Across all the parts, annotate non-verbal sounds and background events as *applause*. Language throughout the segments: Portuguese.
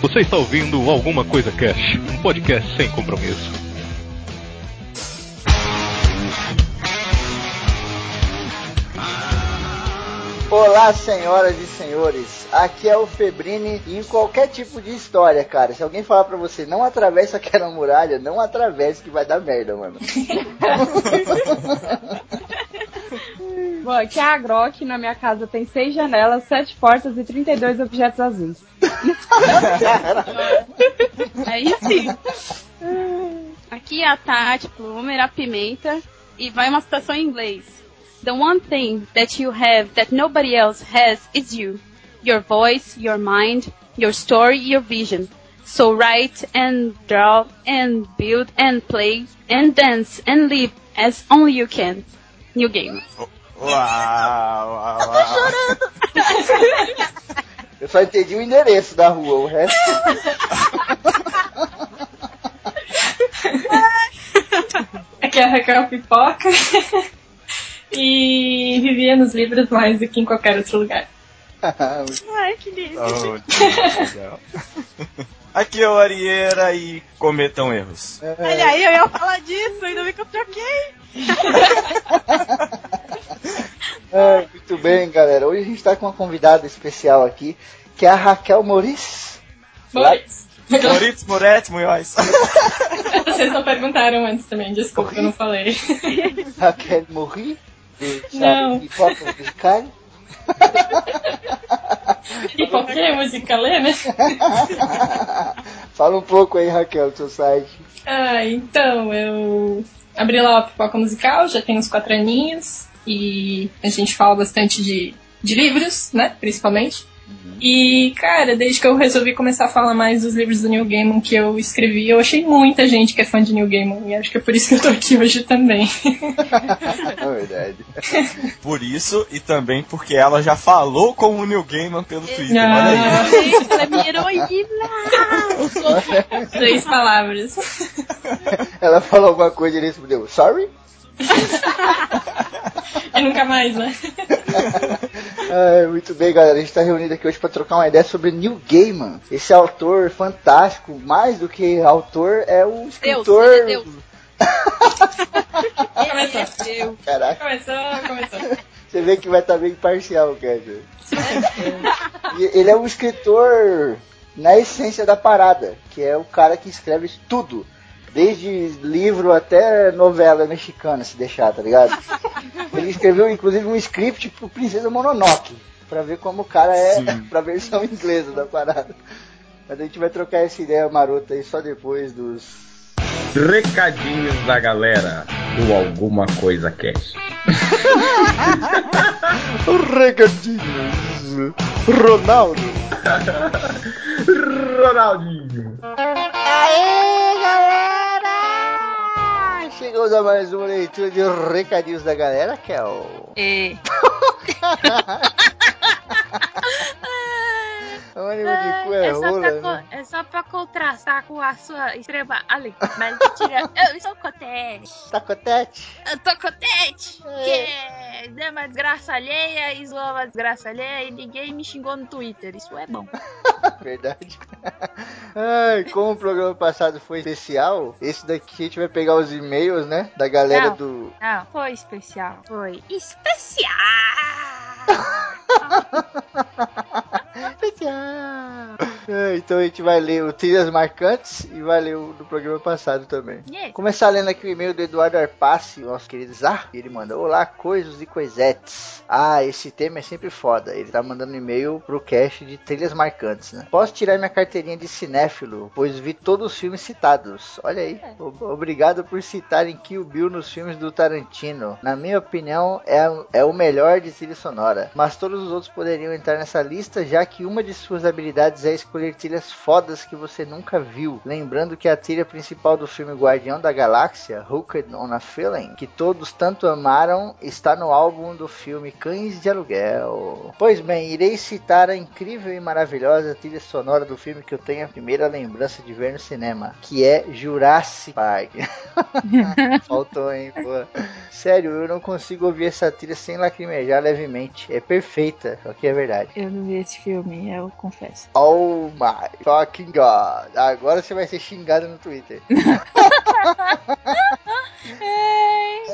Você está ouvindo Alguma Coisa Cash, um podcast sem compromisso. Olá, senhoras e senhores. Aqui é o Febrini e em qualquer tipo de história, cara, se alguém falar pra você não atravessa aquela muralha, não atravesse que vai dar merda, mano. *laughs* Bom, aqui é a Grok, na minha casa tem seis janelas, sete portas e 32 objetos azuis. Aí sim. Aqui é a Tati, Plumer, a Pimenta, e vai uma citação em inglês. The one thing that you have that nobody else has is you. Your voice, your mind, your story, your vision. So write and draw and build and play and dance and live as only you can. New game. Uau, uau, uau. Eu só entendi o endereço da rua, o resto. Aqui é a Raquel Pipoca. e vivia nos livros mais do que em qualquer outro lugar. *laughs* Ai, que lindo. Oh, legal. Aqui é o Arieira e cometam erros. Olha aí, eu ia falar disso, ainda bem que eu troquei. *laughs* É, muito bem, galera. Hoje a gente tá com uma convidada especial aqui, que é a Raquel Moris. Moritz. Moritz, Moretz, Munhoz. Vocês não perguntaram antes também, desculpa, eu não falei. Raquel Moris, do Não. Hop Musical. E qualquer música lê, né? *laughs* Fala um pouco aí, Raquel, do seu site. Ah, então, eu abri lá a pipoca musical, já tem uns quatro aninhos, e a gente fala bastante de, de livros, né, principalmente. E, cara, desde que eu resolvi começar a falar mais dos livros do Neil Gaiman que eu escrevi, eu achei muita gente que é fã de Neil Gaiman, e acho que é por isso que eu tô aqui hoje também. *laughs* É verdade. Por isso e também porque ela já falou com o Neil Gaiman pelo Twitter. Ah. Olha aí. Gente, ela é minha heroína. Três palavras. Ela falou alguma coisa e ele respondeu, sorry? E *laughs* nunca mais, né? *laughs* Muito bem, galera. A gente está reunido aqui hoje para trocar uma ideia sobre Neil Gaiman. Esse autor fantástico, mais do que autor, é o escritor. ele é Deus. Começou. Deus. Caraca, Começou, começou. você vê que vai estar bem parcial. E ele é um escritor na essência da parada, que é o cara que escreve tudo. Desde livro até novela mexicana, se deixar, tá ligado? *laughs* Ele escreveu inclusive um script pro Princesa Mononoke, pra ver como o cara é Sim. *laughs* pra versão inglesa da parada. Mas a gente vai trocar essa ideia marota aí só depois dos. Recadinhos da galera do Alguma Coisa Cast. Recadinhos! Ronaldo! *laughs* Ronaldinho. Aê! Chegamos a mais uma leitura de recadinhos da galera, que é o. É. Ônibus de cu é É só, rola, pra, né? é só pra contrastar com a sua extrema alegria. Mas mentira, eu sou cotete. Tacotete? Eu tô contente. Que deu uma desgraça alheia zoou uma desgraça alheia e ninguém me xingou no Twitter. Isso é bom. *laughs* Verdade. Ai, como o programa passado foi especial, esse daqui a gente vai pegar os e-mails, né? Da galera Não. do. Não, foi especial. Foi especial. *laughs* É, então a gente vai ler o Trilhas Marcantes e vai ler o do programa passado também. Yeah. Começar lendo aqui o e-mail do Eduardo Arpace, nosso querido Zar. Ele manda: Olá, coisas e coisetes. Ah, esse tema é sempre foda. Ele tá mandando e-mail pro cast de trilhas marcantes, né? Posso tirar minha carteirinha de cinéfilo, pois vi todos os filmes citados. Olha aí. O- Obrigado por citarem Kill Bill nos filmes do Tarantino. Na minha opinião, é, é o melhor de trilha sonora. Mas todos os outros poderiam entrar nessa lista, já que uma de suas habilidades é escolher trilhas fodas que você nunca viu. Lembrando que a trilha principal do filme Guardião da Galáxia, Hooked on a Feeling, que todos tanto amaram, está no álbum do filme Cães de Aluguel. Pois bem, irei citar a incrível e maravilhosa trilha sonora do filme que eu tenho a primeira lembrança de ver no cinema, que é Jurassic Park. *laughs* Faltou, hein, pô. Sério, eu não consigo ouvir essa trilha sem lacrimejar levemente. É perfeita, só que é verdade. Eu não vi esse filme, eu confesso. Oh My fucking god. Agora você vai ser xingado no Twitter. *laughs*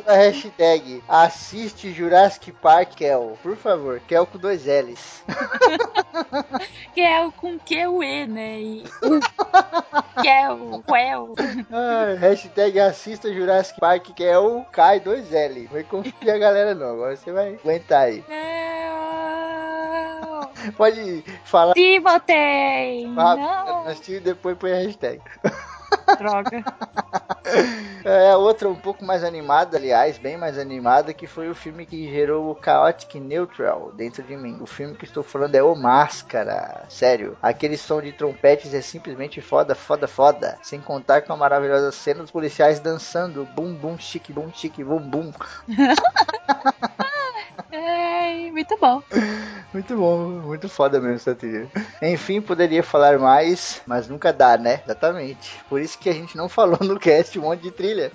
A hashtag assiste Jurassic Park Kel. Por favor, Kel com dois L's. *laughs* É o com que o E, né? E... *laughs* é o Quel. Ah, hashtag assista Jurassic Park Kel cai dois L. Não confia a galera não. Agora você vai aguentar aí. Não. *laughs* Pode falar Timotei! Não. assistir e depois põe a hashtag. *laughs* Droga. É outra um pouco mais animada, aliás, bem mais animada, que foi o filme que gerou o Chaotic Neutral dentro de mim. O filme que estou falando é O Máscara. Sério, aquele som de trompetes é simplesmente foda, foda, foda. Sem contar com a maravilhosa cena dos policiais dançando. Bum, bum, chique, bum, chique, bum, bum. *laughs* Muito bom. Muito bom, muito foda mesmo essa trilha. Enfim, poderia falar mais, mas nunca dá, né? Exatamente. Por isso que a gente não falou no cast um monte de trilha.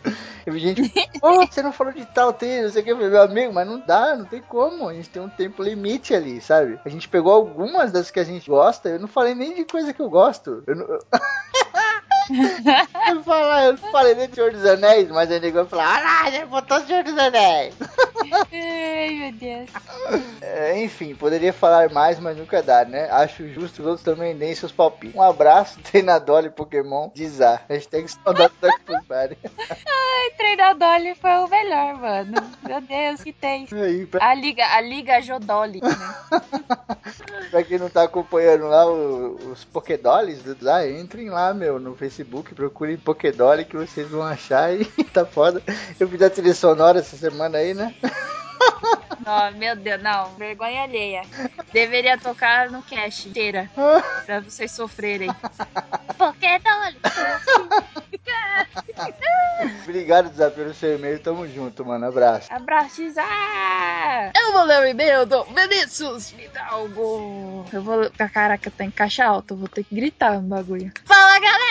Vi gente, *laughs* pô, você não falou de tal trilha, não sei o que, Eu falei, meu amigo, mas não dá, não tem como. A gente tem um tempo limite ali, sabe? A gente pegou algumas das que a gente gosta, eu não falei nem de coisa que eu gosto. Eu não... *laughs* *laughs* Eu, falar, eu falei nem de Senhor dos Anéis, mas aí nego vai falar, ah, lá, já botou Senhor dos Anéis. Ai, meu Deus. É, enfim, poderia falar mais, mas nunca dá, né? Acho justo os outros também deem seus palpites. Um abraço, *laughs* treinador Pokémon, Dizar. Hashtag saudade da Party. Ai, treinar Dolly foi o melhor, mano. Meu Deus, que tem. Aí, pra, A Liga, a Liga Jodoli, né? *laughs* pra quem não tá acompanhando lá o- os do- lá, entrem lá, meu, no Facebook, procurem Pokédoll que vocês vão achar e *laughs* tá foda. Eu fiz a trilha sonora essa semana aí, né? *laughs* Não, meu Deus, não. Vergonha alheia. Deveria tocar no cast inteira. *laughs* Pra vocês sofrerem. Porque Dolly? Obrigado, Desafio, pelo seu e-mail. Tamo junto, mano. Abraço. Abraços! Ah! Eu vou ler o e-mail do Vinícius Fidalgo. Eu vou. Caraca, tá em caixa alta. Eu vou ter que gritar no bagulho. Fala galera,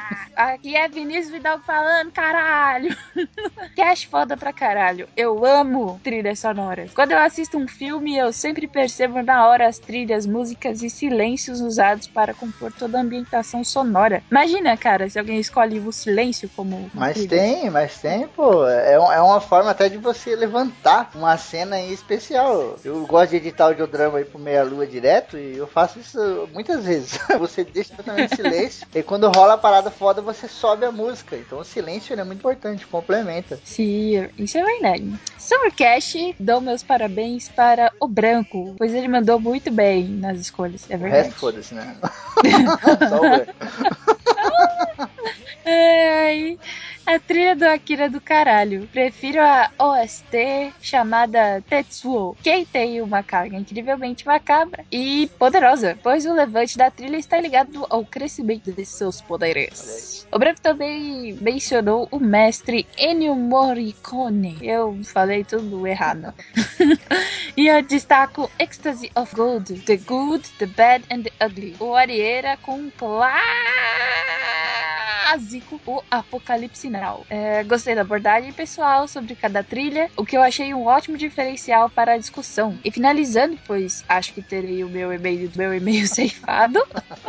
Aqui é Vinícius Vidal falando, caralho. *laughs* Cash foda pra caralho. Eu amo trilhas sonoras. Quando eu assisto um filme, eu sempre percebo na hora as trilhas, músicas e silêncios usados para compor toda a ambientação sonora. Imagina, cara, se alguém escolhe o silêncio como. Mas trilha. tem, mas tem, pô. É, é uma forma até de você levantar uma cena em especial. Eu gosto de editar audiodrama aí pro Meia Lua direto e eu faço isso muitas vezes. *laughs* Você deixa totalmente silêncio e quando rola a parada foda, você sobe a música. Então o silêncio é muito importante, complementa. Sim, isso é verdade. Summercast, dou meus parabéns para o Branco, pois ele mandou muito bem nas escolhas, é O verdade. resto foda-se, né? *laughs* Só o branco. *laughs* Ai, a trilha do Akira do caralho. Prefiro a OST chamada Tetsuo, que tem uma carga incrivelmente macabra e poderosa, pois o levante da trilha está ligado ao crescimento de seus poderes. O Branco também mencionou o mestre Ennio Morricone. Eu falei tudo errado. *laughs* e eu destaco Ecstasy of Gold, The Good, The Bad and The Ugly. O Arieira com um clássico, o Apocalipse Now. É, gostei da abordagem pessoal sobre cada trilha, o que eu achei um ótimo diferencial para a discussão. E finalizando, pois acho que terei o meu e-mail do meu e-mail *laughs* ceifado.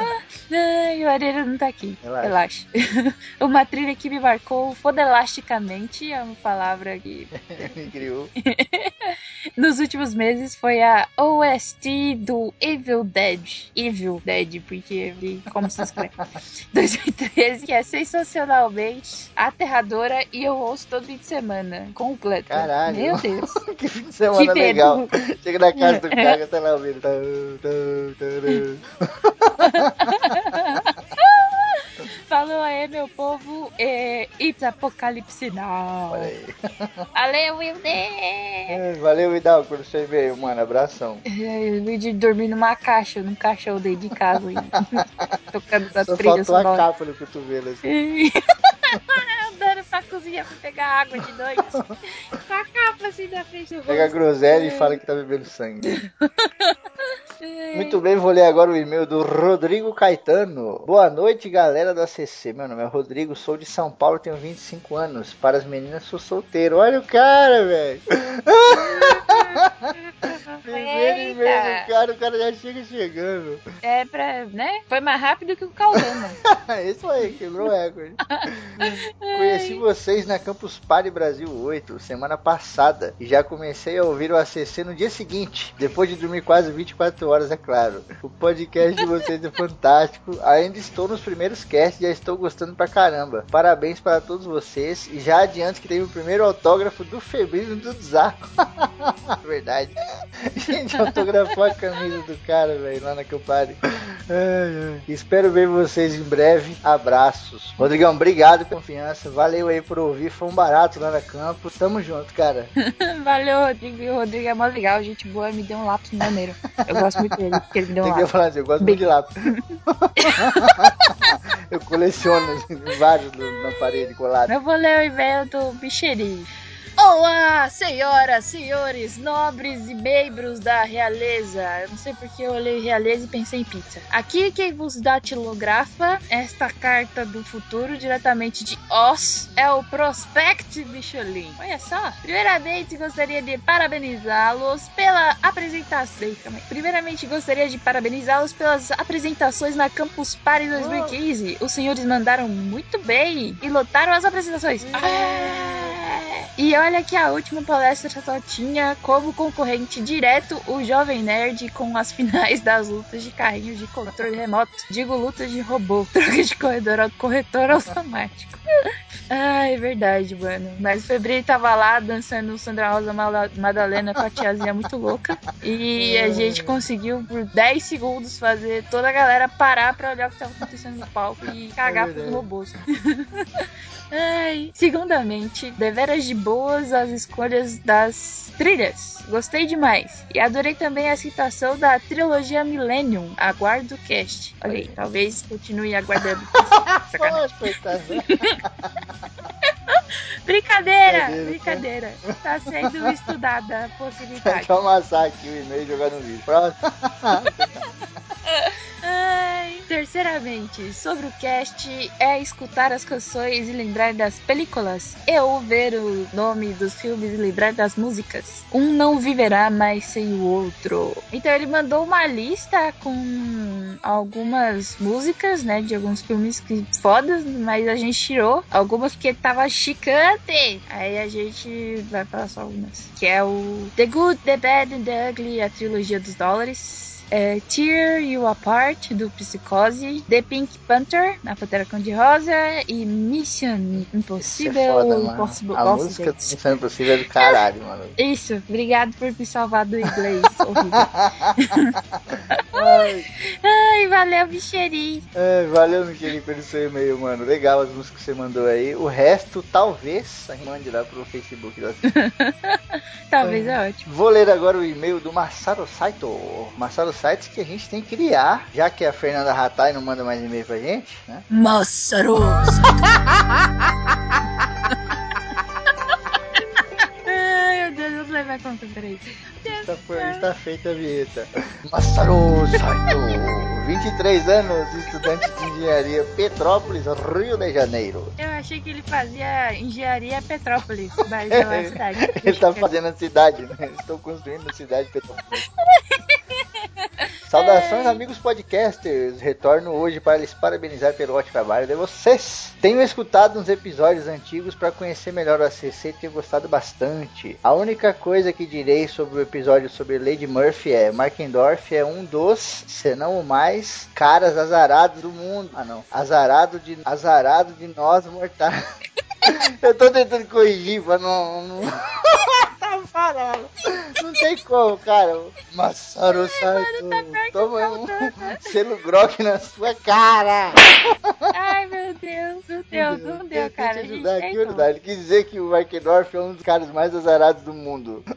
*laughs* Ai, o Arieira não tá aqui. Relaxa. Relaxa. *laughs* Uma trilha que me marcou fodelasticamente, é uma palavra que Me criou. nos últimos meses foi a OST do Evil Dead. Evil Dead, porque como se escreve. 2013, que é sensacionalmente aterradora e eu ouço todo fim de semana. Completa. Caralho. Meu Deus. *laughs* que fim de semana Que legal. Chega na casa do cara, tá lá ouvindo. *laughs* Falou aí, meu povo. É, It's Apocalipse Now. Olha aí. *laughs* Valeu, Will Dead. É, Valeu, Idal, pelo seu e-mail, mano. Abração. É, Eu vi de dormir numa caixa, num caixão dentro de casa. *laughs* Tocando da Só trilha faltou a capa no cotovelo. Assim. *laughs* Andando pra cozinha pra pegar água de noite. Com a capa assim na frente do Pega a rosto. groselha e fala que tá bebendo sangue. Muito bem, vou ler agora o e-mail do Rodrigo Caetano. Boa noite, galera do ACC. Meu nome é Rodrigo, sou de São Paulo, tenho 25 anos. Para as meninas, sou solteiro. Olha o cara, velho. *laughs* Primeiro e-mail do cara, o cara já chega chegando. É pra, né? Foi mais rápido que o Caldana. *laughs* Isso aí, quebrou o recorde. *laughs* Conheci vocês na Campus Party Brasil 8, semana passada, e já comecei a ouvir o ACC no dia seguinte, depois de dormir quase 24 horas, é claro. O podcast de vocês é *laughs* fantástico, ainda estou nos primeiros casts e já estou gostando pra caramba. Parabéns para todos vocês, e já adianto que teve o primeiro autógrafo do Febrino do Zaco. Verdade. A *laughs* gente autografou a camisa do cara, velho, lá na ai. Espero ver vocês em breve. Abraços. Rodrigão, obrigado pela confiança. Valeu aí por ouvir. Foi um barato lá na campus. Tamo junto, cara. *laughs* Valeu, Rodrigo. E o Rodrigo é mó legal, gente boa, me deu um lápis maneiro. Eu gosto muito dele, porque ele me deu um Tem lápis. falar assim, eu gosto muito de lápis. *laughs* eu coleciono assim, vários na parede colado. Eu vou ler o e-mail do Bicheri. Olá, senhoras, senhores, nobres e membros da realeza. Eu não sei porque eu olhei realeza e pensei em pizza. Aqui quem vos datilografa esta carta do futuro diretamente de Oz é o Prospect Michelin. Olha só. Primeiramente gostaria de parabenizá-los pela apresentação. Primeiramente gostaria de parabenizá-los pelas apresentações na Campus Party 2015. Os senhores mandaram muito bem e lotaram as apresentações. Ah! E olha que a última palestra só tinha como concorrente direto o Jovem Nerd com as finais das lutas de carrinhos de controle remoto. Digo lutas de robô, *laughs* troca de corredor, corretor automático. Ai, *laughs* é verdade, mano. Mas o Febril tava lá dançando Sandra Rosa Madalena com a tiazinha muito louca. E a gente conseguiu por 10 segundos fazer toda a galera parar pra olhar o que tava acontecendo no palco e cagar pros verdade. robôs. *laughs* Ai. Segundamente, deveras de boas as escolhas das trilhas. Gostei demais. E adorei também a citação da trilogia Millennium. Aguardo o cast. Olha aí, talvez continue aguardando. *laughs* *laughs* Brincadeira, Brincadeira, brincadeira. Tá sendo estudada a possibilidade. Deixa eu amassar aqui o e-mail e jogar no vídeo. Próximo. *laughs* Ai, terceiramente, sobre o cast é escutar as canções e lembrar das películas e ou ver o nome dos filmes e lembrar das músicas. Um não viverá mais sem o outro. Então ele mandou uma lista com algumas músicas, né, de alguns filmes que fodas, mas a gente tirou algumas porque tava chicante. Aí a gente vai falar só algumas, que é o The Good, The Bad and The Ugly, a trilogia dos dólares é, Tear You Apart, do Psicose, The Pink Panther, na Pantera Cor-de-Rosa, e Mission Isso é Impossible, foda. Impossible A Lost música do Dates. Missão Impossível é do caralho, mano. *laughs* Isso, obrigado por me salvar do inglês *laughs* horrível. Ai, Ai, valeu, bicheirinho. ai, valeu, Michelin, pelo seu e-mail, mano. Legal as músicas que você mandou aí. O resto, talvez, a gente mande lá pro Facebook. da- *laughs* Talvez é ótimo. Vou ler agora o e-mail do Masaru Saito. Masaru Saito que a gente tem que criar, já que a Fernanda Ratai não manda mais e-mail pra gente, né? Massaro. Ai, meu Deus, eu vou levar conta, peraí. Está, está feita a vinheta. Masaru Saito, 23 anos, estudante de engenharia, Petrópolis, Rio de Janeiro. Eu achei que ele fazia engenharia Petrópolis, mas *laughs* é uma cidade. Ele tá fazendo a cidade, né? Estou construindo a cidade de Petrópolis. Saudações, amigos podcasters. Retorno hoje para lhes parabenizar pelo ótimo trabalho de vocês. Tenho escutado uns episódios antigos para conhecer melhor o ACC e tenho gostado bastante. A única coisa que direi sobre o episódio sobre Lady Murphy é Markendorf é um dos, se não o mais, caras azarados do mundo. Ah, não. Azarado de, azarado de nós mortais. *laughs* Eu tô tentando corrigir pra não. não... tá. Não tem como, cara. Massaro Saito. Toma um *laughs* selo Grok na sua cara. Ai, meu Deus, não deu, não deu, Tentei cara. te ajudar aqui, ajudar. Ele quis dizer que o Markendorf é um dos caras mais azarados do mundo. *laughs*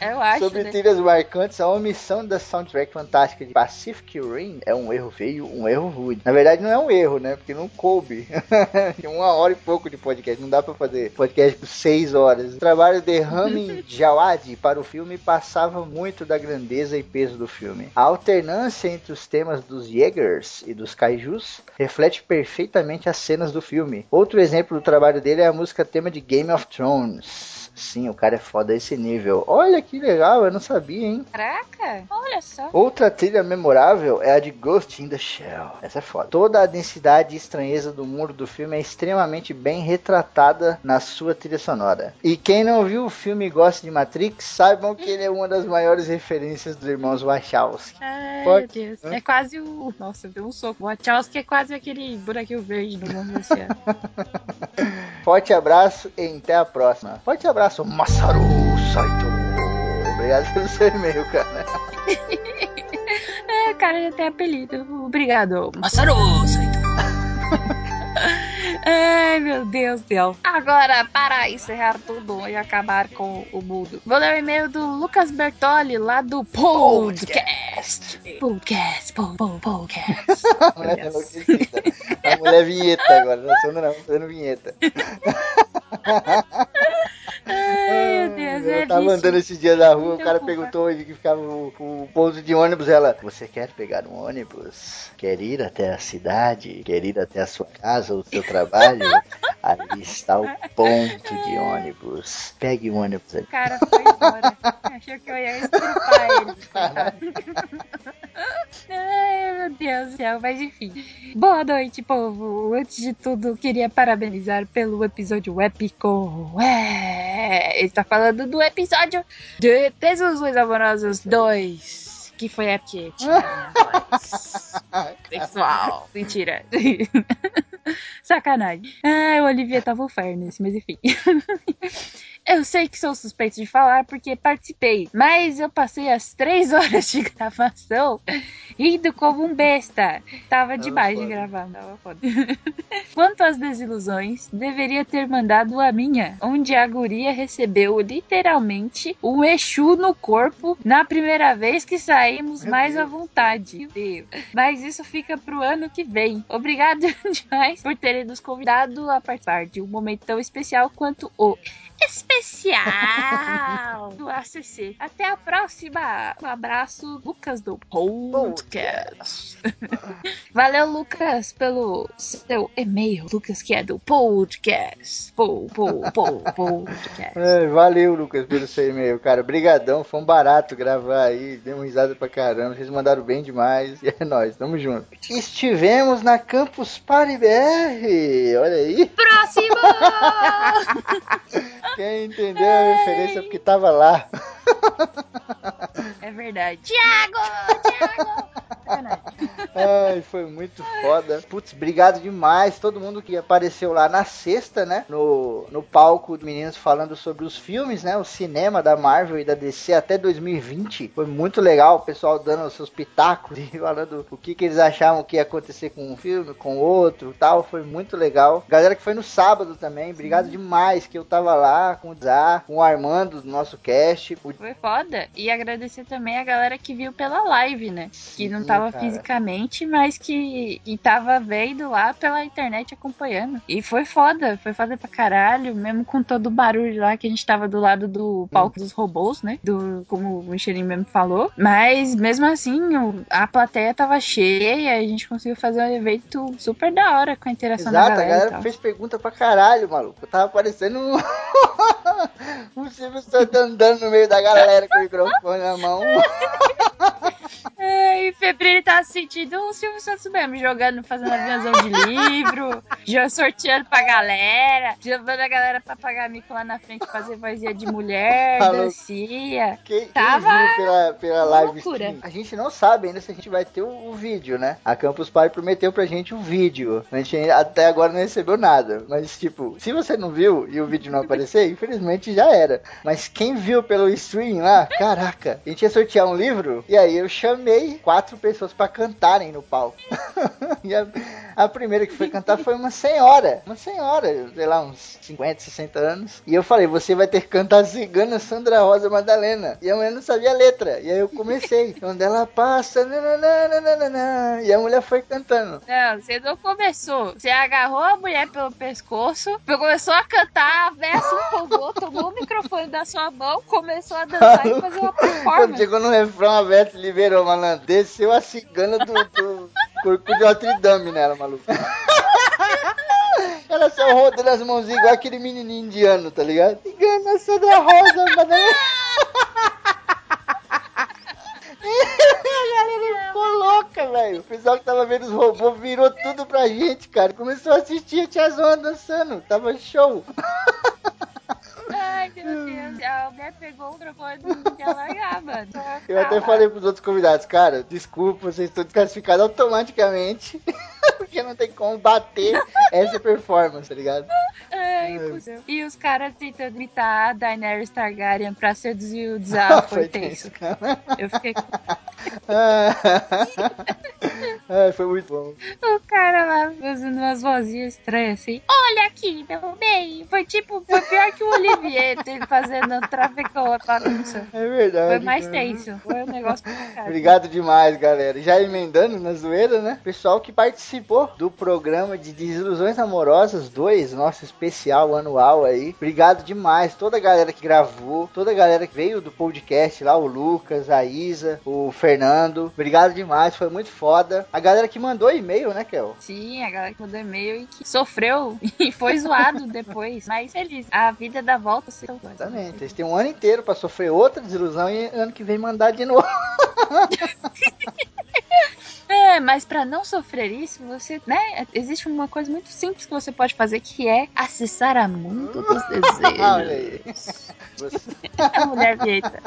Eu acho, Sobre né? trilhas marcantes, a omissão da soundtrack fantástica de Pacific Rim é um erro feio, um erro rude. Na verdade, não é um erro, né? Porque não coube. *laughs* Tem uma hora e pouco de podcast. Não dá pra fazer podcast por seis horas. O trabalho de Rami Jawad para o filme passava muito da grandeza e peso do filme. A alternância entre os temas dos Jaegers e dos Kaijus reflete perfeitamente as cenas do filme. Outro exemplo do trabalho dele é a música tema de Game of Thrones. Sim, o cara é foda a esse nível. Olha que legal, eu não sabia, hein? Caraca, olha só. Outra trilha memorável é a de Ghost in the Shell. Essa é foda. Toda a densidade e estranheza do mundo do filme é extremamente bem retratada na sua trilha sonora. E quem não viu o filme e gosta de Matrix, saibam que ele é uma das maiores referências dos irmãos Wachowski. Ai, Pode- meu Deus. É quase o. Nossa, deu um soco. O Wachowski é quase aquele buraquinho verde no mundo desse ano. *laughs* Forte abraço e até a próxima. Forte abraço, Masaru Saito. Obrigado pelo seu e-mail, cara. *laughs* É, cara, já tem apelido. Obrigado. Masaru Saito. *laughs* Ai, meu Deus do céu. Agora, para encerrar tudo e acabar com o mundo, vou ler o e-mail do Lucas Bertoli, lá do Podcast. Podcast, po- po- podcast. A mulher é enlouquecida. A mulher é vinheta agora, não sou não, fazendo vinheta. *laughs* Ai, meu Deus, é Eu tava vício. andando esse dia na rua, o Então, cara culpa. perguntou onde que ficava o, o ponto de ônibus. Ela, você quer pegar um ônibus? Quer ir até a cidade? Quer ir até a sua casa ou o seu trabalho? *laughs* Ali está o ponto de ônibus. Pegue o ônibus ali. O cara foi embora. Achou que eu ia estrupar ele. *laughs* Ai, meu Deus do céu, mas enfim. Boa noite, povo. Antes de tudo, queria parabenizar pelo episódio épico. É, ele tá falando do episódio de Desilusões Amorosas 2. Que foi a Tietchan. *laughs* Sexual. Mentira. *laughs* Sacanagem. Ah, o Olivia tava fair nesse, mas enfim. Eu sei que sou suspeito de falar porque participei, mas eu passei as três *laughs* horas de gravação rindo como um besta. Tava demais de gravar, tava foda. *laughs* Quanto às desilusões, deveria ter mandado a minha, onde a guria recebeu literalmente um Exu no corpo na primeira vez que saímos Meu mais Deus. à vontade. Mas isso fica pro ano que vem. Obrigado *laughs* demais por terem nos convidado a participar de um momento tão especial quanto o especial *laughs* do ACC. Até a próxima. Um abraço, Lucas do Podcast. Valeu, Lucas, pelo seu e-mail. Lucas, que é do Podcast. Po, po, po, podcast. É, valeu, Lucas, pelo seu e-mail, cara. Brigadão, foi um barato gravar aí. Demos risada pra caramba. Vocês mandaram bem demais. E é nóis, tamo junto. Estivemos na Campus Party BR. Olha aí. Próximo! *laughs* Quem entendeu a referência porque tava lá. É verdade. Tiago! Tiago! Sacanagem. Ai, foi muito foda. Putz, obrigado demais. Todo mundo que apareceu lá na sexta, né? No, no palco Meninos falando sobre os filmes, né? O cinema da Marvel e da DC até 2020. Foi muito legal. O pessoal dando os seus pitacos e *laughs* falando o que, que eles achavam que ia acontecer com um filme, com outro tal. Foi muito legal. Galera que foi no sábado também. Obrigado demais que eu tava lá com o Zá, com o Armando do nosso cast. O Foi foda. E agradecer também a galera que viu pela live, né? Que não tava cara. fisicamente, mas que, que tava vendo lá pela internet acompanhando. E foi foda, foi foda pra caralho, mesmo com todo o barulho lá que a gente tava do lado do palco dos robôs, né? Do, como o Michelin mesmo falou. Mas mesmo assim, a plateia tava cheia, a gente conseguiu fazer um evento super da hora com a interação Exato, da a galera. e galera fez pergunta pra caralho, maluco. Eu tava parecendo um. o *laughs* Silvio Santos andando no meio da galera com o microfone na mão. *laughs* É, e Febrini tá se sentindo o Silvio Santos mesmo, jogando, fazendo aviãozão de livro, *laughs* já sorteando pra galera, levando a galera pra pagar mico lá na frente, fazer vozinha de mulher, louco. dancia. Quem, quem Tava viu pela, pela live loucura. stream? A gente não sabe ainda se a gente vai ter o, vídeo, né? A Campus Party prometeu pra gente o vídeo. A gente até agora não recebeu nada. Mas, tipo, se você não viu e o vídeo não aparecer, *laughs* infelizmente já era. Mas quem viu pelo stream lá, caraca, a gente ia sortear um livro e aí eu chamei quatro pessoas pra cantarem no palco. *laughs* e a, a primeira que foi cantar foi uma senhora. Uma senhora, sei lá, uns 50, 60 anos. E eu falei, você vai ter que cantar Cigana Sandra Rosa Madalena. E a mulher não sabia a letra. E aí eu comecei. *laughs* Quando ela passa. nananana, e a mulher foi cantando. Não, você não começou. Você agarrou a mulher pelo pescoço, começou a cantar, a véia se empolgou, tomou o microfone da sua mão, começou a dançar e fazer uma *laughs* Quando performance. chegou no refrão, a Beth liberou, malandro. Desceu a cigana do, do corpo de Notre Dame nela, maluco. Ela saiu rodando as mãozinhas igual aquele menininho indiano, tá ligado? Cigana, na Sandra Rosa, mano. A galera ficou louca, velho. O pessoal que tava vendo os robôs virou tudo pra gente, cara. Começou a assistir a Tia Zona dançando. Tava show. Ai, meu Deus. A mulher pegou o trocou de largar, mano. Eu até falei pros outros convidados, cara, desculpa, vocês estão desclassificados automaticamente. *laughs* Porque não tem como bater essa performance, tá ligado? Ai. E os caras tentando imitar a Daenerys Targaryen pra seduzir o *laughs* Zah foi tenso. cara. Eu fiquei *laughs* Ai, foi muito bom. o cara lá fazendo umas vozinhas estranhas assim. Olha aqui, meu bem. Foi tipo, foi pior que o Olivier ele fazendo travecão a bagunça. É verdade. Foi mais cara. tenso. Foi um negócio complicado. Obrigado demais, galera. Já emendando na zoeira, né? Pessoal que participou do programa de Desilusões Amorosas 2, nosso especial anual aí. Obrigado demais. Toda a galera que gravou, toda a galera que veio do podcast lá, o Lucas, a Isa, o Fernando. Obrigado demais, foi muito foda. A galera que mandou e-mail, né, Kel? Sim, a galera que mandou e-mail e que sofreu *laughs* e foi zoado depois. Mas feliz. A vida dá volta, se Exatamente. Eles têm um ano inteiro pra sofrer outra desilusão e ano que vem mandar de novo. *laughs* É, mas pra não sofrer isso, você, né? Existe uma coisa muito simples que você pode fazer que é acessar a mundo dos *laughs* desejos. Você- *laughs* a mulher vieta.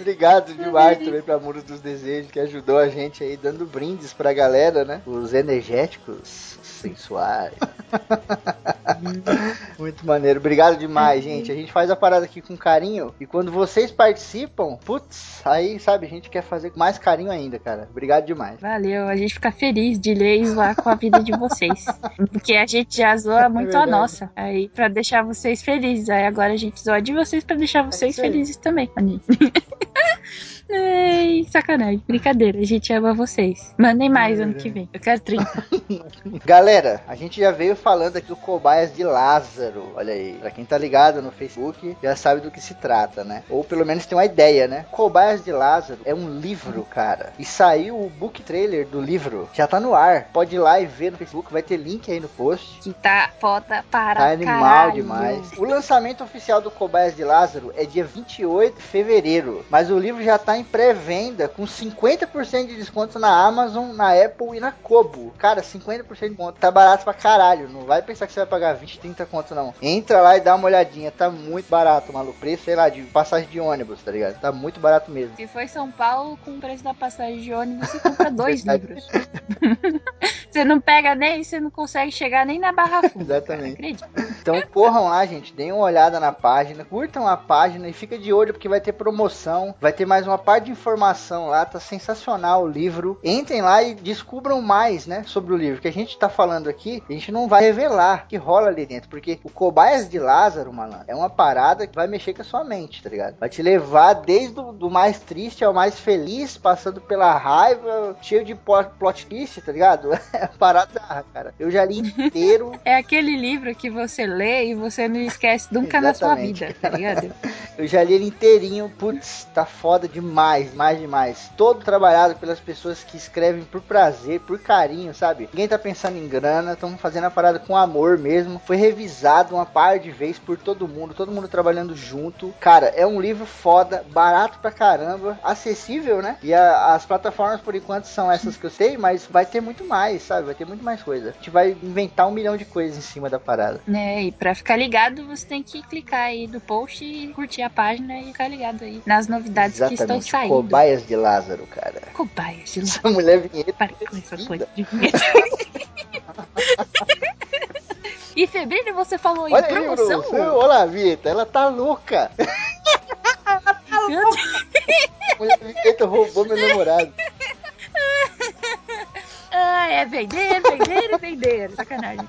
Obrigado demais também pra Muro dos Desejos, que ajudou a gente aí, dando brindes pra galera, né? Os energéticos sensuais. *laughs* Muito maneiro. Obrigado demais, gente. A gente faz a parada aqui com carinho. E quando vocês participam, putz, aí, sabe, a gente quer fazer com mais carinho ainda, cara. Obrigado demais. Valeu, a gente fica feliz de ler e zoar com a vida de vocês. *laughs* Porque a gente já zoa muito a verdade. nossa. Aí, pra deixar vocês felizes. Aí agora a gente zoa de vocês pra deixar vocês isso aí. felizes também. *laughs* Ai, sacanagem. Brincadeira, a gente ama vocês. Mandem mais ano que vem. Eu quero 30. *laughs* Galera, a gente já veio falando aqui do Cobaias de Lázaro. Olha aí. Pra quem tá ligado no Facebook, já sabe do que se trata, né? Ou pelo menos tem uma ideia, né? Cobaias de Lázaro é um livro, cara. E saiu o book trailer do livro. Já tá no ar. Pode ir lá e ver no Facebook. Vai ter link aí no post. Que tá foda para Tá animal caralho. demais. O lançamento oficial do Cobaias de Lázaro é dia 28 de fevereiro, mas o livro já tá em pré-venda com 50% de desconto na Amazon, na Apple e na Kobo. Cara, 50% de desconto. Tá barato pra caralho. Não vai pensar que você vai pagar 20, 30 conto não. Entra lá e dá uma olhadinha. Tá muito barato, maluco. Preço, sei lá, de passagem de ônibus, tá ligado? Tá muito barato mesmo. Se for em São Paulo, com o preço da passagem de ônibus, você compra *laughs* dois livros. *laughs* você não pega nem, você não consegue chegar nem na Barra Funda. *laughs* Exatamente. Acredita? Então corram lá, gente, deem uma olhada na página, curtam a página e fica de olho porque vai ter promoção, vai ter mais uma parte de informação lá, tá sensacional o livro. Entrem lá e descubram mais, né, sobre o livro. Que a gente tá falando aqui, a gente não vai revelar o que rola ali dentro, porque o Cobaias de Lázaro, malandro, é uma parada que vai mexer com a sua mente, tá ligado? Vai te levar desde o do mais triste ao mais feliz, passando pela raiva, cheio de plot, twist, tá ligado? *laughs* É parada, cara. Eu já li inteiro. *laughs* É aquele livro que você lê e você não esquece nunca na sua Exatamente. vida, tá ligado? *laughs* Eu já li ele inteirinho, putz, tá foda demais, mais demais. Todo trabalhado pelas pessoas que escrevem por prazer, por carinho, sabe? Ninguém tá pensando em grana, estamos fazendo a parada com amor mesmo. Foi revisado uma par de vezes por todo mundo, todo mundo trabalhando junto. Cara, é um livro foda, barato pra caramba, acessível, né? E a- as plataformas por enquanto são essas que eu sei, mas vai ter muito mais, sabe? Vai ter muito mais coisa. A gente vai inventar um milhão de coisas em cima da parada. Né, e pra ficar ligado, você tem que clicar aí do post e curtir a página e ficar ligado aí nas novidades que estão Cobaias de Lázaro, cara. Cobaias de lá. Essa mulher vinheta. Para com essa coisa de vinheta. *laughs* E febril você falou em Olha aí, promoção? Bruno. Olha Vita, ela tá louca. Meu Deus. A mulher vinheta roubou meu namorado. *laughs* Ah, é vender, vender e vender. Sacanagem.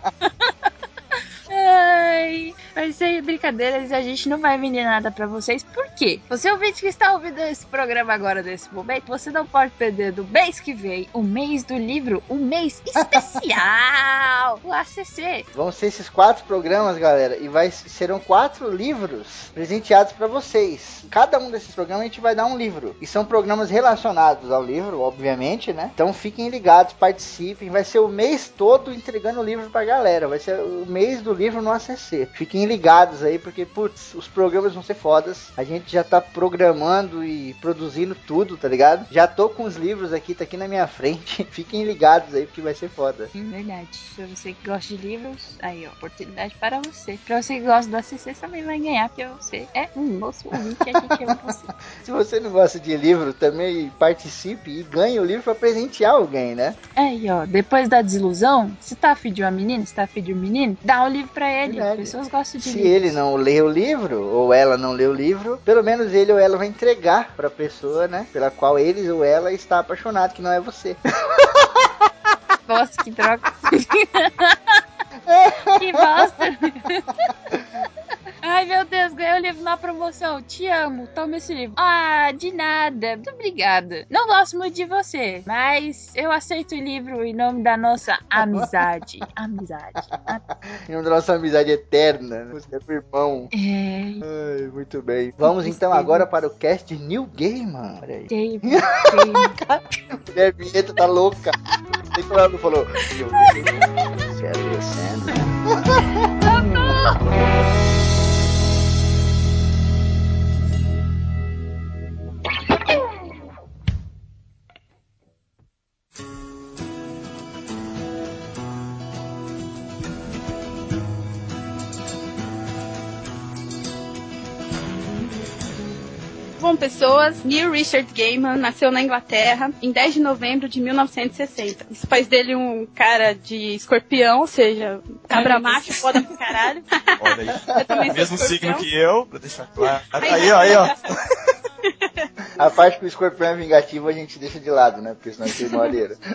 *laughs* Ai, mas sem brincadeiras, a gente não vai vender nada pra vocês. Por quê? Você ouvinte que está ouvindo esse programa agora, nesse momento, você não pode perder do mês que vem, o mês do livro, o mês especial, *laughs* o ACC. Vão ser esses quatro programas, galera, e vai, serão quatro livros presenteados pra vocês. Cada um desses programas a gente vai dar um livro. E são programas relacionados ao livro, obviamente, né? Então fiquem ligados, participem. Vai ser o mês todo entregando o livro pra galera. Vai ser o mês do livro no ACC. Fiquem fiquem ligados aí, porque, putz, os programas vão ser fodas. A gente já tá programando e produzindo tudo, tá ligado? Já tô com os livros aqui, tá aqui na minha frente. *laughs* Fiquem ligados aí, porque vai ser foda. Sim, verdade. Se você que gosta de livros, aí, ó, oportunidade para você. Pra você que gosta do ACC, também vai ganhar, porque você é um moço ouvinte aqui que ama você. *laughs* Se você não gosta de livro, também participe e ganhe o livro pra presentear alguém, né? Aí, ó, depois da desilusão, se tá afim de uma menina, se tá afim de um menino, dá o livro pra ele. Verdade. As pessoas gostam de Se livros. ele não lê o livro, ou ela não lê o livro, pelo menos ele ou ela vai entregar pra pessoa, né? Pela qual ele ou ela está apaixonado, que não é você. *laughs* Nossa, que droga. *laughs* que bosta. *laughs* Ai, meu Deus, ganhei o livro na promoção. Te amo. Toma esse livro. Ah, de nada. Muito obrigada. Não gosto muito de você, mas eu aceito o livro em nome da nossa amizade. *laughs* Amizade. Em nome da nossa amizade eterna, né? Você é meu irmão. É. Ai, muito bem. Vamos então agora para o cast de New Gaiman. Olha aí. Game, game. *laughs* Mulher vinheta tá louca. Sei que não falou. New Gaiman. *laughs* Quero Sandra. Pessoas, Neil Richard Gaiman nasceu na Inglaterra em 10 de novembro de 1960. Isso faz dele um cara de escorpião, ou seja, cabra macho, foda pra caralho. Olha aí. Mesmo escorpião. signo que eu, pra deixar claro. Aí, ó, aí, ó. *laughs* A parte que o escorpião é vingativo a gente deixa de lado, né? Porque senão tem moreira. *laughs*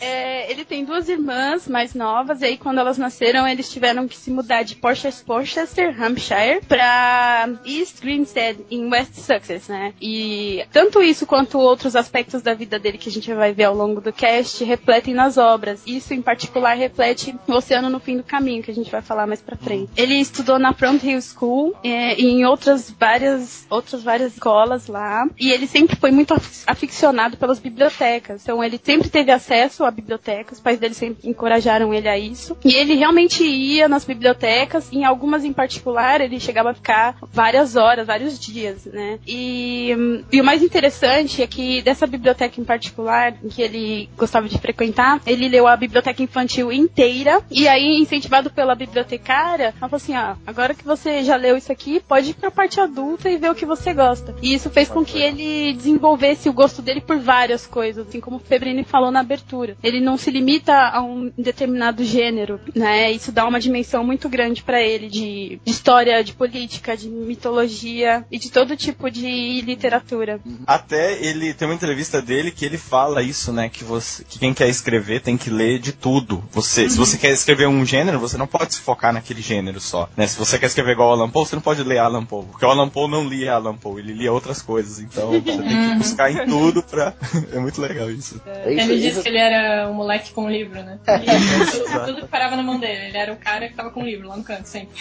É, ele tem duas irmãs mais novas, e aí quando elas nasceram, eles tiveram que se mudar de Porches- Porchester, Hampshire, pra East Grinstead, em West Sussex, né? E tanto isso quanto outros aspectos da vida dele que a gente vai ver ao longo do cast refletem nas obras. Isso, em particular, reflete o Oceano no Fim do Caminho, que a gente vai falar mais pra frente. Ele estudou na Front Hill School é, e em outras várias, outras várias escolas lá, e ele sempre foi muito af- aficionado pelas bibliotecas. Então, ele sempre teve acesso à biblioteca, os pais dele sempre encorajaram ele a isso. E ele realmente ia nas bibliotecas, em algumas em particular, ele chegava a ficar várias horas, vários dias, né? E, e o mais interessante é que dessa biblioteca em particular, que ele gostava de frequentar, ele leu a biblioteca infantil inteira, e aí, incentivado pela bibliotecária, ela falou assim: ah, agora que você já leu isso aqui, pode ir pra parte adulta e ver o que você gosta. E isso fez com que ele desenvolvesse o gosto dele por várias coisas, assim como o Febrini falou na abertura. Ele não se limita a um determinado gênero, né? Isso dá uma dimensão muito grande pra ele de, de história, de política, de mitologia e de todo tipo de literatura. Até ele tem uma entrevista dele que ele fala isso, né? Que, você, que quem quer escrever tem que ler de tudo. Você, Se você quer escrever um gênero, você não pode se focar naquele gênero só. Né? Se você quer escrever igual Alan Poe, você não pode ler Alan Poe. Porque o Alan Poe não lia Alan Poe, ele lia outras coisas. Então você tem que buscar em tudo pra. *laughs* é muito legal isso. É isso, Ele disse isso- que ele era um moleque com um livro, né? E tudo que parava na mão dele. Ele era o cara que tava com um livro lá no canto, sempre.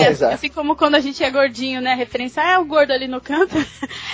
É, *laughs* Exato. assim como quando a gente é gordinho, né? A referência ah, é o gordo ali no canto. *laughs*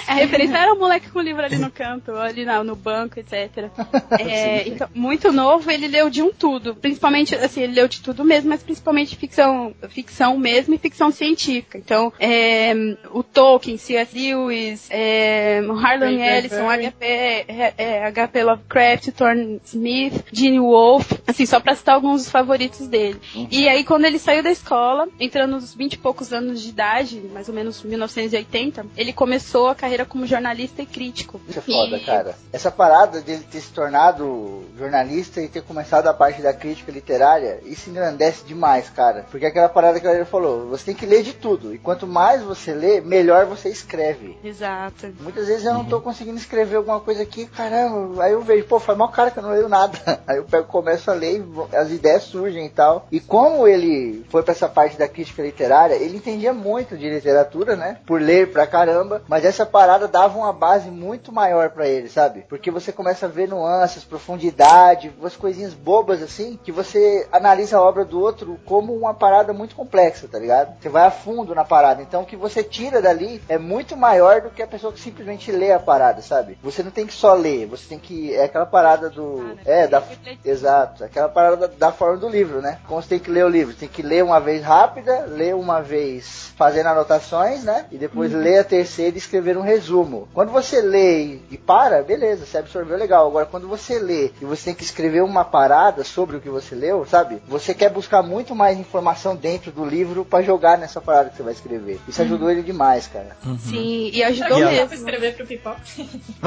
A referência era o moleque com o livro ali no canto, ali na- no banco, etc. É, então, muito novo, ele leu de um tudo. Principalmente, assim, ele leu de tudo mesmo, mas principalmente ficção, ficção mesmo e ficção científica. Então, é, o Tolkien, C.S. Lewis, é, Harlan Ellison. HP, é, é, HP Lovecraft, Thorne Smith, Gene Wolfe, assim, só pra citar alguns dos favoritos dele. E aí, quando ele saiu da escola, entrando nos 20 e poucos anos de idade, mais ou menos 1980, ele começou a carreira como jornalista e crítico. Isso é foda, E- cara. Essa parada dele ter se tornado jornalista e ter começado a parte da crítica literária, isso engrandece demais, cara. Porque é aquela parada que ele falou, você tem que ler de tudo. E quanto mais você lê, melhor você escreve. Exato. Muitas vezes eu não tô conseguindo escrever alguma coisa aqui, caramba. Aí eu vejo, pô, faz mal cara que eu não leio nada. *laughs* Aí eu pego, começo a ler, e as ideias surgem e tal. E como ele foi pra essa parte da crítica literária, ele entendia muito de literatura, né? Por ler pra caramba. Mas essa parada dava uma base muito maior pra ele, sabe? Porque você começa a ver nuances, profundidade, umas coisinhas bobas assim, que você analisa a obra do outro como uma parada muito complexa, tá ligado? Você vai a fundo na parada. Então o que você tira dali é muito maior do que a pessoa que simplesmente lê a parada, sabe? Você não tem que só ler, você tem que. É aquela parada do do. É, da. Exato, aquela parada da, da forma do livro, né? Como você tem que ler o livro? Tem que ler uma vez rápida, ler uma vez fazendo anotações, né? E depois ler a terceira e escrever um resumo. Quando você lê e, para, beleza, você absorveu legal. Agora, quando você lê e você tem que escrever uma parada sobre o que você leu, sabe? Você quer buscar muito mais informação dentro do livro pra jogar nessa parada que você vai escrever. Isso ajudou ele demais, cara. Sim, e ajudou E a- Dá pra mesmo. escrever pro Pipoca. *laughs*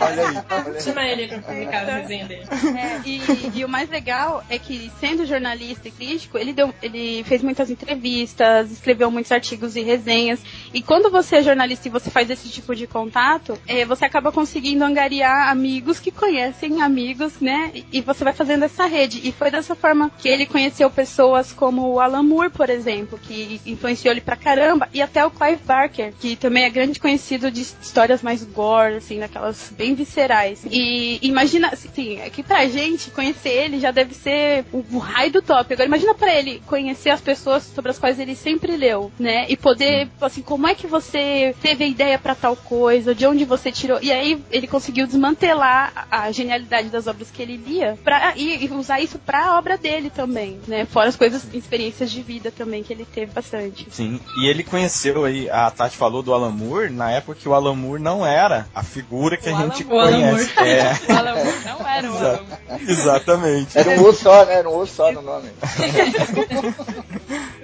Olha aí. Olha. Chama ele pra publicar a resenha dele. É, e, e o mais legal é que, sendo jornalista e crítico, ele, deu, ele fez muitas entrevistas, escreveu muitos artigos e resenhas. E quando você é jornalista e você faz esse tipo de contato, é, você acaba conseguindo angariar amigos que conhecem amigos, né? E, e você vai fazendo essa rede. E foi dessa forma que ele conheceu pessoas como o Alan Moore, por exemplo, que influenciou ele pra caramba, e até o Clive Barker, que também é grande conhecido de histórias mais gore, assim, daquelas bem viscerais. E imagina, assim, é que pra gente conhecer ele já deve ser o, o raio do top. Agora imagina pra ele conhecer as pessoas sobre as quais ele sempre leu, né? E poder, assim, como é que você teve a ideia pra tal coisa, de onde você tirou. E aí ele conseguiu desmantelar a, a genialidade das obras que ele lia pra, e, e usar isso pra obra dele também, né? Fora as coisas, experiências de vida também que ele teve bastante. Sim, e ele conheceu aí, a Tati falou do Alan Moore, na época que o Alan Moore não era a figura que O a Alan gente Moore. conhece. É, *laughs* O Alan Moore não era o Alan Moore. exatamente. Era um O só, né? Era um O só no nome. *laughs*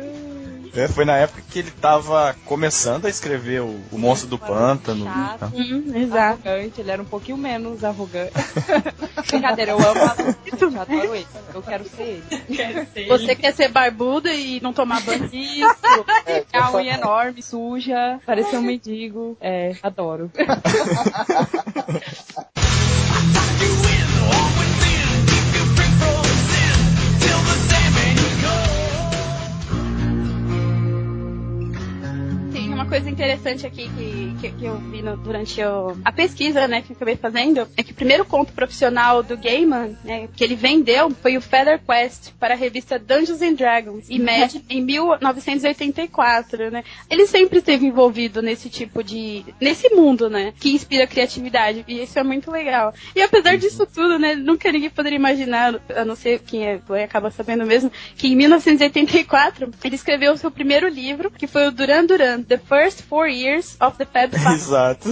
É, foi na época que ele tava começando a escrever o, o Monstro do Pântano. Chato. Hum, exato. Arrogante, ele era um pouquinho menos arrogante. *laughs* Brincadeira, eu amo eu adoro ele. Eu quero ser ele. Quero ser *laughs* Você ele. quer ser barbudo e não tomar banho? Isso! É, Tem a unha enorme, suja, parecia um mendigo. É, adoro. Uma coisa interessante aqui que, que, que eu vi no- durante o- a pesquisa, né, que eu acabei fazendo, é que o primeiro conto profissional do Gaiman, né, que ele vendeu foi o Feather Quest para a revista Dungeons and Dragons, Imagine, em 1984, *laughs* né. Ele sempre esteve envolvido nesse tipo de, nesse mundo, né, que inspira criatividade, e isso é muito legal. E apesar disso tudo, né, nunca ninguém poderia imaginar, a não ser quem é, e acaba sabendo mesmo, que em 1984 ele escreveu o seu primeiro livro, que foi o Duran Duran, The First Four Years of the Fab *laughs* Five. Exato.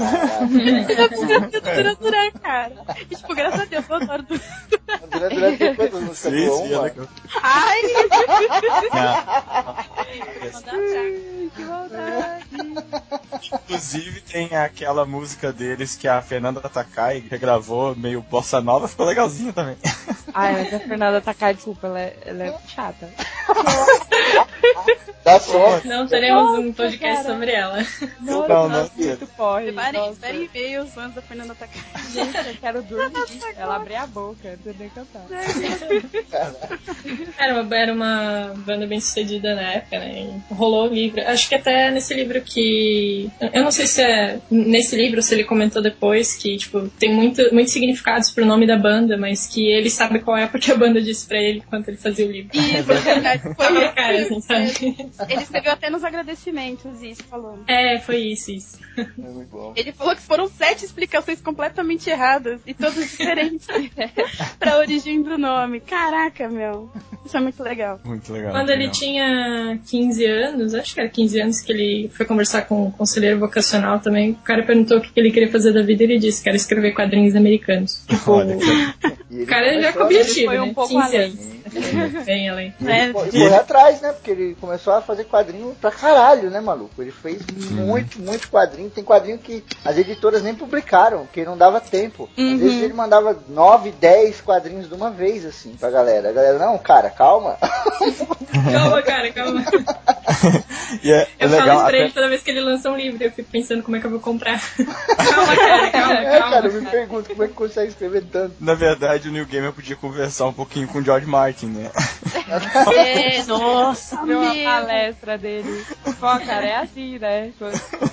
Duran Duran, cara. E, tipo, graças a Deus, eu adoro Duran Durante, durante tem quantas músicas Sim, boas? sim, Uma? legal. Ai! *laughs* Que maldade. Inclusive tem aquela música deles que a Fernanda Takai regravou, meio bossa nova, ficou legalzinho também. Ai, mas a Fernanda Takai, desculpa, ela é, ela é chata. *laughs* Dá som. Não teremos um Nossa, podcast cara. sobre ela. Não, Não, não. muito porre. Preparem e-mails da Fernanda Takai. Gente, eu quero dormir. Ela abre a boca, sei nem cantar. Era uma, era uma banda bem sucedida na época, né? E rolou o livro. Acho que até nesse livro que. Eu não sei se é nesse livro, se ele comentou depois, que, tipo, tem muito, muitos significados pro nome da banda, mas que ele sabe qual é porque a banda disse pra ele enquanto ele fazia o livro. Isso, é verdade. *laughs* Foi isso. cara, assim, sabe? Ele escreveu até nos agradecimentos isso, falou. É, foi isso, isso. É muito bom. Ele falou que foram sete explicações completamente erradas e todas diferentes *laughs* pra origem do nome. Caraca, meu. Isso é muito legal. Muito legal. Quando muito ele legal. tinha 15 anos, acho que era 15 anos que ele foi conversar com um conselheiro vocacional também, o cara perguntou o que ele queria fazer da vida e ele disse que era escrever quadrinhos americanos. *laughs* Tipo, o cara já com objetivo, Foi um né? pouco 15 além. anos. Bem além. E É, e correu atrás, né? Porque ele começou a fazer quadrinho pra caralho, né, maluco? Ele fez muito, muito quadrinho. Tem quadrinho que as editoras nem publicaram, porque não dava tempo. Às Uhum. vezes ele mandava 9, 10 quadrinhos de uma vez, assim, pra galera. A galera, não, cara, calma. *laughs* Calma, cara, calma. E é, é Eu falo legal. isso pra até- ele toda vez que ele lança um livro, eu fico pensando como é que eu vou comprar. *laughs* calma, cara, calma, É, calma. cara, eu me pergunto como é que consegue escrever tanto. Na verdade, o New Gamer podia conversar um pouquinho com o George Martin, né? *laughs* É, nossa, Viu a palestra dele. Pô, cara, é assim, né?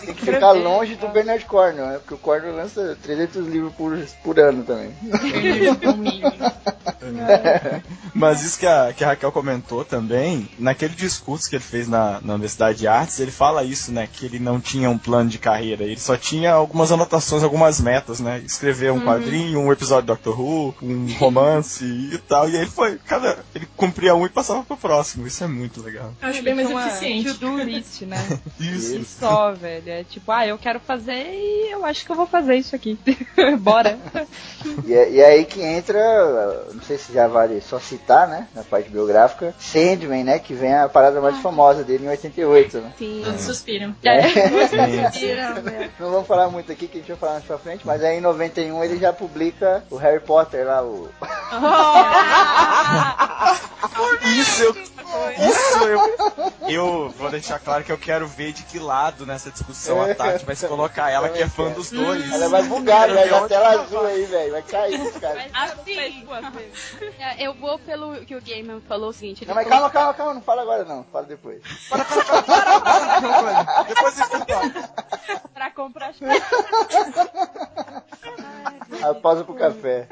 Tem que ficar longe do Bernard Cornwell, né? Porque o Cornwell lança 300 livros por, por ano também. *laughs* Mas isso que a, que a Raquel comentou também, naquele discurso que ele fez na, na Universidade de artes, ele fala isso, né? Que ele não tinha um plano de carreira, ele só tinha algumas anotações, algumas metas, né? Escrever um Uhum. quadrinho, um episódio de Doctor Who, um romance e tal. E aí ele foi, cada. Ele cumpria um e passava pro próximo. Isso é muito legal. Eu acho bem mais Uma eficiente. to-do list, né? *laughs* Isso. E só, velho. É tipo, ah, eu quero fazer e eu acho que eu vou fazer isso aqui. *laughs* Bora. E, é- e é aí que entra, não sei se já vale só citar, né, na parte biográfica, Sandman, né, que vem a parada mais famosa dele em 88, né. Sim. Todos suspiram. *laughs* É. Sim. Não vamos falar muito aqui, que a gente vai falar mais pra frente, mas aí em 91 ele já publica o Harry Potter lá, o... *laughs* Isso eu. Isso eu. Eu vou deixar claro que eu quero ver de que lado nessa discussão a Tati vai se colocar. Ela que é fã dos dois. Ela vai bugar, ver dar onde tela ela azul aí, velho, vai cair esse cara. Assim, é, eu vou pelo que o Gaiman falou o seguinte. Não, mas falou- calma, calma, calma, não fala agora não, fala depois. Depois você fala. pra comprar A *laughs* pausa pro café.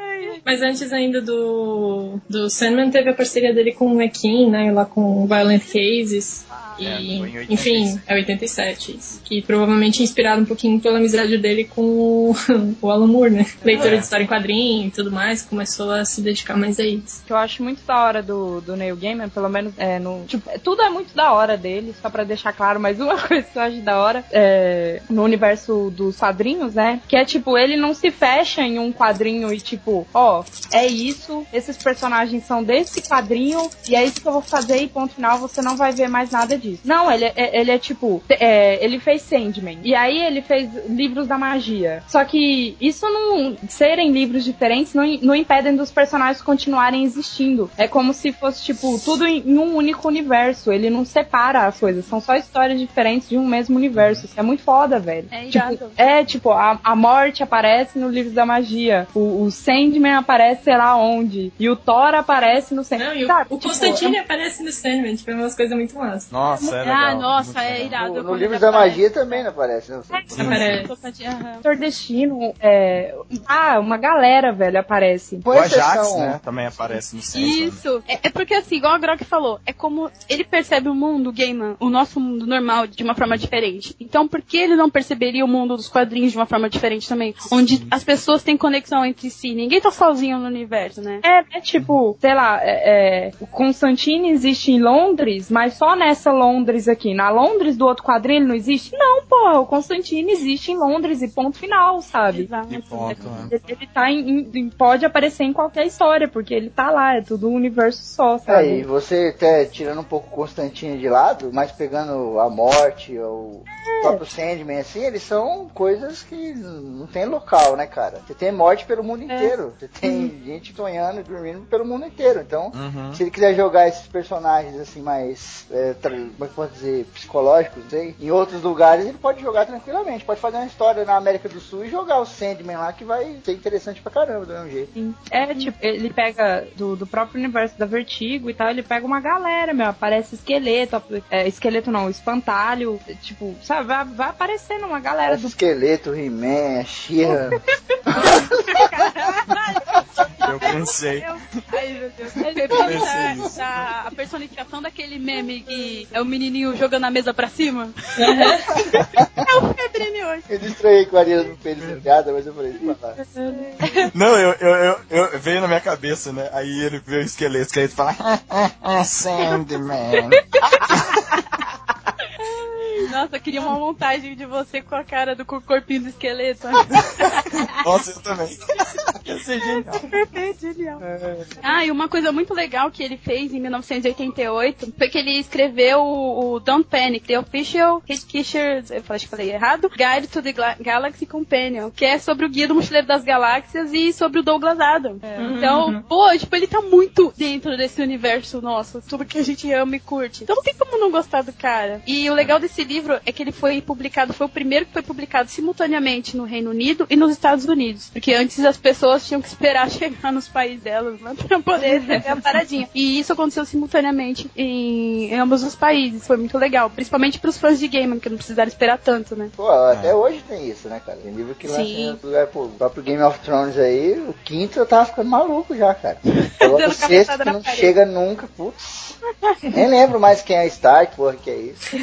Mas antes ainda do, do Sandman, teve a parceria dele com o Ekin, né? Lá com Violent Cases. É, E, foi em 87. enfim, é 87. isso. Que provavelmente é inspirado um pouquinho pela amizade dele com o, *laughs* o Alan Moore, né? Leitura É. de história em quadrinho e tudo mais, começou a se dedicar mais a isso. que eu acho muito da hora do, do Neil Gaiman, pelo menos é, no. Tipo, tudo é muito da hora dele, só pra deixar claro, mas uma coisa que eu acho da hora é, no universo dos quadrinhos, né? Que é tipo, ele não se fecha em um quadrinho e tipo, ó, é isso, esses personagens são desse quadrinho e é isso que eu vou fazer e ponto final, você não vai ver mais nada disso. Não, ele é, ele é tipo, é, ele fez Sandman. E aí ele fez livros da magia. Só que isso não serem livros diferentes não, não impedem dos personagens continuarem existindo. É como se fosse, tipo, tudo em, em um único universo. Ele não separa as coisas. São só histórias diferentes de um mesmo universo. Isso é muito foda, velho. É tipo, irado. é, tipo, a, a morte aparece no livro da magia. O, o Sandman aparece sei lá onde. E o Thor aparece no Sandman. Não, e o, Sabe, o tipo, Constantine aparece no Sandman, tipo, é umas coisas muito massas. Nossa, é legal. Ah, nossa, é irado. No, no livro da aparece. magia também não aparece, né? Aparece. Nordestino, é... Ah, uma galera, velho, aparece. O Ajax, né? Também aparece no centro. Isso. É, é porque assim, igual a Grok falou, é como ele percebe o mundo Gaiman, o nosso mundo normal, de uma forma diferente. Então, por que ele não perceberia o mundo dos quadrinhos de uma forma diferente também? Onde as pessoas têm conexão entre si. Ninguém tá sozinho no universo, né? É, é tipo, sei lá, é, é, o Constantine existe em Londres, mas só nessa Londres aqui. Na Londres do outro quadrinho ele não existe? Não, porra, o Constantine existe em Londres e ponto final, sabe? Exato. E ponto, né? Ele, ele tá em, em- pode aparecer em qualquer história, porque ele tá lá, é tudo um universo só, É, sabe? e você até tirando um pouco o Constantine de lado, mas pegando a morte ou o próprio Sandman, assim, eles são coisas que não tem local, né, cara? Você tem morte pelo mundo inteiro. Você tem gente sonhando e dormindo pelo mundo inteiro. Então, Uhum. se ele quiser jogar esses personagens assim mais, é, como é que posso dizer, psicológicos, não sei, em outros lugares ele pode jogar tranquilamente. Pode fazer uma história na América do Sul e jogar o Sandman lá que vai ser interessante pra caramba do mesmo jeito. Sim. É, tipo, ele pega do, do próprio universo da Vertigo e tal, ele pega uma galera, meu, aparece esqueleto, é, esqueleto não, espantalho, tipo, sabe, vai, vai aparecendo uma galera do Esqueleto, He-Man, She-Ra. *laughs* Eu pensei. Ai, meu Deus. Ele pensa da- a personificação daquele meme que é o menininho jogando a mesa pra cima. é o Febrini hoje. Eu distraí com a Ariana no pênis de piada, mas eu falei. Não, eu, eu, eu, eu- veio na minha cabeça, né? Aí ele vê o esqueleto, o esqueleto fala, "Ah, Sandman. *laughs* Nossa, eu queria uma montagem de você com a cara do com o corpinho do esqueleto. *laughs* Nossa, eu também. Ia ser genial. Perfeito, genial. Ah, e uma coisa muito legal que ele fez em 1988 foi que ele escreveu o, o Don't Panic, The Official Hitchhiker, eu acho que falei errado, Guide to the Galaxy Companion, que é sobre o Guia do Mochileiro das Galáxias e sobre o Douglas Adams. Então, pô, tipo, ele tá muito dentro desse universo nosso, tudo que a gente ama e curte. Então não tem como não gostar do cara. E o legal desse livro é que ele foi publicado, foi o primeiro que foi publicado simultaneamente no Reino Unido e nos Estados Unidos. Porque antes as pessoas tinham que esperar *laughs* chegar nos países delas lá pra poder receber a *laughs* paradinha. E isso aconteceu simultaneamente em, em ambos os países. Foi muito legal. Principalmente pros fãs de game, que não precisaram esperar tanto, né? Pô, até hoje tem isso, né, cara? Tem livro que lança Sim. em outro lugar. Pô, o próprio Game of Thrones aí, o quinto eu tava ficando maluco já, cara. *laughs* O sexto que não parede. chega nunca, putz. Nem lembro mais quem é Stark, porra, que é isso.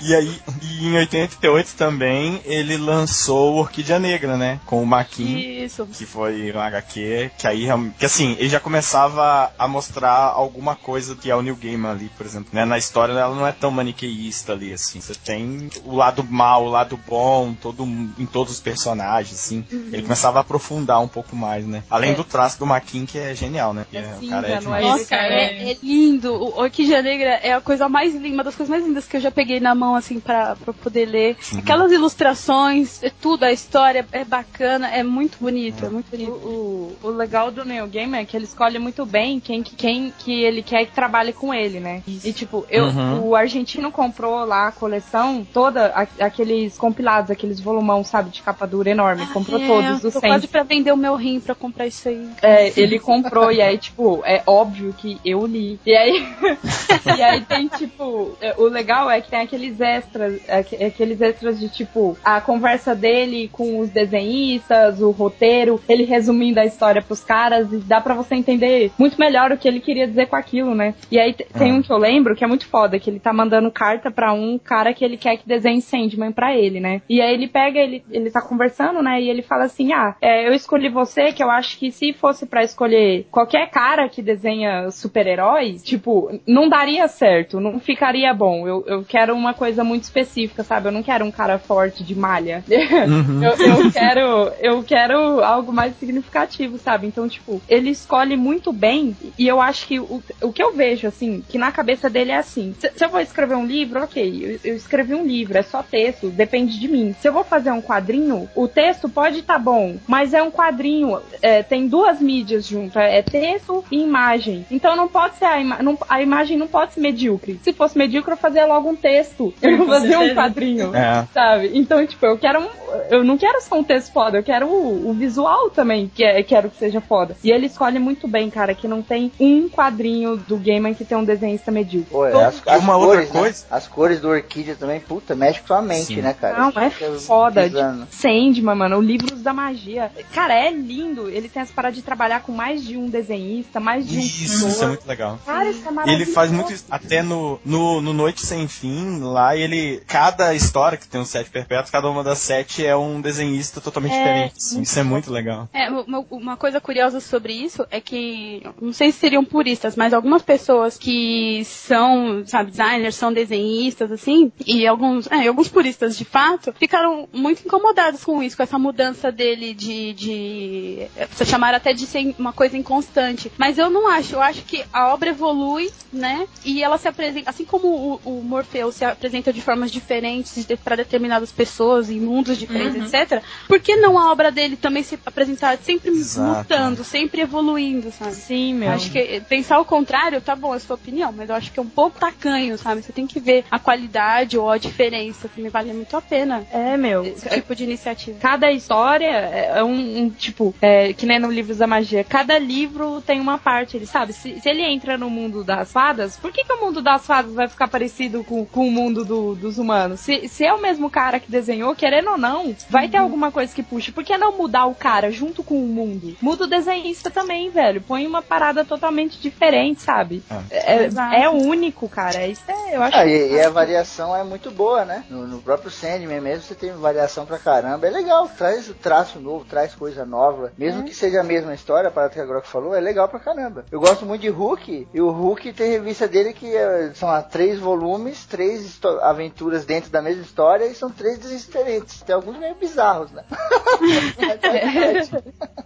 E aí, e em 88 também, ele lançou o Orquídea Negra, né? Com o Maquin. Isso. Que foi um HQ, que aí, que assim, ele já começava a mostrar alguma coisa que é o New Gaiman ali, por exemplo, né? Na história ela não é tão maniqueísta ali, assim. Você tem o lado mal, o lado bom, todo, em todos os personagens, assim. Ele começava a aprofundar um pouco mais, né? Além É. do traço do Maquin, que é genial, né? Que É o cinza, cara é demais. é Nossa, cara, é, é lindo. O Orquídea Negra é a coisa mais linda, uma das coisas mais lindas que eu já peguei na mão, assim, pra, pra poder ler. Aquelas ilustrações, é tudo, a história é bacana, é muito bonito, é muito O, bonito. o, o legal do Neil Gaiman é que ele escolhe muito bem quem, que- quem que ele quer que trabalhe com ele, né? E tipo, eu, Uhum. o argentino comprou lá a coleção toda, a- aqueles compilados, aqueles volumão, sabe, de capa dura enorme. comprou É, todos os tô 100. quase pra vender o meu rim pra comprar isso aí. É, ele comprou, e aí, tipo, é óbvio que eu li. E aí, *laughs* e aí tem, tipo, é, o legal é que tem aqueles extras, aque- aqueles extras de, tipo, a conversa dele com os desenhistas, o roteiro, ele resumindo a história pros caras, e dá pra você entender muito melhor o que ele queria dizer com aquilo, né? E aí te- tem Ah. um que eu lembro que é muito foda, que ele tá mandando carta pra um cara que ele quer que desenhe Sandman pra ele, né? E aí ele pega, ele, ele tá conversando, né? E ele fala assim: Ah, é, eu escolhi você, que eu acho que se fosse pra escolher qualquer cara que desenha super-heróis, tipo, não daria certo, não ficaria bom. Eu, eu quero uma coisa muito específica, sabe? Eu não quero um cara forte de malha. Uhum. *laughs* eu, eu quero, eu quero algo mais significativo, sabe? Então, tipo, ele escolhe muito bem e eu acho que o, o que eu vejo, assim, que na cabeça dele é assim: se, se eu vou escrever um livro, ok, eu, eu escrevi um livro, é só texto, depende de mim. Se eu vou fazer um quadrinho, o texto pode estar bom, mas é um quadrinho, é, tem duas mídias junto, é, é texto e imagem. Então não pode ser a, ima não- a imagem não pode ser medíocre. Se fosse medíocre, eu fazia logo um texto, eu Com fazia um quadrinho É. sabe? Então, tipo, eu quero um, eu não quero só um texto foda, eu quero o, o visual também, que é, quero que seja foda. E ele escolhe muito bem, cara, que não tem um quadrinho do Gaiman que tem um desenhista medíocre. Pô, é, Todo- as, as uma outra cores, né? coisa- As cores do Orquídea também, puta, mexe com a mente, Sim. né, cara? Não, é foda. pisando. De Sandman, mano, o Livros da Magia. Cara, é lindo. Ele tem as paradas de trabalhar com mais de um desenhista, mais de um Isso, isso é pintor. muito legal. Cara, isso é E maravilhoso. ele faz muito isso. Até no, no, no Noite Sem Fim, lá ele. Cada história que tem um sete perpétuos, cada uma das sete é um desenhista totalmente É, diferente. assim. Isso é muito legal. É, uma, uma coisa curiosa sobre isso é que, não sei se seriam puristas, mas algumas pessoas que são, sabe, designers, são desenhistas, assim, e alguns, é, alguns puristas de fato, ficaram muito incomodados com isso, com essa mudança dele de, de você chamar até de ser uma coisa inconstante. Mas eu não acho, eu acho que a obra evolui, né, e ela se apresenta, assim como o, o Morpheus se apresenta de formas diferentes para determinadas pessoas, em mundos diferentes, etc., por que não a obra dele também se apresentar sempre Exato. mutando, sempre evoluindo, sabe? Sim, meu. Acho que pensar o contrário, tá bom, é sua opinião, mas eu acho que é um pouco tacanho, sabe? Você tem que ver a qualidade ou a diferença, que me vale muito a pena É, meu. esse tipo de iniciativa. Cada história é um, um, tipo, é, que nem no Livros da Magia, cada livro tem uma parte, ele sabe? Se, se ele entra no mundo das fadas, por que, que o mundo das fadas vai ficar parecido com, com o mundo do- dos humanos? Se, se é o mesmo cara que desenhou, querendo ou não, vai ter alguma coisa que puxa. Por que não mudar o cara junto com o mundo? Muda o desenhista também, velho. Põe uma parada totalmente diferente, sabe? É, Exato. é único, cara. Isso é, eu acho. Ah, e, e a variação é muito boa, né? No, no próprio Sandman mesmo você tem variação pra caramba. É legal, traz traço novo, traz coisa nova. Mesmo que seja a mesma história, a parada que a Grok falou, é legal pra caramba. Eu gosto muito de Hulk, e o Hulk tem revista dele que é, são três volumes, três aventuras dentro da mesma história, e são três diferentes. Tem alguns meio bizarros, né? *laughs*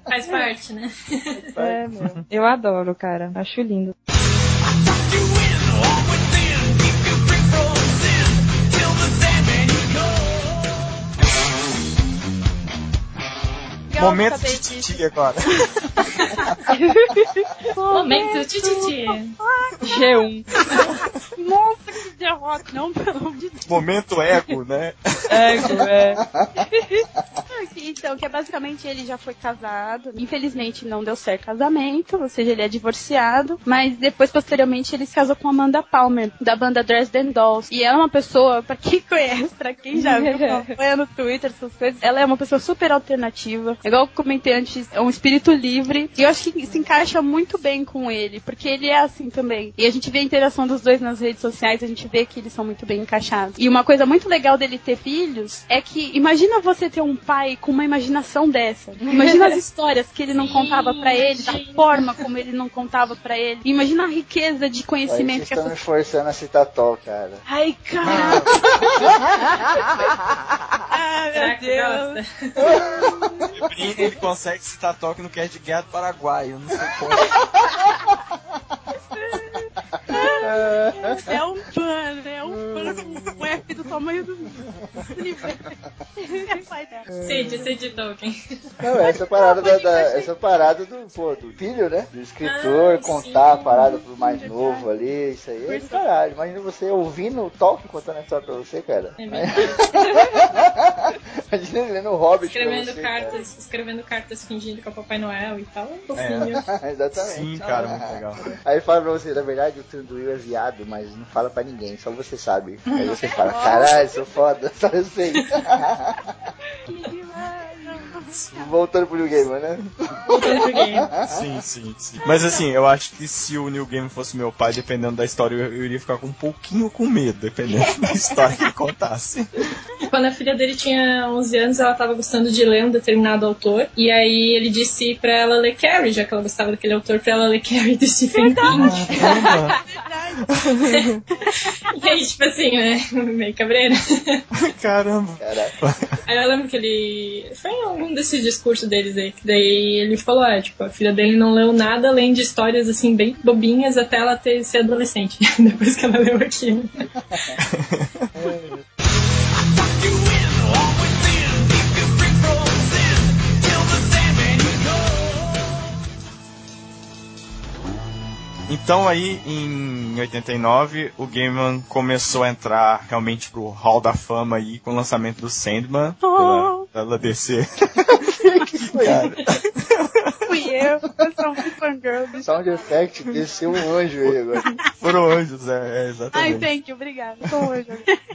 Faz parte, né? É, meu. Eu adoro, cara. Acho lindo. Legal *laughs* Momento de titi agora. Momento tititi. G1. Nossa, que seja rock, não, pelo amor de Deus. Momento ego, né? Ego, é. *laughs* Então, que é basicamente ele já foi casado. Infelizmente não deu certo o casamento, ou seja, ele é divorciado. Mas depois, posteriormente, ele se casou com Amanda Palmer, da banda Dresden Dolls. E ela é uma pessoa, pra quem conhece, pra quem já viu, *laughs* acompanha no Twitter, essas coisas, ela é uma pessoa super alternativa. Igual eu comentei antes, é um espírito livre. E eu acho que se encaixa muito bem com ele, porque ele é assim também. E a gente vê a interação dos dois nas redes sociais, a gente vê que eles são muito bem encaixados. E uma coisa muito legal dele ter filhos é que imagina você ter um pai com uma imaginação dessa. Imagina as *laughs* histórias que ele não contava pra ele, da forma como ele não contava pra ele. Imagina a riqueza de conhecimento que estão me essa. forçando a citar Tol, cara. Ai, cara! *laughs* Deus! gosta. Brinco, ele consegue citar toque no cast de Guerra do Paraguai. Eu não sei como. É um pano, é um pano com um F do tamanho do universo. Cid, Cid Tolkien. Não, essa parada da, da- essa parada do, pô, do filho, né? Do escritor Ah, contar sim. a parada pro mais novo ali, isso aí é do caralho. Imagina você ouvindo o Tolkien contando a história pra você, cara. É. *laughs* Imagina ele lendo o Hobbit Escrevendo você, cartas, escrevendo cartas fingindo que é o Papai Noel e tal. É fofinho. cara. *laughs* Exatamente. Sim, cara, muito legal. Aí ele fala pra você, na verdade o Tranduil é viado, mas não fala pra ninguém, só você sabe. Aí você fala, caralho, sou foda, *laughs* só eu sei. *laughs* Voltando pro New Gamer, né? Voltando pro game. Sim, sim, sim. Mas assim, eu acho que se o New Game fosse meu pai, dependendo da história, eu, eu iria ficar com um pouquinho com medo, dependendo da história que ele contasse. Quando a filha dele tinha 11 anos, ela tava gostando de ler um determinado autor. E aí ele disse pra ela ler Carrie, já que ela gostava daquele autor, pra ela ler Carrie do Stephen King. *laughs* Caramba! *laughs* E aí, tipo assim, né? Meio cabreira. Caramba! Caraca. Aí eu lembro que ele. Foi em algum desses discursos deles aí, que daí ele falou, ah, tipo, a filha dele não leu nada além de histórias assim, bem bobinhas até ela ter ser adolescente. *laughs* Depois que ela leu aquilo. Então aí, em 89, o Gaiman começou a entrar realmente pro Hall da Fama aí com o lançamento do Sandman pela, pela DC. *laughs* Cara, Eu, eu sou um fangirl. do- Sound Effect desceu um anjo aí agora. *laughs* foram anjos, é, é, Ai, exatamente. thank you, obrigada. Sou um anjo.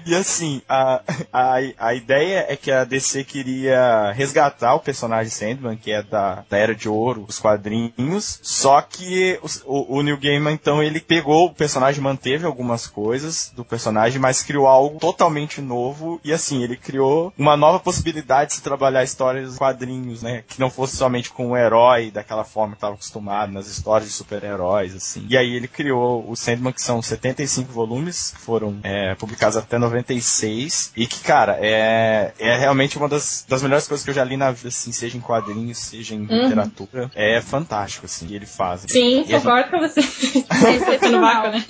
E assim, a, a, a ideia é que a DC queria resgatar o personagem Sandman, que é da, da Era de Ouro, os quadrinhos, só que os- o, o Neil Gaiman, então, ele pegou o personagem, manteve algumas coisas do personagem, mas criou algo totalmente novo, e assim, ele criou uma nova possibilidade de se trabalhar histórias dos quadrinhos, né, que não fosse somente com o herói, daquela forma que estava acostumado nas histórias de super-heróis, assim. E aí ele criou o Sandman, que são 75 volumes, que foram é, publicados até 96, e que, cara, é, é realmente uma das, das melhores coisas que eu já li na vida, assim, seja em quadrinhos, seja em literatura. É fantástico, assim, que ele faz. Sim, concordo com você. No né?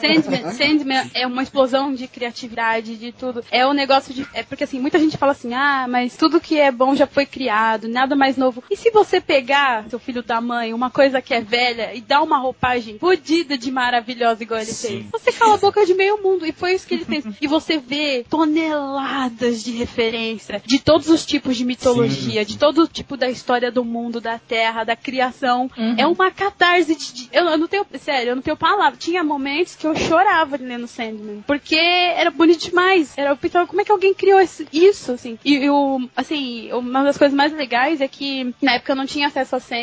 Sandman, Sandman é uma explosão de criatividade, de tudo. É um negócio de. É porque assim, muita gente fala assim, ah, mas tudo que é bom já foi criado, nada mais novo. E se você pegar, seu filho da mãe, uma coisa que é velha e dar uma roupagem fodida de maravilhosa igual ele Sim. fez? Você cala a boca de meio mundo. E foi isso que ele fez. E você vê toneladas de referência de todos os tipos de mitologia, Sim. de todo tipo da história do mundo, da terra, da criação. É uma catarse de. de- eu, eu não tenho. Sério, eu não tenho palavra. Tinha momentos que eu chorava lendo Sandman. Porque era bonito demais. Era, eu pensava, como é que alguém criou esse- isso, assim? E eu, assim, uma das coisas mais legais é que na época eu não tinha acesso a Sandman.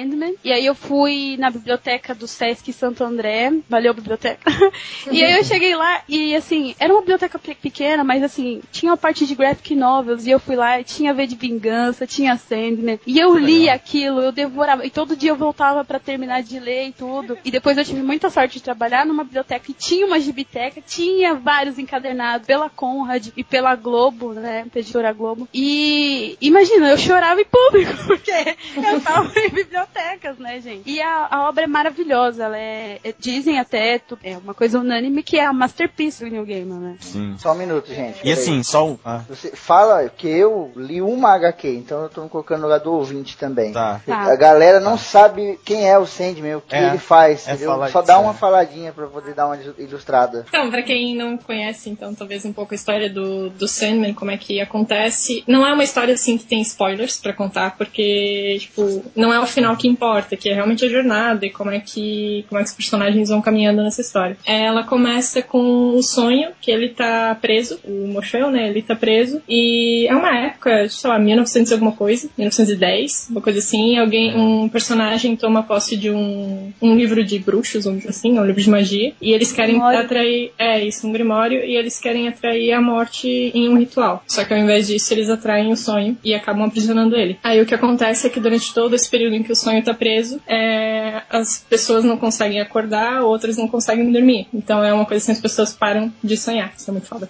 E aí eu fui na biblioteca do Sesc Santo André. Valeu, biblioteca. *laughs* e aí eu cheguei lá e, assim, era uma biblioteca pe- pequena, mas, assim, tinha uma parte de graphic novels. E eu fui lá e tinha V de Vingança, tinha Sandman. E eu li aquilo, eu devorava. E todo dia eu voltava pra terminar de ler e tudo. E depois eu tive muita sorte de trabalhar numa biblioteca que tinha uma gibiteca, tinha vários encadernados pela Conrad e pela Globo, né? Editora Globo. E imagina, eu chorava em público, *laughs* porque eu tava em biblioteca bibliotecas, né, gente? E a, a obra é maravilhosa, ela é, é- dizem até, é uma coisa unânime que é a masterpiece do New Gamer, né? Sim. Só um minuto, gente. E assim, só um. Ah, Você fala que eu li uma HQ, então eu tô me colocando no lugar do ouvinte também. tá. Tá. A galera não sabe quem é o Sandman, o que É, ele faz. é entendeu? Só dá uma faladinha pra poder dar uma ilustrada. Então, pra quem não conhece, então, talvez um pouco a história do, do Sandman, como é que acontece. Não é uma história, assim, que tem spoilers pra contar, porque, tipo, não é o final que importa, que é realmente a jornada e como é que, como é que os personagens vão caminhando nessa história. Ela começa com o sonho, que ele tá preso, o Morfeu, né, ele tá preso, e é uma época, sei lá, 1900 e alguma coisa, 1910, uma coisa assim, alguém, um personagem toma posse de um, um livro de bruxos, vamos dizer assim, um livro de magia, e eles querem Grimório. atrair, é isso, um grimório, e eles querem atrair a morte em um ritual. Só que ao invés disso, eles atraem o sonho e acabam aprisionando ele. Aí o que acontece é que durante todo esse período em que o sonho tá preso, é, as pessoas não conseguem acordar, outras não conseguem dormir. Então é uma coisa assim, as pessoas param de sonhar. Isso é muito foda.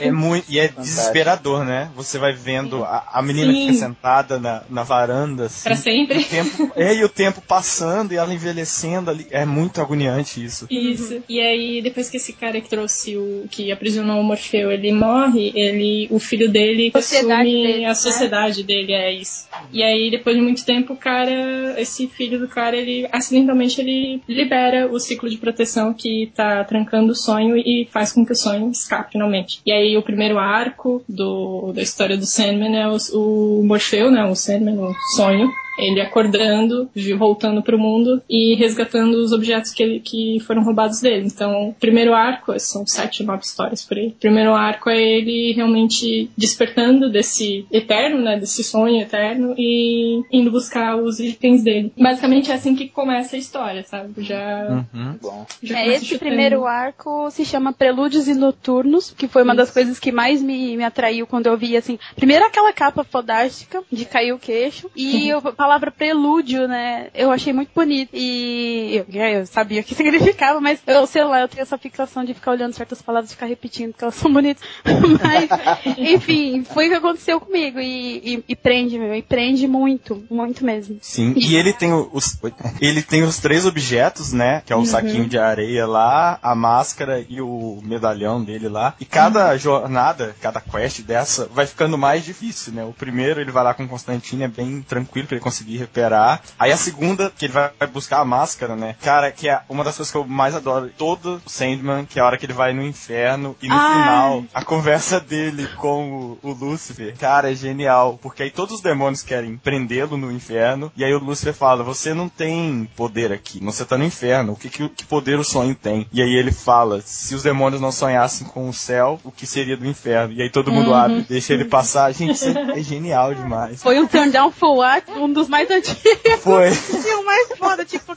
É muito. E é desesperador, né? Você vai vendo a, a menina Sim. fica sentada na, na varanda, assim. Pra sempre. O tempo, é, e o tempo passando e ela envelhecendo ali. É muito agoniante isso. Isso. E aí, depois que esse cara que trouxe o. que aprisionou o Morfeu, ele morre, ele. o filho dele Sociedade assume dele, a né? sociedade dele, é isso. E aí, depois de muito tempo, o cara. Esse filho do cara, ele acidentalmente ele libera o ciclo de proteção que tá trancando o sonho e faz com que o sonho escape finalmente. E aí o primeiro arco do, da história do Sandman é o, o Morfeu, né? O Sandman, o sonho. Ele acordando, vi- voltando pro mundo e resgatando os objetos que, ele, que foram roubados dele. Então, o primeiro arco, são sete, nove histórias por aí. O primeiro arco é ele realmente despertando desse eterno, né? Desse sonho eterno e indo buscar os itens dele. Basicamente é assim que começa a história, sabe? Já. Uhum. Bom. já É, esse chutando. primeiro arco se chama Prelúdios e Noturnos, que foi uma das coisas que mais me, me atraiu quando eu vi, assim, primeiro aquela capa fodástica de cair o queixo, e *laughs* a palavra prelúdio, né, eu achei muito bonito, e eu, eu sabia o que *laughs* significava, mas eu, sei lá, eu tenho essa fixação de ficar olhando certas palavras e ficar repetindo, porque elas são bonitas, *laughs* mas, enfim, foi o que aconteceu comigo, e, e, e prende, meu, e prende muito, muito mesmo. Sim, e ele tem os ele tem os três objetos, né? Que é o saquinho de areia lá, a máscara e o medalhão dele lá. E cada jornada, cada quest dessa, vai ficando mais difícil, né? O primeiro ele vai lá com o Constantine, é bem tranquilo pra ele conseguir recuperar. Aí a segunda, que ele vai buscar a máscara, né? Cara, que é uma das coisas que eu mais adoro. Todo Sandman, que é a hora que ele vai no inferno e no Ah. final, a conversa dele com o, o Lúcifer, cara, é genial. Porque aí todos os demônios querem prendê-lo no inferno. E aí o Lúcifer fala: Você não tem poder aqui, você tá no inferno. O que, que, que poder o sonho tem? E aí ele fala: Se os demônios não sonhassem com o céu, o que seria do inferno? E aí todo mundo abre, deixa ele passar. Gente, isso é genial demais. Foi um turn down for what? Um dos mais antigos. Foi. *laughs* E o mais foda, tipo, *laughs*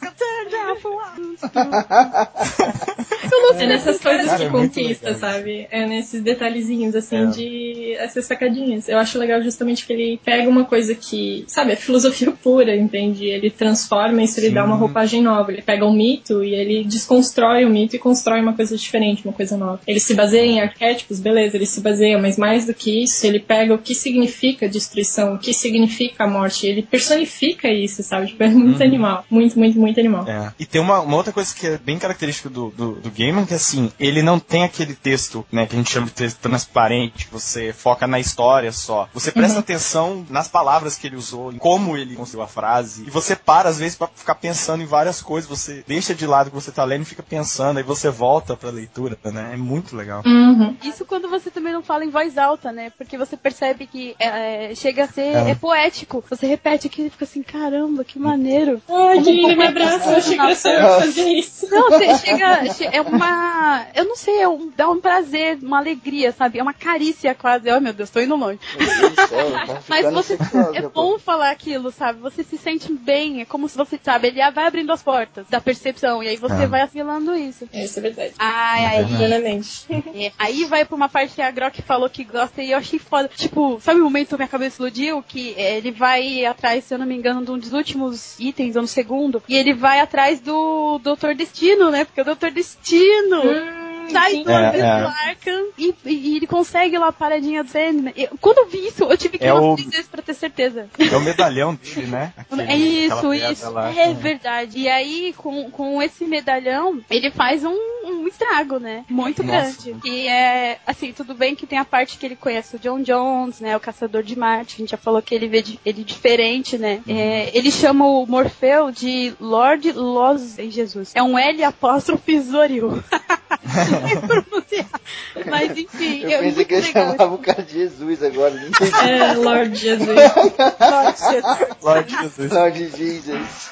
É nessas coisas Cara, de é conquista, sabe? É nesses detalhezinhos, assim, É. de essas sacadinhas. Eu acho legal justamente que ele pega uma coisa que, sabe, é filosofia pura, entende? Ele transforma isso, ele Sim. dá uma roupagem nova. Ele pega um mito e ele desconstrói o mito e constrói uma coisa diferente, uma coisa nova. Ele se baseia em arquétipos, beleza, ele se baseia, mas mais do que isso, ele pega o que significa destruição, o que significa a morte, ele personifica isso, sabe? Tipo, é muito Uhum. animal. Muito, muito, muito animal. É. E tem uma, uma outra coisa que é bem característica do, do, do Gaiman, que assim, ele não tem aquele texto, né, que a gente chama de texto transparente, que você foca na história só. Você presta atenção nas palavras que ele usou, em como ele construiu a frase, e você para, às vezes, pra ficar pensando em várias coisas, você deixa de lado o que você tá lendo e fica pensando, aí você volta pra leitura, né? É muito legal. Uhum. Isso quando você também não fala em voz alta, né? Porque você percebe que é, chega a ser É. é. poético. Você repete aquilo e fica assim, caramba, que maneiro. Ai, como me abraça, que eu achei eu fazer isso. Não, você chega. che- É uma. Eu não sei, é um, dá um prazer, uma alegria, sabe? É uma carícia quase. Oh, meu Deus, tô indo longe. Meu Deus do céu, tá Mas você. sexual, É bom falar aquilo, sabe? Você se sente bem. É como se você, sabe, ele vai abrindo as portas da percepção. E aí você É. vai assimilando isso. Isso é verdade. Ai, aí. Plenamente. É, aí vai pra uma parte que a Grok falou que gosta e eu achei foda. Tipo, sabe o momento que minha cabeça explodiu? Que é, ele vai atrás, se eu não me engano, de um dos últimos itens, ou no segundo. E ele vai atrás do Doutor Destino, né? Porque o Doutor Destino destino. Hum sai do É, é. do Arkham e, e ele consegue lá a paradinha do Sandman. Eu- quando eu vi isso, eu tive que É ir o- umas três vezes pra ter certeza. É o medalhão dele, né? *laughs* Aquele- É isso, isso. lá. É verdade. E aí, com, com esse medalhão, ele faz um, um estrago, né? Muito Nossa. grande. E é, assim, tudo bem que tem a parte que ele conhece o John Jones, né? O Caçador de Marte. A gente já falou que ele vê de- ele diferente, né? Uhum. É, ele chama o Morfeu de Lord Los... Ei, Jesus. É um L apóstrofe Zoril. *laughs* *laughs* Mas enfim, Eu é pensei que ele legal. chamava o cara de Jesus agora, não entendi. É, Lord Jesus. *laughs* Lord Jesus. Lord Jesus. Lord Jesus.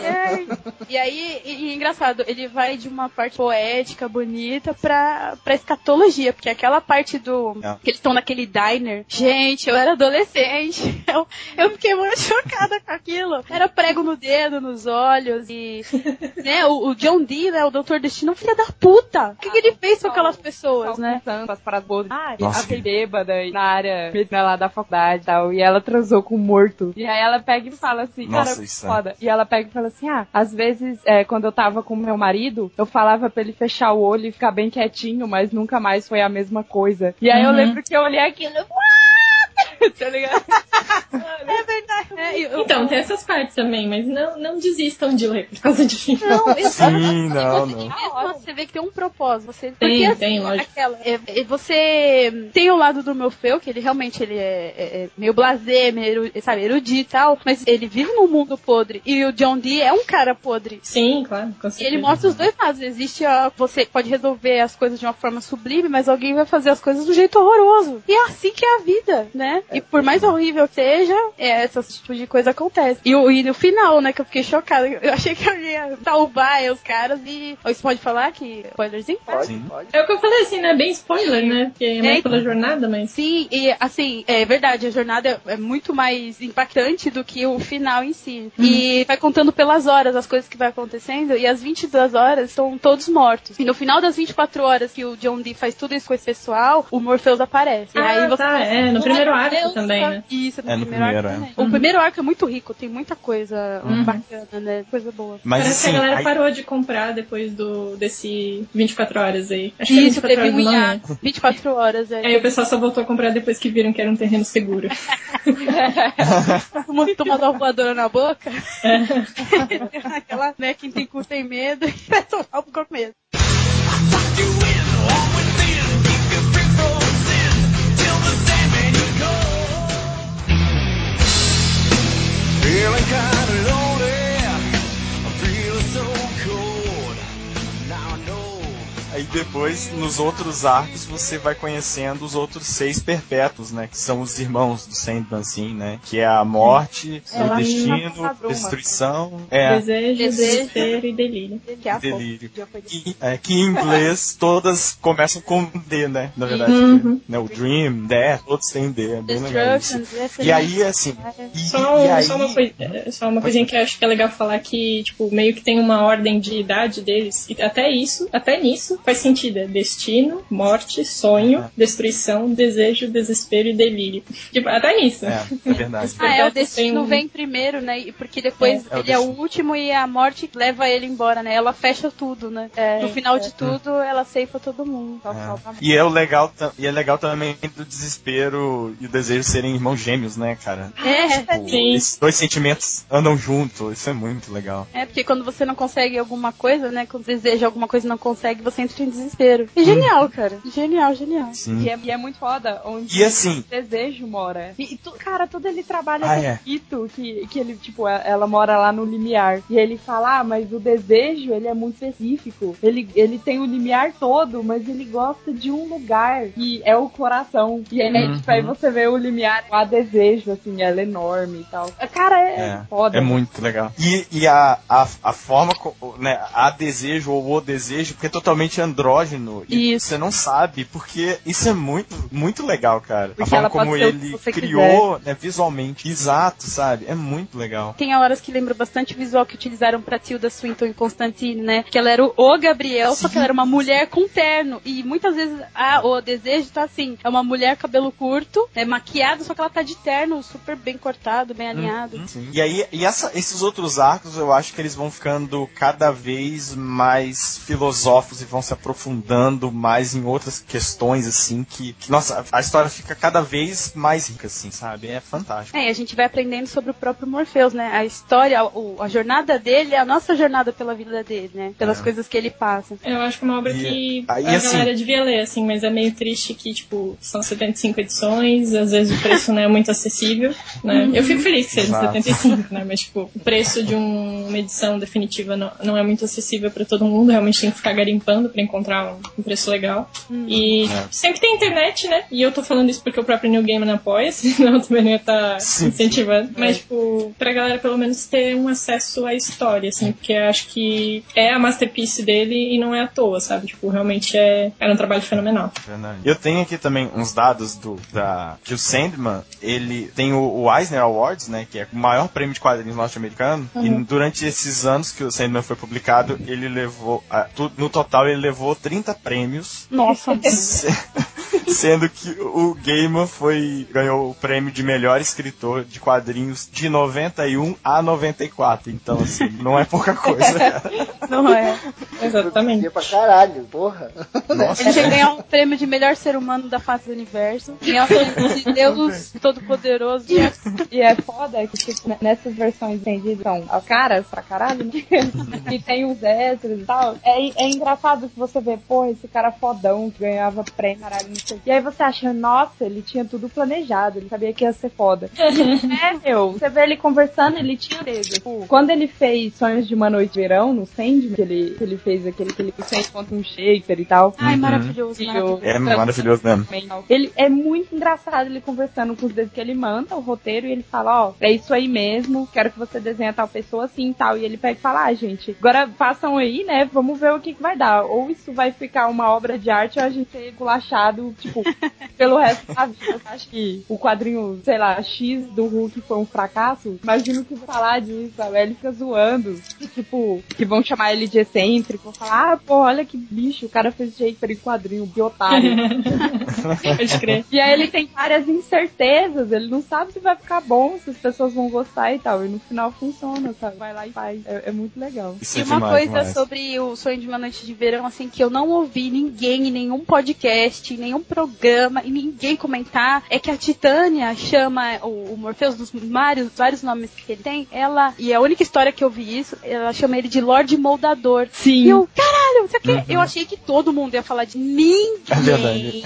É, e aí, e, e engraçado, ele vai de uma parte poética, bonita, pra, pra escatologia, porque aquela parte do. É. que eles estão naquele diner. Gente, eu era adolescente. *laughs* Eu, eu fiquei muito chocada com aquilo. Era prego no dedo, nos olhos, e. né, o, o John Dee, né, o Doutor Destino, é um filho da puta. O que, que ele fez com aquelas pessoas, né? Pensando as paradas boas. Ah, Nossa, ela foi bêbada e na área medicina lá da faculdade e tal. E ela transou com um morto. E aí ela pega e fala assim, Nossa, cara, isso é- foda. E ela pega e fala assim: ah, às vezes, é, quando eu tava com meu marido, eu falava pra ele fechar o olho e ficar bem quietinho, mas nunca mais foi a mesma coisa. E aí eu Uhum. lembro que eu olhei aquilo. What? *laughs* tá ligado? É verdade. É, eu- Então, tem essas partes também, mas não, não desistam de ler por causa de Não, exato. Sim, não, você, não. mesmo você vê que tem um propósito. Você, Tem, porque, assim, tem, lógico. Aquela, é, é, você tem o lado do Morfeu, que ele realmente ele é, é- é meio blasé, meio sabe, erudito e tal, mas ele vive num mundo podre. E o John Dee é um cara podre. Sim, claro, com E certeza. ele mostra os dois lados. Existe a. Você pode resolver as coisas de uma forma sublime, mas alguém vai fazer as coisas do jeito horroroso. E é assim que é a vida, né? E por mais horrível que seja, é, essas tipo de coisa acontece. E, o- e no final, né, que eu fiquei chocada. Eu achei que eu ia salvar os caras e. Ou Isso pode falar que. Spoilerzinho? Pode, Sim. pode. É o que eu falei assim, né? Bem spoiler, né? Porque é mais É. pela jornada, mas. Sim, e assim, é verdade, a jornada é muito mais impactante do que o final em si. E vai contando pelas horas as coisas que vai acontecendo, e as 22 horas estão todos mortos. E no final das 24 horas que o John Dee faz tudo isso com esse pessoal, o Morpheus aparece. e Ah, aí você tá, é, no primeiro arco também, né? Isso, no, É, no primeiro, primeiro, arco é. O primeiro arco é muito rico, tem muita coisa Uhum. bacana, né? Coisa boa. Mas Parece assim, que a galera aí- parou de comprar depois do desse 24 horas aí. Acho que é Isso, 24 teve horas um hiato. 24 horas, é. Aí o pessoal só voltou a comprar depois que viram que era um terreno seguro. Todo mundo tomando uma voadora na boca. *laughs* Aquela, né, quem tem cu tem medo e *laughs* vai tomar o com medo. Feeling kinda lonely. Aí depois, nos outros arcos, você vai conhecendo os outros seis perpétuos, né? Que são os irmãos do Sandman, assim, né? Que é a morte, É, o destino, destruição, é, Desejo, Desejo. desespero e delírio. Que é a delírio. Que, é, que em inglês todas começam com D, né? Na verdade, Uhum. né? o Dream, Death, todos têm D, é bem legal isso. E aí, assim, e, Só, e aí, só uma, coi- é, só uma coisinha que eu acho que é legal falar que, tipo, meio que tem uma ordem de idade deles. E até isso, até nisso, faz sentido. É destino, morte, sonho, destruição, desejo, desespero e delírio. Tipo, até nisso. é, é verdade. *laughs* Ah, é, o destino vem primeiro, né? e Porque depois É, é o ele é o destino. último e a morte leva ele embora, né? Ela fecha tudo, né? no final de tudo, ela ceifa todo mundo. É. E é o legal, e é legal também do desespero e o desejo serem irmãos gêmeos, né, cara? É, Tipo, Sim. esses dois sentimentos andam juntos, isso é muito legal. É, porque quando você não consegue alguma coisa, né? Quando deseja alguma coisa e não consegue, você entra em desespero. É genial, cara. Genial, genial. Sim. E é, e é muito foda onde E assim, o desejo mora. E, e tu- cara, todo ele trabalha Ah, com é. Ito, que, que ele, tipo, a- ela mora lá no limiar. E ele fala, ah, mas o desejo, ele é muito específico. Ele, ele tem o limiar todo, mas ele gosta de um lugar, que é o coração. E aí, Uhum. tipo, aí você vê o limiar, a desejo, assim, ela é enorme e tal. Cara, é, É, foda. é muito legal. E, e a, a, a forma, né, a desejo ou o desejo, porque é totalmente andrógeno. E Isso. você não sabe, porque isso é muito, muito legal, cara. Porque a forma como ele criou, né, visualmente. Exato, sabe? É muito legal. Tem horas que lembra bastante o visual que utilizaram pra Tilda Swinton em Constantine, né? Que ela era o, o Gabriel, só que ela era uma mulher com terno. E muitas vezes ah, o desejo tá assim: é uma mulher cabelo curto, é maquiada, só que ela tá de terno, super bem cortado, bem alinhado. Sim. E aí, e essa- esses outros arcos, eu acho que eles vão ficando cada vez mais filosóficos e vão se aprofundando mais em outras questões, assim, que, que, nossa, a história fica cada vez mais rica, assim, sabe? É fantástico. É, e a gente vai aprendendo sobre o próprio Morpheus, né? A história, o- a jornada dele é a nossa jornada pela vida dele, né? Pelas É. que ele passa. Eu acho que é uma obra E- que aí, a assim- galera devia ler, assim, mas é meio triste que, tipo, são 75 edições, às vezes o preço não é muito acessível, né? Eu fico feliz que seja Exato. 75, né? Mas, tipo, o preço de um- uma edição definitiva não, não é muito acessível pra todo mundo, realmente tem que ficar garimpando pra encontrar um, um preço legal. E É. sempre tem internet, né? E eu tô falando isso porque o próprio New Gamer não apoia, *laughs* senão eu também não ia estar Sim. incentivando. Mas, tipo, pra galera pelo menos ter um acesso à história, assim, porque eu acho que é a masterpiece dele e não é à toa, sabe? Tipo, realmente é, era um trabalho fenomenal. Verdade. Eu tenho aqui também uns dados do da que o Sandman, ele tem o, o Eisner Awards, né, que é o maior prêmio de quadrinhos norte-americano, e durante esses anos que o Sandman foi publicado, ele levou a- tu- no total ele levou 30 prêmios, Nossa. *laughs* se- sendo que o Gaiman foi ganhou o prêmio de melhor escritor de quadrinhos de 91 a 94. Então assim, não é pouca coisa. *laughs* Não é. Exatamente. Dia pra caralho, porra. Nossa. Ele tinha ganhar um prêmio de melhor ser humano da face do universo. Ganhar o prêmio de Deus Todo-Poderoso. E é, e é foda que, tipo, né, nessas versões estendidas são as caras pra caralho, né? e tem os extras e tal. É, é engraçado que você vê, pô, esse cara fodão que ganhava prêmio, caralho, não sei. E aí você acha, nossa, ele tinha tudo planejado, ele sabia que ia ser foda. *laughs* é, meu, você vê ele conversando, ele tinha dedo. Tipo, quando ele fez Sonhos de uma Noite de Verão, no Sandman, que ele, que ele fez aquele que ele fez contra um shaker e tal. Ai, Uhum. maravilhoso, maravilhoso. É maravilhoso mesmo. ele é muito engraçado ele conversando com os dedos que ele manda o roteiro e ele fala, ó, é isso aí mesmo, quero que você desenhe tal pessoa assim e tal. E ele pega e fala, ah, gente, agora façam aí, né? Vamos ver o que, que vai dar. Ou isso vai ficar uma obra de arte ou a gente ser gulachado, tipo, *laughs* pelo resto da vida. Eu acho que o quadrinho, sei lá, X do Hulk foi um fracasso. Imagino que falar disso, sabe? Aí Ele fica zoando. Tipo, que vão chamar ele de excêntrico. Vão falar, ah, pô, olha que bicho, o cara fez shaker em quadrinho, que otário. *laughs* Pode crer. E aí ele tem várias incertezas, ele não sabe se vai ficar bom, se as pessoas vão gostar e tal. E no final funciona, sabe? Vai lá e faz. É, é muito legal. Isso E é uma demais, coisa demais. sobre o sonho de uma noite de verão, assim, que eu não ouvi ninguém em nenhum podcast, em nenhum programa, e ninguém comentar, é que a Titânia chama o, o Morpheus dos vários, vários nomes que ele tem, ela, e a única história que eu vi isso, ela chama ele de Lorde Moldador. Sim. E eu, caralho, isso aqui, eu achei que todo mundo ia falar de ninguém É verdade.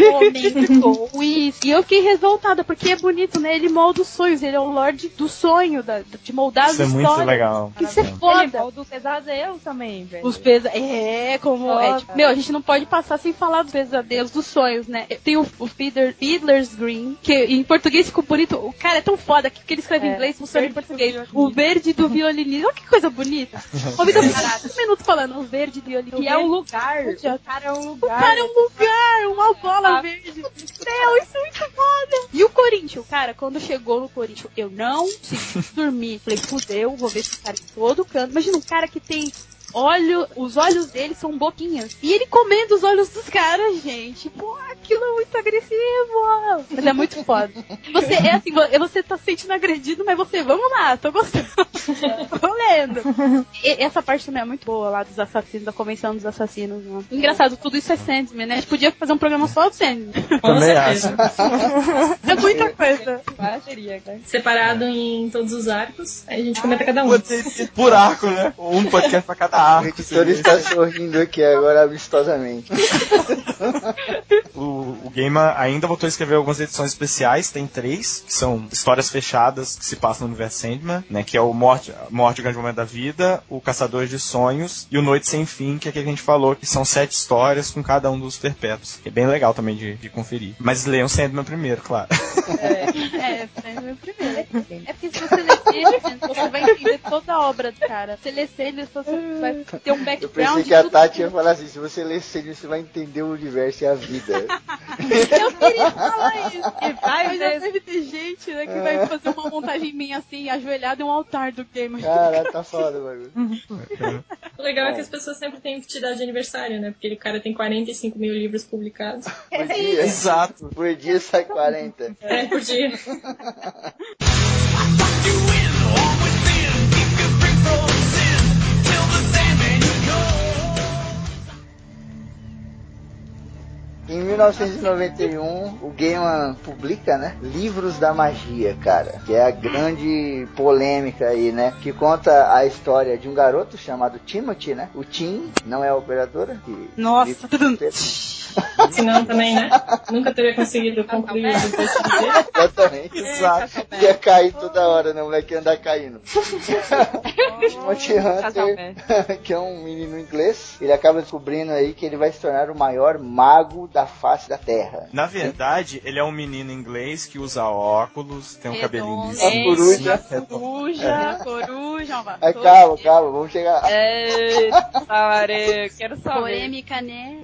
comentou isso. E eu fiquei revoltada, porque é bonito, né? Ele molda os sonhos, ele é o Lorde do sonho, da, de moldar Isso é as muito histórias. legal. Isso é Ele foda. molda os pesadelos também, velho. Os pesadelos. É, como. É, tipo, meu, a gente não pode passar sem falar dos pesadelos, dos sonhos, né? Tem o, o Fiddler, Fiddler's Green, que em português ficou bonito. O cara é tão foda que, que ele escreve em É, inglês funciona em português. O verde do violinista. Olha que coisa bonita. Ouvindo um minuto falando, o verde do violinista. Que é um lugar. O cara é um O lugar. cara é um lugar, uma bola Ah. verde. Meu, isso é muito foda. E o Corinthians, cara, quando chegou no Corinthians, eu não consegui *laughs* dormir. Falei, fudeu, vou ver esse cara em todo canto. Imagina um cara que tem olho, os olhos dele são boquinhas. E ele comendo os olhos dos caras, gente. Pô, aquilo é muito agressivo. Mas é muito foda. Você é assim, vo- você tá se sentindo agredido, mas você, vamos lá, tô gostando. *laughs* E essa parte também é muito boa lá dos assassinos, da convenção dos assassinos. Né? Engraçado, tudo isso é Sandman, né? A gente podia fazer um programa só do Sandman. Com Também certeza. É muita coisa. Separado em todos os arcos, aí a gente comenta cada um. Por arco, né? Um podcast pra cada O arco. editor está sorrindo aqui agora amistosamente. O, o Gaiman ainda voltou a escrever algumas edições especiais, tem três, que são histórias fechadas que se passam no universo Sandman, né? Que é o Morte, Morte o Grande Momento da Vida, o Caçador de Sonhos e o Noite Sem Fim, que é aquele que a gente falou, que são sete histórias com cada um dos perpétuos. É bem legal também de, de conferir. Mas leiam Sandman primeiro, claro. É, Sandman primeiro. É porque se você ler Sandman, você vai entender toda a obra do cara. Se ler Sandman, você vai ter um Eu background. pensei que a Tati ia falar assim, se você ler Sandman, você vai entender o universo e a vida. Eu queria falar isso. E vai Mas já deve ter gente, né, que vai fazer uma montagem minha assim, ajoelhado em um altar do game. Caralho, tá foda o bagulho. O legal é que as pessoas sempre têm que te dar de aniversário, né? Porque o cara tem 45 mil livros publicados. *laughs* Por dia, Exato. por dia sai 40. É, por dia. *laughs* Em 1991, o Gaiman publica, né? Livros da Magia, cara. Que é a grande polêmica aí, né? Que conta a história de um garoto chamado Timothy, né? O Tim, não é a operadora. Que Nossa. *laughs* Senão também, né? Nunca teria conseguido concluir o texto dele. Exatamente. Exato. Ia cair toda hora, né? O moleque ia andar caindo. *laughs* Timothy Hunter, *laughs* que é um menino inglês, ele acaba descobrindo aí que ele vai se tornar o maior mago da face da Terra. Na verdade, ele é um menino inglês que usa óculos, tem um cabelinho A coruja. Coruja, coruja, uma Aí, calma, calma, vamos chegar. Eita, Maria, quero saber. Polêmica, né?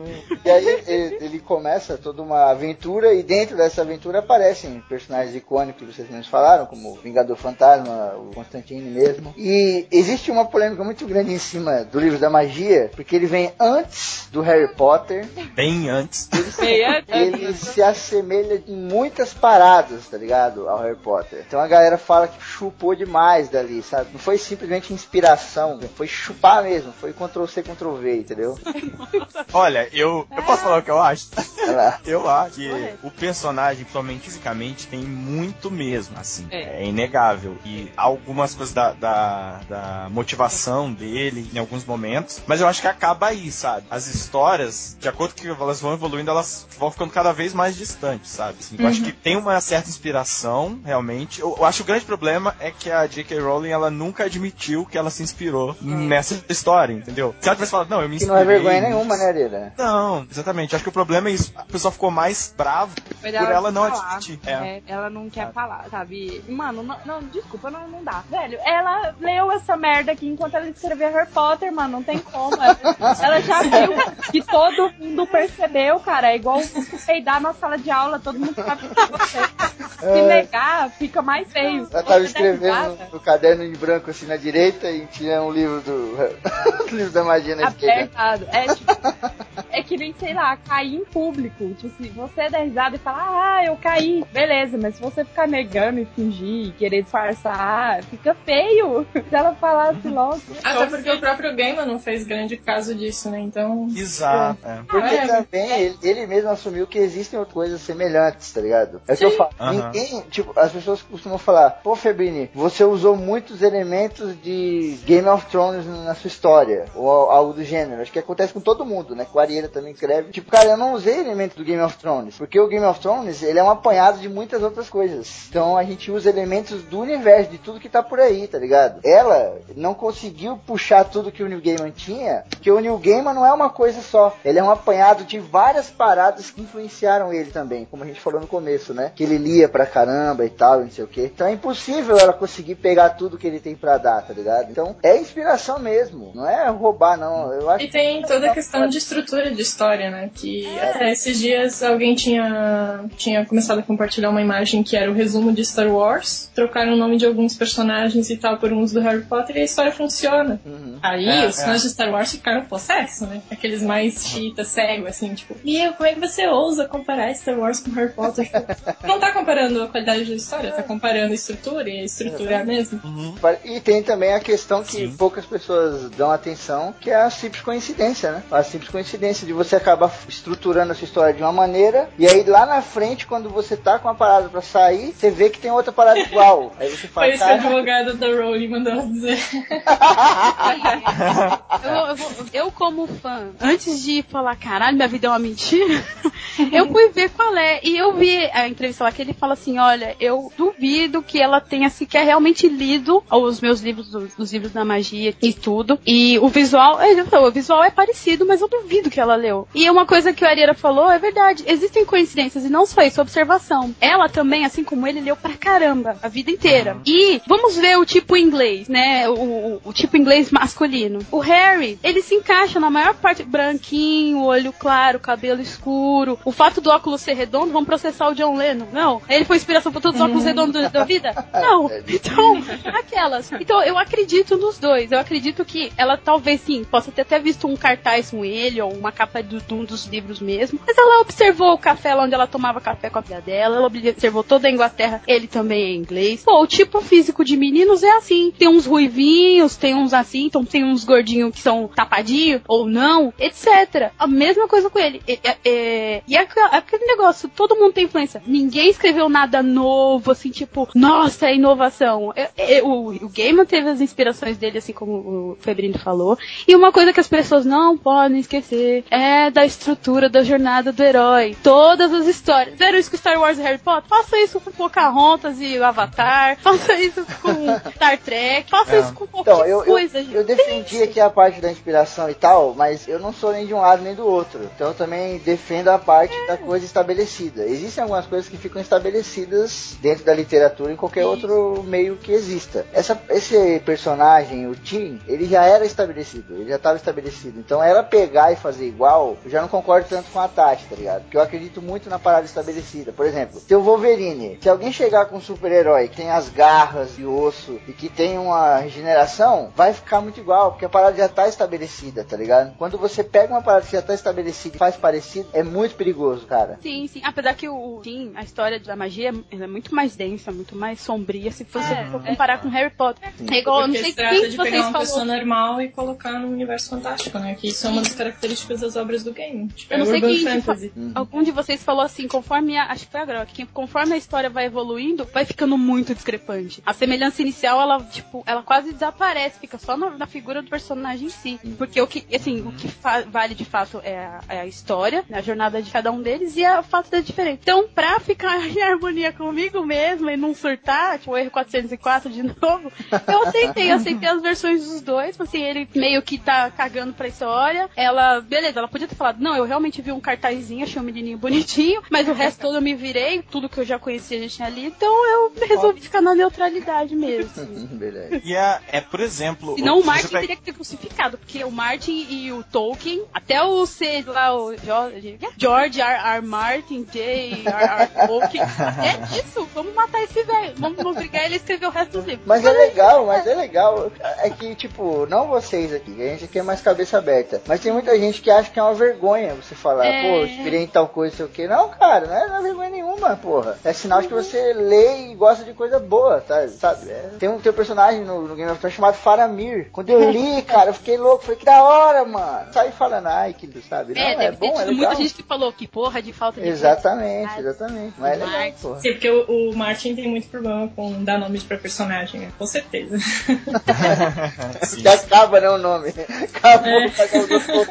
E aí ele, ele começa toda uma aventura e dentro dessa aventura aparecem personagens icônicos que vocês mesmos falaram, como o Vingador Fantasma, o Constantine mesmo. E existe uma polêmica muito grande em cima do livro da magia, porque ele vem antes do Harry Potter. Bem antes. Bem antes. Ele se assemelha em muitas paradas, tá ligado? Ao Harry Potter. Então a galera fala que chupou demais dali, sabe? Não foi simplesmente inspiração, foi chupar mesmo, foi Ctrl C, Ctrl V, entendeu? Olha, eu, eu posso falar o que eu acho? Lá. *laughs* Eu acho que o personagem, principalmente fisicamente, tem muito mesmo, assim. É. É, inegável. E algumas coisas da, da, da motivação dele em alguns momentos. Mas eu acho que acaba aí, sabe? As histórias, de acordo com que elas vão evoluindo, elas vão ficando cada vez mais distantes, sabe? Assim, Eu acho que tem uma certa inspiração, realmente. Eu, eu acho que o grande problema é que a J.K. Rowling, ela nunca admitiu que ela se inspirou nessa história, entendeu? Se ela tivesse falado, não, eu me Que inspirei... não é vergonha nenhuma, né, Arira? Não, exatamente. Acho que o problema é isso. A pessoa ficou mais brava Foi por ela não falar. admitir. É. É, ela não quer falar, sabe? Mano, não, não, desculpa, não, não dá. Velho, ela leu essa merda aqui enquanto ela escrevia Harry Potter, mano, não tem como. Ela, ela já viu que todo mundo percebeu, cara. É igual peidar na sala de aula, todo mundo sabe que é você. Se negar, fica mais feio. Ela tava escrevendo no caderno em branco assim na direita e tinha um livro do. o *laughs* livro da magia na esquerda. apertado. É tipo. *laughs* É que nem, sei lá, cair em público. Tipo assim, você dá risada e fala, ah, eu caí. Beleza, mas se você ficar negando e fingir, e querer disfarçar, fica feio. *laughs* Se ela falasse logo. Até porque o próprio Gaiman não fez grande caso disso, né? Então. Exato. é. Porque É, também ele, ele mesmo assumiu que existem outras coisas semelhantes, tá ligado? É o que eu falo. Aham. Ninguém, tipo, as pessoas costumam falar, pô, Febrini, você usou muitos elementos de Game of Thrones na sua história, ou algo do gênero. Acho que acontece com todo mundo, né? Com a Ariela também escreve. Tipo, cara, eu não usei elementos do Game of Thrones, porque o Game of Thrones, ele é um apanhado de muitas outras coisas. Então a gente usa elementos do universo, de tudo que tá por aí, tá ligado? Ela não conseguiu puxar tudo que o Neil Gaiman tinha, porque o Neil Gaiman não é uma coisa só. Ele é um apanhado de várias paradas que influenciaram ele também, como a gente falou no começo, né? Que ele lia pra caramba e tal, não sei o quê. Então é impossível ela conseguir pegar tudo que ele tem pra dar, tá ligado? Então é inspiração mesmo, não é roubar, não. Eu acho E tem toda a questão de estrutura de história, né? Que até esses dias alguém tinha, tinha começado a compartilhar uma imagem que era o resumo de Star Wars, trocaram o nome de alguns personagens e tal por uns do Harry Potter e a história funciona. Uhum. Aí É, os é. fãs de Star Wars ficaram possessos, né? Aqueles mais chita, cego, assim, tipo, meu, como é que você ousa comparar Star Wars com Harry Potter? Tipo, *laughs* não tá comparando a qualidade da história, tá comparando a estrutura e a estrutura é a mesma. E tem também a questão que Sim. poucas pessoas dão atenção, que é a simples coincidência, né? A simples coincidência de você acabar estruturando essa história de uma maneira, e aí lá na frente, quando você tá com a parada pra sair, você vê que tem outra parada igual. *laughs* Aí você fala, Foi isso que o cara, advogado da Rowling mandou dizer. *laughs* Eu, eu vou- eu, como fã, antes de falar, caralho, minha vida é uma mentira, *laughs* eu fui ver qual é. E eu vi a entrevista lá que ele fala assim: olha, eu duvido que ela tenha sequer realmente lido os meus livros, os, os livros da magia e tudo. E o visual, ele falou, o visual é parecido, mas eu duvido que ela leu. E uma coisa que o Ariera falou é verdade. Existem coincidências, e não só isso, observação. Ela também, assim como ele, leu pra caramba a vida inteira. E vamos ver o tipo inglês, né? O, o- o tipo inglês masculino. O Harry, ele se encaixa na maior parte branquinho, olho claro, cabelo escuro. O fato fato do óculos ser redondo, vamos processar o John Lennon. Não. Ele foi inspiração pra todos os óculos redondos da vida? *laughs* Não. Então, aquelas. Então, eu acredito nos dois. Eu acredito que ela talvez sim possa ter até visto um cartaz com ele, ou uma capa de um dos livros mesmo. Mas ela observou o café lá onde ela tomava café com a filha dela. Ela observou toda a Inglaterra. Ele também é inglês. Pô, o tipo físico de meninos é assim. Tem uns ruivinhos, tem uns assim, então tem uns gordinhos que são tapadinhos ou não, etc. A mesma coisa com ele. E, é- é- e é aqu- aquele negócio, todo mundo tem influência. Ninguém escreveu nada novo, assim, tipo, nossa, é inovação. É- é- o, o teve as inspirações dele, assim como o Febrino falou. E uma coisa que as pessoas não podem esquecer é da estrutura da jornada do herói. Todas as histórias. Fizeram isso com Star Wars e Harry Potter? Faça isso com Pocahontas e o Avatar. *laughs* Faça isso com Star Trek. Faça É. isso com qualquer Então, eu, eu, coisa. gente. eu defendi aqui a parte da inspiração e tal, mas eu não sou nem de um lado nem do outro. Então eu também defendo a parte da coisa estabelecida. Existem algumas coisas que ficam estabelecidas dentro da literatura em qualquer outro meio que exista. Essa, esse personagem, o Tim, ele já era estabelecido, ele já estava estabelecido. Então ela pegar e fazer igual, eu já não concordo tanto com a Tati, tá ligado? Porque eu acredito muito na parada estabelecida. Por exemplo, tem o Wolverine. Se alguém chegar com um super-herói que tem as garras de osso e que tem uma regeneração, vai ficar muito igual, porque a parada já tá estabelecida, tá ligado? Quando você pega uma parada que já tá estabelecida e faz parecido, é muito perigoso, cara. Sim, sim. Apesar que o, sim, a história da magia ela é muito mais densa, muito mais sombria se você for comparar com Harry Potter. É igual, eu não sei se trata de vocês pegar uma pessoa falou. normal e colocar no universo fantástico, né? Que isso é uma das características das obras do game. Tipo, Eu não é sei quem fantasy. fa- algum de vocês falou assim, conforme a, acho que foi a Grok, que conforme a história vai evoluindo, vai ficando muito discrepante. A semelhança inicial, ela tipo, ela quase desaparece, fica só na, na figura do personagem em si, porque o que, assim, o que vale de fato é a, é a história, né, a jornada de cada um deles e a fato da diferença. Então, pra ficar *laughs* em harmonia comigo mesma e não surtar, tipo, o erro 404 de *laughs* novo, eu aceitei, eu aceitei as versões dos dois, assim, ele meio que tá cagando pra história, ela, beleza, ela podia ter falado, não, eu realmente vi um cartazinho, achei um menininho bonitinho, mas o resto todo eu me virei, tudo que eu já conhecia já tinha ali, então eu resolvi ficar na neutralidade mesmo. *laughs* Beleza. E é, é, por exemplo. Senão se o você Martin teria que ser crucificado, porque o Martin e o Tolkien, até o C lá, o George, George R. R. Martin, J. R. R. Tolkien, *laughs* é isso, vamos matar esse velho, vamos obrigar ele a escrever o resto dos livros. Mas é legal, mas é legal. É que, tipo, não vocês aqui, a gente aqui é mais cabeça aberta. Mas tem muita gente que acha que é uma vergonha você falar, É. pô, em tal coisa, sei o quê. Não, cara, não é, não é vergonha nenhuma, porra. É sinal de que você lê e gosta de coisa boa, tá? sabe? É. Tem um teu personagem no, no Game of Thrones chamado Faramir. Quando eu li, *laughs* cara, eu fiquei louco. Falei, que da hora, mano. Sai falando, ai, que sabe? Não, É, é, deve ter bom, é tido legal. muita gente que falou que porra de falta de Exatamente, exatamente. Mas é legal, porra. Sim, porque o, o Martin tem muito problema com dar nomes pra personagem, né? Com certeza. *laughs* Já acaba, né, o nome. *laughs* Acabou, É. acabou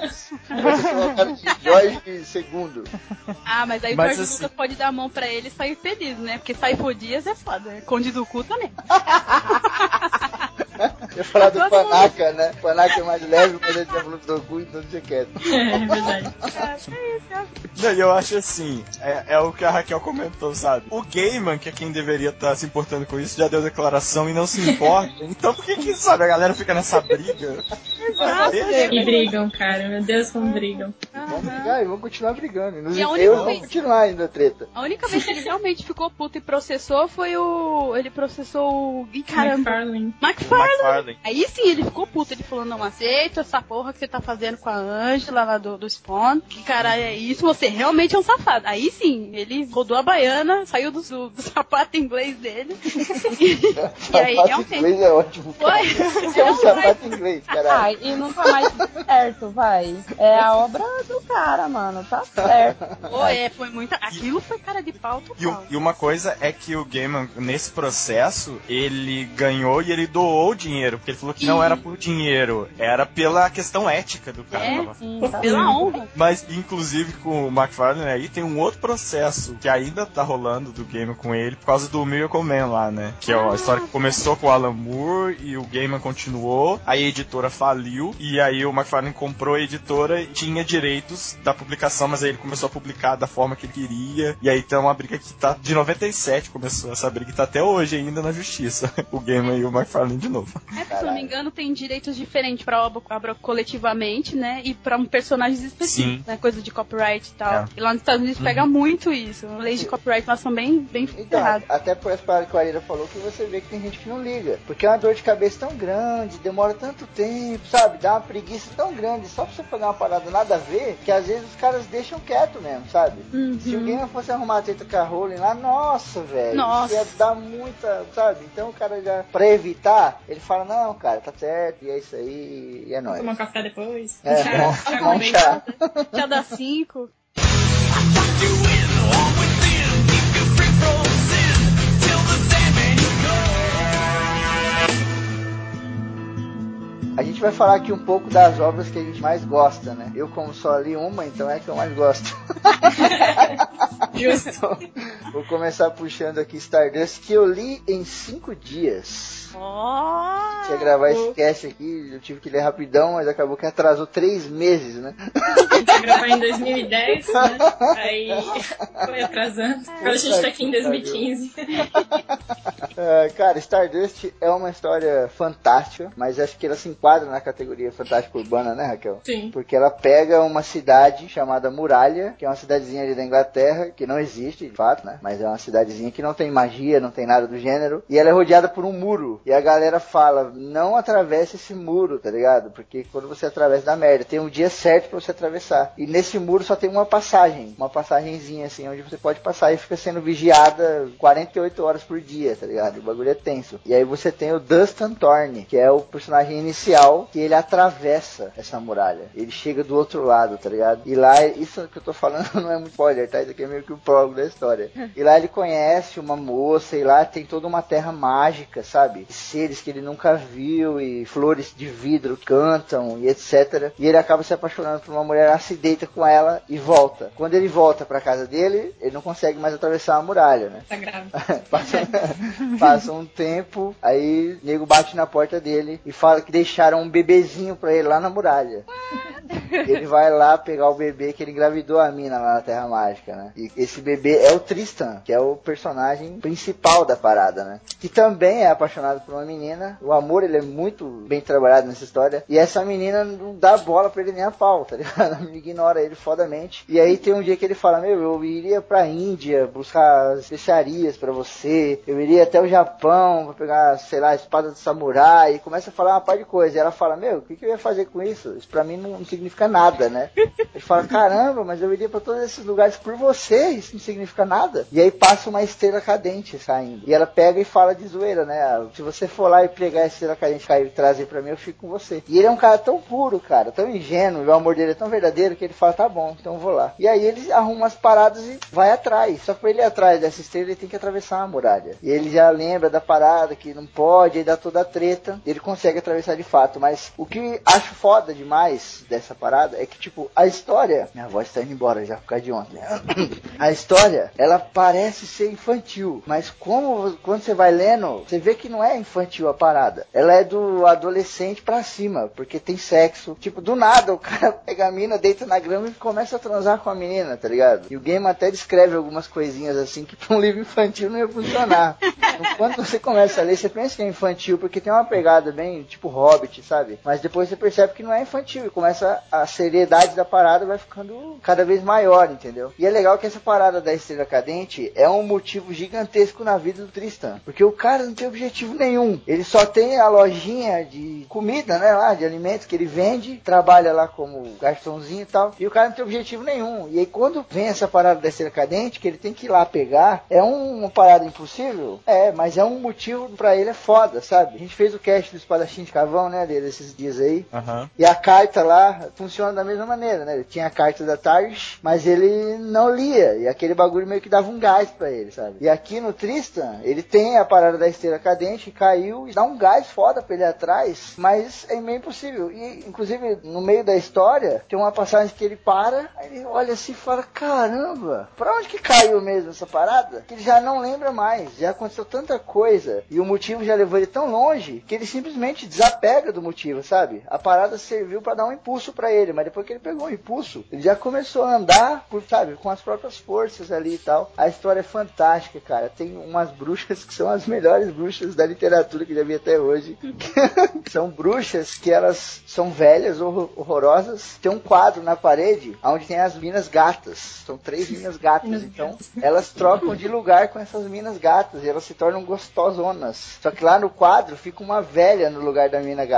Jorge II. Ah, mas aí o Mas Jorge assim- Lucas pode dar a mão pra ele e sair feliz, né? Porque sair por dias é foda. né? Conde do cu também. *laughs* Eu ia falar do Panaca, né? Panaca é mais leve, mas ele já falou do cu, então deixa quieto. *laughs* é verdade. Não, e eu acho assim, é, é o que a Raquel comentou, sabe? O Gaiman, que é quem deveria estar se importando com isso, já deu declaração e não se importa. Então por que que, sabe, a galera fica nessa briga? Deixa. E brigam, cara. Meu Deus, como brigam. Vamos brigar e vamos continuar brigando. E nos E a única vez- vamos continuar ainda a treta. A única vez que ele realmente ficou puto e processou foi o. Ele processou o. Ih, caramba. McFarlane. McFarlane. McFarlane. Aí sim ele ficou puto. Ele falou: Não aceito essa porra que você tá fazendo com a Angela lá do, do Spawn. Que caralho é isso? Você realmente é um safado. Aí sim, ele rodou a baiana, saiu do, do, do *laughs* sapato inglês dele. e aí sapato realmente. inglês é ótimo. cara. Foi. É um sapato inglês, caralho. E nunca mais deu certo, vai. É a obra do cara, mano. Tá certo. Pô, é, foi muita. Aquilo foi cara de pau E, total. e uma coisa é que o Gaiman, nesse processo, ele ganhou e ele doou o dinheiro, porque ele falou que não era por dinheiro, era pela questão ética do cara. É? tava Sim, tá Pela honra. Mas, inclusive, com o McFarlane aí, tem um outro processo que ainda tá rolando do game com ele, por causa do Miracle Man lá, né? Que é a história que começou com o Alan Moore e o Gaiman continuou, aí a editora faliu, e aí o McFarlane comprou a editora e tinha direitos da publicação, mas aí ele começou a publicar da forma que ele queria. E aí tem uma briga que tá de 97, começou essa briga e tá até hoje ainda na justiça. *laughs* O Gaiman e o McFarlane de novo. É, se eu não me engano, tem direitos diferentes pra obra, obra coletivamente, né? E pra um personagens específicos, Sim. né? Coisa de copyright e tal. É. E lá nos Estados Unidos pega muito isso. Leis de copyright lá são bem, bem Então, ferradas. até por essa parada que o Arira falou que você vê que tem gente que não liga. Porque é uma dor de cabeça tão grande, demora tanto tempo, sabe? Dá uma preguiça tão grande só pra você pegar uma parada nada a ver, que às vezes os caras deixam quieto mesmo, sabe? Uhum. Se Gamer fosse arrumar a treta com a Rowling lá, nossa, velho. Nossa. Ia dar muita, sabe? Então o cara já, pra evitar, ele fala, não, cara, tá certo, e é isso aí, e é nóis. Tomar um café depois. É, Já- bom, já bom combina. chá. Já dá cinco. A gente vai falar aqui um pouco das obras que a gente mais gosta, né? Eu, como só li uma, então é que eu mais gosto. *laughs* Justo. Vou começar puxando aqui Stardust, que eu li em cinco dias. Ó! Tinha gravar esse cast aqui, eu tive que ler rapidão, mas acabou que atrasou três meses, né? A gente ia gravar em 2010, né? *laughs* Aí foi atrasando. Agora a gente tá aqui em 2015. Ah, *laughs* cara, Stardust é uma história fantástica, mas acho que ela se enquadra na categoria fantástica urbana, né, Raquel? Sim. Porque ela pega uma cidade chamada Muralha, que é uma cidadezinha ali da Inglaterra, que não existe de fato, né? Mas é uma cidadezinha que não tem magia, não tem nada do gênero. E ela é rodeada por um muro. E a galera fala: não atravesse esse muro, tá ligado? Porque quando você atravessa da merda, tem um dia certo pra você atravessar. E nesse muro só tem uma passagem, uma passagenzinha assim, onde você pode passar e fica sendo vigiada 48 horas por dia, tá ligado? O bagulho é tenso. E aí você tem o Dustin Thorne, que é o personagem inicial, que ele atravessa essa muralha. Ele chega do outro lado, tá ligado? E lá, isso que eu tô falando *laughs* não é muito spoiler, tá? Isso aqui é meio que o prólogo da história. E lá ele conhece uma moça, e lá tem toda uma terra mágica, sabe? Seres que ele nunca viu, e flores de vidro cantam, e etc. E ele acaba se apaixonando por uma mulher, ela se deita com ela e volta. Quando ele volta pra casa dele, ele não consegue mais atravessar a muralha, né? Tá grave. *laughs* passa, passa um tempo, aí o nego bate na porta dele e fala que deixaram um bebezinho pra ele lá na muralha. ele vai lá pegar o bebê que ele engravidou a mina lá na Terra Mágica, né? E esse bebê é o Tristan, que é o personagem principal da parada, né? Que também é apaixonado por uma menina. O amor, ele é muito bem trabalhado nessa história. E essa menina não dá bola pra ele nem a pau, tá ligado? *laughs* Ignora ele fodamente. E aí tem um dia que ele fala, meu, eu iria pra Índia buscar especiarias pra você. Eu iria até o Japão pra pegar, sei lá, a espada do samurai. E começa a falar uma par de coisa. E ela fala, meu, o que, que eu ia fazer com isso? Isso pra mim não, não significa nada, né? Ele fala, caramba, mas eu iria pra todos esses lugares por você. Isso não significa nada. E aí passa uma estrela cadente saindo. E ela pega e fala de zoeira, né? Ah, Se você for lá e pegar a estrela cadente cair e trazer pra mim, eu fico com você. E ele é um cara tão puro, cara, tão ingênuo. O amor dele é tão verdadeiro que ele fala, tá bom, então eu vou lá. E aí ele arruma umas paradas e vai atrás. Só que pra ele ir atrás dessa estrela, ele tem que atravessar a muralha. E ele já lembra da parada que não pode, aí dá toda a treta. Ele consegue atravessar de fato. Mas o que acho foda demais dessa parada é que, tipo, a história. Minha voz tá indo embora já por causa de ontem. *laughs* a história, ela parece ser infantil. Mas como quando você vai lendo, você vê que não é infantil a parada. Ela é do adolescente pra cima. Porque tem sexo. Tipo, do nada, o *laughs* cara pega a mina, deita na grama e começa a transar com a menina, tá ligado? E o game até descreve algumas coisinhas assim que pra um livro infantil não ia funcionar. *laughs* Então, quando você começa a ler, você pensa que é infantil, porque tem uma pegada bem tipo Hobbit, sabe? Mas depois você percebe que não é infantil e começa a seriedade da parada vai ficando cada vez maior, entendeu? E é legal que essa parada da estrela cadente é um motivo gigantesco na vida do Tristan, porque o cara não tem objetivo nenhum. Ele só tem a lojinha de comida, né, lá, de alimentos que ele vende, trabalha lá como garçomzinho e tal, e o cara não tem objetivo nenhum. E aí quando vem essa parada da estrela cadente, que ele tem que ir lá pegar, é um- uma parada impossível? É, mas é um motivo pra ele é foda, sabe? A gente fez o cast do espadachim de cavão, né, desses dias aí. Aham. E a carta lá funciona da mesma maneira, né? Ele tinha a carta da Target, mas ele não lia. E aquele bagulho meio que dava um gás pra ele, sabe? E aqui no Tristan, ele tem a parada da estrela cadente, caiu e dá um gás foda pra ele atrás, mas é meio impossível. E, inclusive, no meio da história, tem uma passagem que ele para, aí ele olha assim e fala: caramba, pra onde que caiu mesmo essa parada? Que ele já não lembra mais. Já aconteceu tanta coisa e o motivo já levou ele tão longe que ele simplesmente desapega do motivo, sabe? A parada serviu pra dar um impulso pra ele, mas depois que ele pegou o impulso, ele já começou a andar, por, sabe, com as próprias forças ali e tal. A história é fantástica, cara. Tem umas bruxas que são as melhores bruxas da literatura que já vi até hoje. *laughs* são bruxas que elas são velhas, horror- horrorosas. Tem um quadro na parede onde tem as minas gatas. São três minas gatas, então elas trocam de lugar com essas minas gatas e elas se tornam gostosonas. Só que lá no quadro fica uma velha no lugar da mina gata.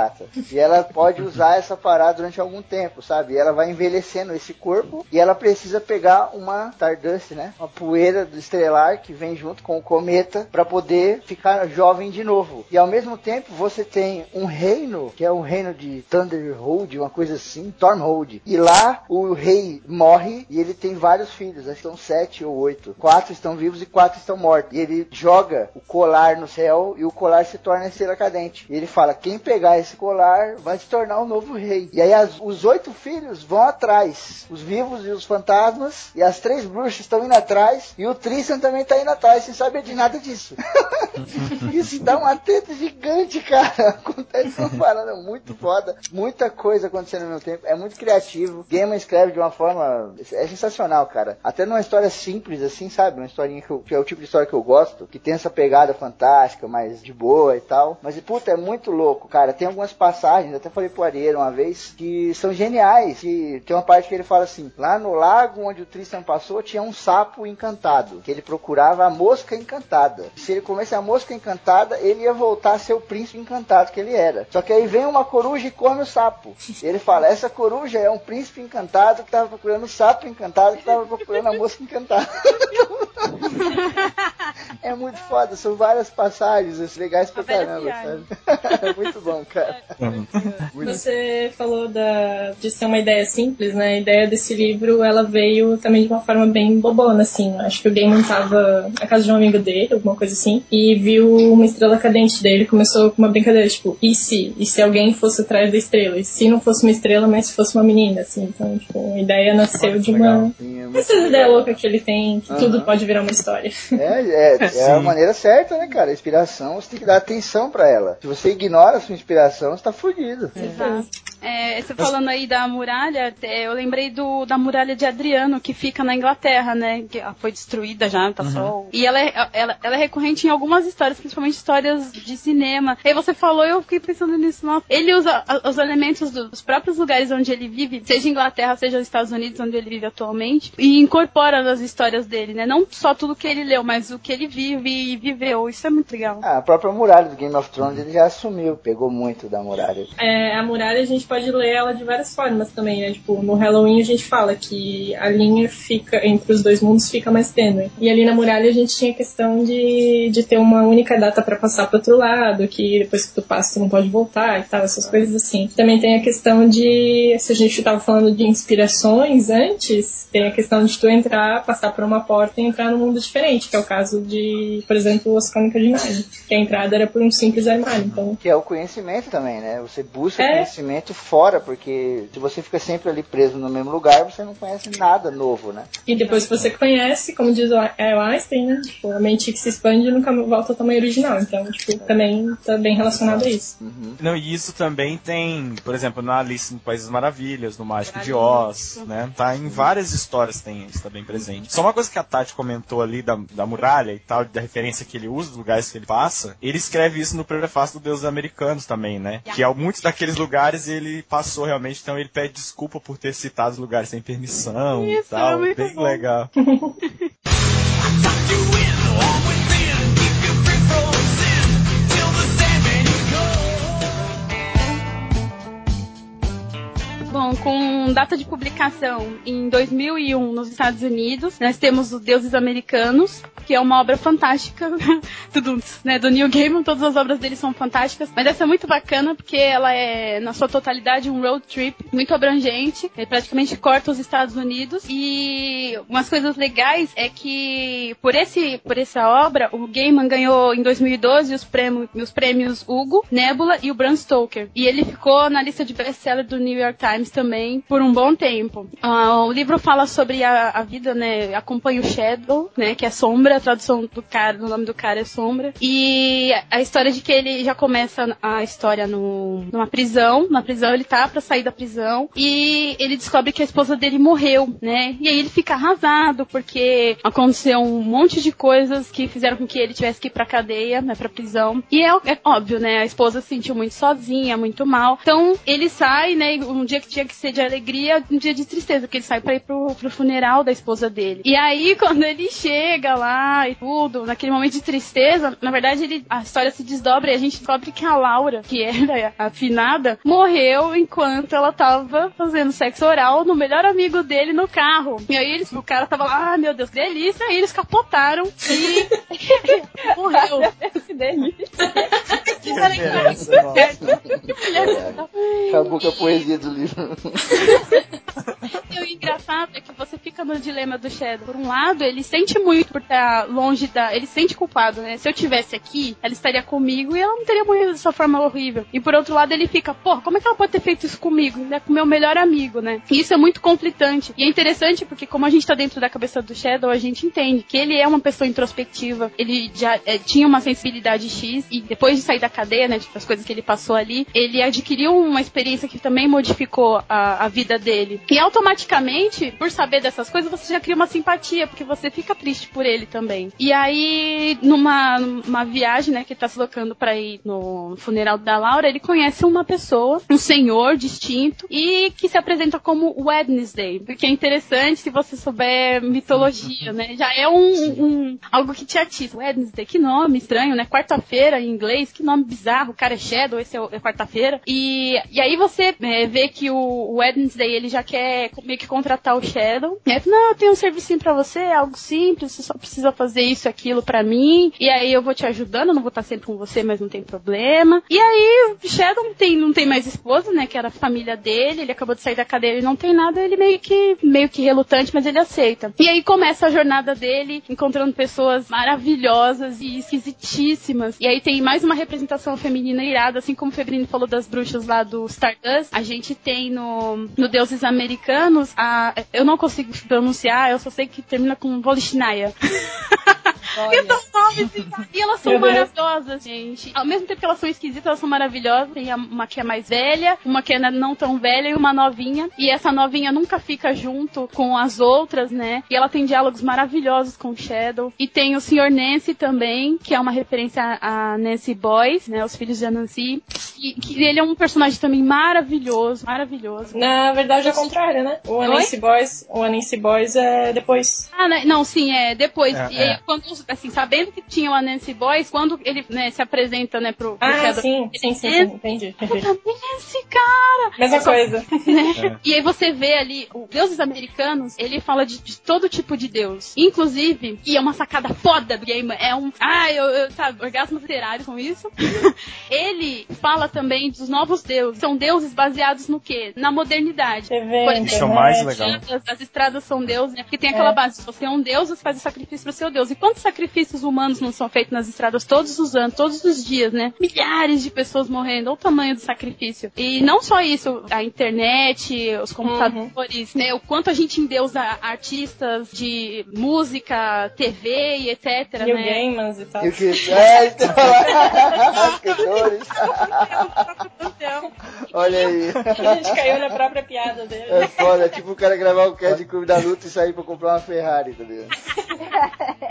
E ela pode usar essa parada durante algum tempo, sabe? E ela vai envelhecendo esse corpo e ela precisa pegar uma Stardust, né? Uma poeira do estrelar que vem junto com o cometa para poder ficar jovem de novo. E ao mesmo tempo você tem um reino, que é o reino de Thunderhold, uma coisa assim, Stormhold. E lá o rei morre e ele tem vários filhos, acho que são sete ou oito. Quatro estão vivos e quatro estão mortos. E ele joga o colar no céu e o colar se torna estrela cadente. E ele fala: quem pegar esse colar vai se tornar o novo rei. E aí as- os oito filhos vão atrás, os vivos e os fantasmas, e as três bruxas estão indo atrás, e o Tristan também tá indo atrás, sem saber de nada disso. *laughs* Isso dá uma treta gigante, cara. Acontece uma parada muito foda. Muita coisa acontecendo ao mesmo tempo. É muito criativo. Gaiman escreve de uma forma. É sensacional, cara. Até numa história simples, assim, sabe? Uma historinha que, eu- que é o tipo de história que eu gosto. Que tem essa pegada fantástica, mas de boa e tal. Mas, puta, é muito louco, cara. Tem algumas passagens, até falei pro Arieiro uma vez, que são geniais. Que tem uma parte que ele fala assim: lá no lago onde o Tristan passou, tinha um sapo encantado. Que ele procurava a mosca encantada. Se ele comesse a mosca encantada, ele ia voltar a ser o príncipe encantado que ele era. Só que aí vem uma coruja e come o sapo. Ele fala: essa coruja é um príncipe encantado que tava procurando o sapo encantado que tava procurando a mosca encantada. *laughs* *laughs* é muito foda, são várias passagens assim, legais pra caramba, sabe? é *laughs* muito bom, cara. Muito Você falou da, de ser uma ideia simples, né? A ideia desse livro, ela veio também de uma forma bem bobona, assim. Acho que o Gaiman tava na casa de um amigo dele, alguma coisa assim, e viu uma estrela cadente dele. Começou com uma brincadeira, tipo, e se? E se alguém fosse atrás da estrela? E se não fosse uma estrela, mas se fosse uma menina, assim? Então, tipo, a ideia nasceu que de uma... legal. Sim, é Essas legal. ideias loucas que ele tem, que Aham. tudo pode virar uma história. É, é, *laughs* é a maneira certa, né, cara? A inspiração, você tem que dar atenção pra ela. Se você ignora a sua inspiração, você tá fudido. Exato. É, você falando aí da muralha, é, eu lembrei do, da muralha de Adriano, que fica na Inglaterra, né? Que ela foi destruída já, tá só. E ela é, ela, ela é recorrente em algumas histórias, principalmente histórias de cinema. Aí você falou eu fiquei pensando nisso. Nossa. Ele usa os elementos dos próprios lugares onde ele vive, seja Inglaterra, seja os Estados Unidos, onde ele vive atualmente, e incorpora nas histórias dele, né? Não só tudo que ele leu, mas o que ele vive e viveu. Isso é muito legal. Ah, a própria muralha do Game of Thrones ele já assumiu, pegou muito da muralha. É, a muralha a gente pode ler ela de várias formas também, né? Tipo, no Halloween a gente fala que a linha fica entre os dois mundos fica mais tênue. E ali na muralha a gente tinha a questão de, de ter uma única data pra passar pro outro lado, que depois que tu passa tu não pode voltar e tal, essas coisas assim. Também tem a questão de, se a gente tava falando de inspirações antes, tem a questão de tu entrar, passar por uma porta e entrar num mundo diferente, que é o caso de, por exemplo, as Crônicas de Narnia, que a entrada era por um simples armário. Então, Que é o conhecimento também, né? Você busca É. conhecimento fora, porque se você fica sempre ali preso no mesmo lugar, você não conhece nada novo, né? E depois que você conhece, como diz o é, Einstein, né? Tipo, a mente que se expande nunca volta ao tamanho original. Então, tipo, também tá bem relacionado a isso. Uhum. Não, e isso também tem, por exemplo, na Alice no País das Maravilhas, no Mágico de Oz, né? Tá em várias histórias tem isso tá bem presente. Só uma coisa que a Tati comentou ali da, da muralha e tal, da referência que ele usa, dos lugares que ele passa, ele escreve isso no prefácio do Deus Americanos também, né? Que é muitos daqueles lugares ele passou realmente, então ele pede desculpa por ter citado os lugares sem permissão e Isso, tal. é bem bom. legal. *laughs* Bom, com data de publicação em 2001 nos Estados Unidos, nós temos Os Deuses Americanos, que é uma obra fantástica, *laughs* tudo, né, do Neil Gaiman, todas as obras dele são fantásticas, mas essa é muito bacana porque ela é, na sua totalidade, um road trip muito abrangente, ele praticamente corta os Estados Unidos, e umas coisas legais é que por, esse, por essa obra, o Gaiman ganhou em 2012 os prêmios, os prêmios Hugo, Nebula e o Bram Stoker, e ele ficou na lista de best-seller do New York Times também por um bom tempo. Ah, o livro fala sobre a, a vida, né? Acompanha o Shadow, né? Que é sombra, a tradução do cara, do nome do cara é sombra. E a história de que ele já começa a história no, numa prisão. Na prisão ele tá pra sair da prisão. E ele descobre que a esposa dele morreu, né? E aí ele fica arrasado, porque aconteceu um monte de coisas que fizeram com que ele tivesse que ir pra cadeia, né? Pra prisão. E é, é óbvio, né? A esposa se sentiu muito sozinha, muito mal. Então ele sai, né? Um dia que tinha que ser de alegria, um dia de tristeza, porque ele sai pra ir pro, pro funeral da esposa dele. E aí, *laughs* quando ele chega lá e tudo, naquele momento de tristeza, na verdade, ele, a história se desdobra e a gente descobre que a Laura, que era a afinada, morreu enquanto ela tava fazendo sexo oral no melhor amigo dele no carro. E aí eles, o cara tava lá, ah, meu Deus, que delícia, e eles capotaram e *laughs* morreu. Que delícia. Acabou com a poesia do livro. *laughs* E o engraçado é que você fica no dilema do Shadow. Por um lado, ele sente muito por estar longe da. Ele se sente culpado, né? Se eu tivesse aqui, ela estaria comigo e ela não teria morrido dessa forma horrível. E por outro lado, ele fica, pô, como é que ela pode ter feito isso comigo? Né? Com meu melhor amigo, né? E isso é muito conflitante. E é interessante porque, como a gente tá dentro da cabeça do Shadow, a gente entende que ele é uma pessoa introspectiva. Ele já é, tinha uma sensibilidade X e depois de sair da cadeia, né? Tipo, as coisas que ele passou ali, ele adquiriu uma experiência que também modificou a, a vida dele. E automaticamente, por saber dessas coisas, você já cria uma simpatia, porque você fica triste por ele também. E aí, numa, numa viagem, né, que ele tá se locando pra ir no funeral da Laura, ele conhece uma pessoa, um senhor distinto, e que se apresenta como Wednesday. Porque é interessante se você souber mitologia, né? Já é um, um algo que te atiça. Wednesday, que nome estranho, né? Quarta-feira em inglês, que nome bizarro. O cara é Shadow, esse é, é quarta-feira. E, e aí você é, vê que o, o Wednesday, ele já quer meio que contratar o Shadow. Aí, não, eu tenho um servicinho pra você, é algo simples, você só precisa fazer isso aquilo pra mim. E aí eu vou te ajudando, não vou estar sempre com você, mas não tem problema. E aí o Shadow não tem, não tem mais esposa, né? Que era a família dele, ele acabou de sair da cadeia e não tem nada, ele meio que, meio que relutante, mas ele aceita. E aí começa a jornada dele, encontrando pessoas maravilhosas e esquisitíssimas. E aí tem mais uma representação feminina irada, assim como o Febrini falou das bruxas lá do Stardust. A gente tem no, no Deuses Americanos, a, eu não consigo pronunciar, eu só sei que termina com Volishnaya. *laughs* E são nomes e- elas são maravilhosas, gente. Ao mesmo tempo que elas são esquisitas, elas são maravilhosas. Tem uma que é mais velha, uma que é não tão velha e uma novinha. E essa novinha nunca fica junto com as outras, né? E ela tem diálogos maravilhosos com o Shadow. E tem o Sr. Nancy também, que é uma referência a Nancy Boys, né? Os filhos de Anansi. E que ele é um personagem também maravilhoso, maravilhoso. Na verdade é o contrário, né? O Anansi Boys, o Anansi Boys é depois. Ah, né? não, sim, é depois. É, e aí, é. quando, assim, sabendo que tinha o Nancy Boys, quando ele né, se apresenta, né, pro, pro Ah, Shadow, sim, sim, sim, É. sim, entendi. Nancy, cara! Mesma coisa. *laughs* né? E aí você vê ali, o Deuses Americanos, ele fala de, de todo tipo de Deus. Inclusive, e é uma sacada foda do game, é um. Ah, eu, eu sabe, orgasmo literário com isso. *laughs* ele fala também dos novos deuses. São deuses baseados no quê? Na modernidade. TV, Por exemplo, Isso é mais legal. as, as estradas são deuses, né? Porque tem aquela É. base, se você é um deus, você faz o sacrifício pro seu deus. E quantos sacrifícios humanos não são feitos nas estradas todos os anos, todos os dias, né? Milhares de pessoas morrendo, olha o tamanho do sacrifício. E não só isso, a internet, os computadores, né? O quanto a gente endeusa artistas de música, TV e etc, New né? Gamers e tal. E o que? É, então, escritores. Olha aí. A gente caiu na própria piada dele. É foda, é tipo o cara gravar o cast de Clube da Luta e sair pra comprar uma Ferrari, tá ligado? *laughs*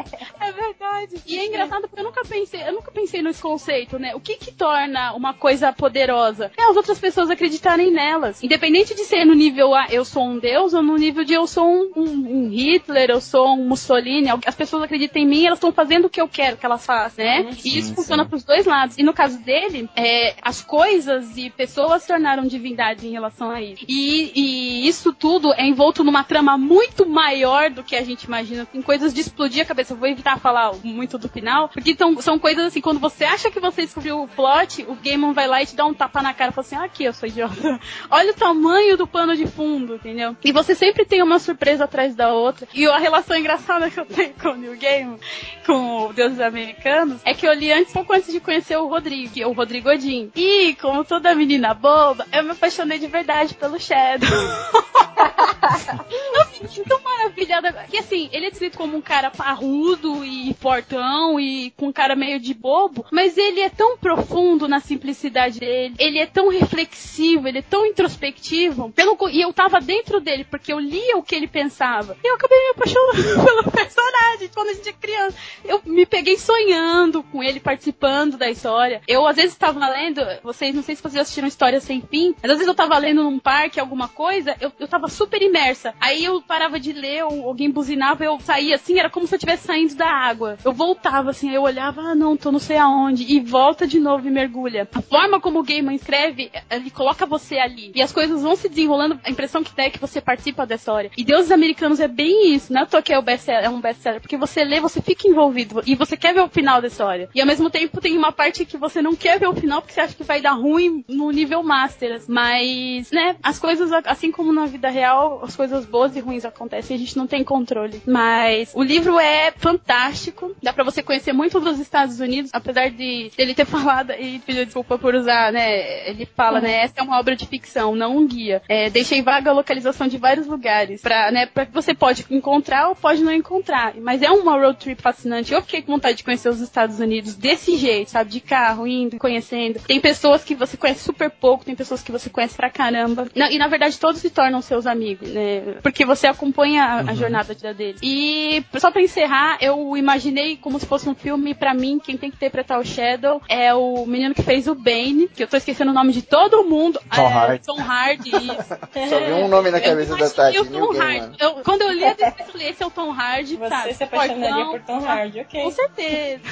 É verdade. E é engraçado porque eu nunca pensei, eu nunca pensei nesse conceito, né? O que que torna uma coisa poderosa? É as outras pessoas acreditarem nelas. Independente de ser no nível ah, eu sou um deus ou no nível de eu sou um, um- um Hitler, eu sou um Mussolini. As pessoas acreditam em mim, elas estão fazendo o que eu quero que elas façam, né? e isso sim, funciona sim. pros dois lados. E no caso dele, é, as coisas e pessoas tornaram divindades em relação a isso. E, e isso tudo é envolto numa trama muito maior do que a gente imagina. Tem coisas de explodir a cabeça. Eu vou evitar falar muito do final, porque tão, são coisas assim, quando você acha que você descobriu o plot, o Gaemon vai lá e te dá um tapa na cara e fala assim, ah, aqui, eu sou idiota. *laughs* Olha o tamanho do pano de fundo, entendeu? E você sempre tem uma surpresa atrás da outra. E a relação engraçada que eu tenho com o New Game, com o Deuses Americanos, é que eu li antes, pouco antes de conhecer o Rodrigo, o Rodrigo Odin. E, como toda menina boba, eu me apaixonei de verdade pelo Shadow. *laughs* eu fiquei tão maravilhada. Que assim, ele é descrito como um cara parrudo e fortão e com cara meio de bobo, mas ele é tão profundo na simplicidade dele, ele é tão reflexivo, ele é tão introspectivo. Pelo, e eu tava dentro dele, porque eu lia o que ele pensava. E eu acabei me apaixonando *laughs* pelo personagem quando a gente é criança. Eu me peguei sonhando com ele participando da história. Eu, às vezes, estava lendo, vocês, não sei se vocês assistiram História Sem Fim, mas às vezes eu tava lendo num parque alguma coisa, eu, eu tava super imersa. Aí eu parava de ler, ou alguém buzinava, eu saía assim, era como se eu estivesse saindo da água. Eu voltava assim, eu olhava, ah não, tô não sei aonde, e volta de novo e mergulha. A forma como o Gaiman escreve, ele coloca você ali. E as coisas vão se desenrolando, a impressão que dá é que você participa da história. E Deuses Americanos é bem isso, não é à toa que é, o best é um best-seller, porque você lê, você fica envolvido, e você quer ver o final da história. E ao mesmo tempo tem uma parte que você não quer ver o final, porque você acha que vai dar ruim no nível Masters. Mas, né, as coisas, assim como na vida real, as coisas boas e ruins acontecem, a gente não tem controle. Mas o livro é fantástico, dá pra você conhecer muito dos Estados Unidos, apesar de ele ter *laughs* falado, e pediu desculpa por usar, né, ele fala, né, essa é uma obra de ficção, não um guia. É, deixei vaga a localização de vários lugares, pra, né, pra que você pode encontrar ou pode não encontrar. Mas é uma road trip fascinante. Eu fiquei com vontade de conhecer os Estados Unidos desse jeito, sabe, de carro, indo, conhecendo. Tem pessoas que você conhece super pouco, tem pessoas que você conhece pra caramba. Na- e na verdade todos se tornam seus amigos, né? Porque você acompanha a, a jornada deles. E só pra encerrar, eu imaginei como se fosse um filme, pra mim, quem tem que interpretar o Shadow é o menino que fez o Bane, que eu tô esquecendo o nome de todo mundo. Tom é, Hardy. Tom Hardy, isso. *laughs* Só vi um nome na Eu cabeça da imaginei Tati, o Tom mano. Eu- quando eu li a descrição, eu falei, esse é o Tom Hardy, Você sabe? se apaixonaria por Tom Hardy, ok. Com certeza. *laughs*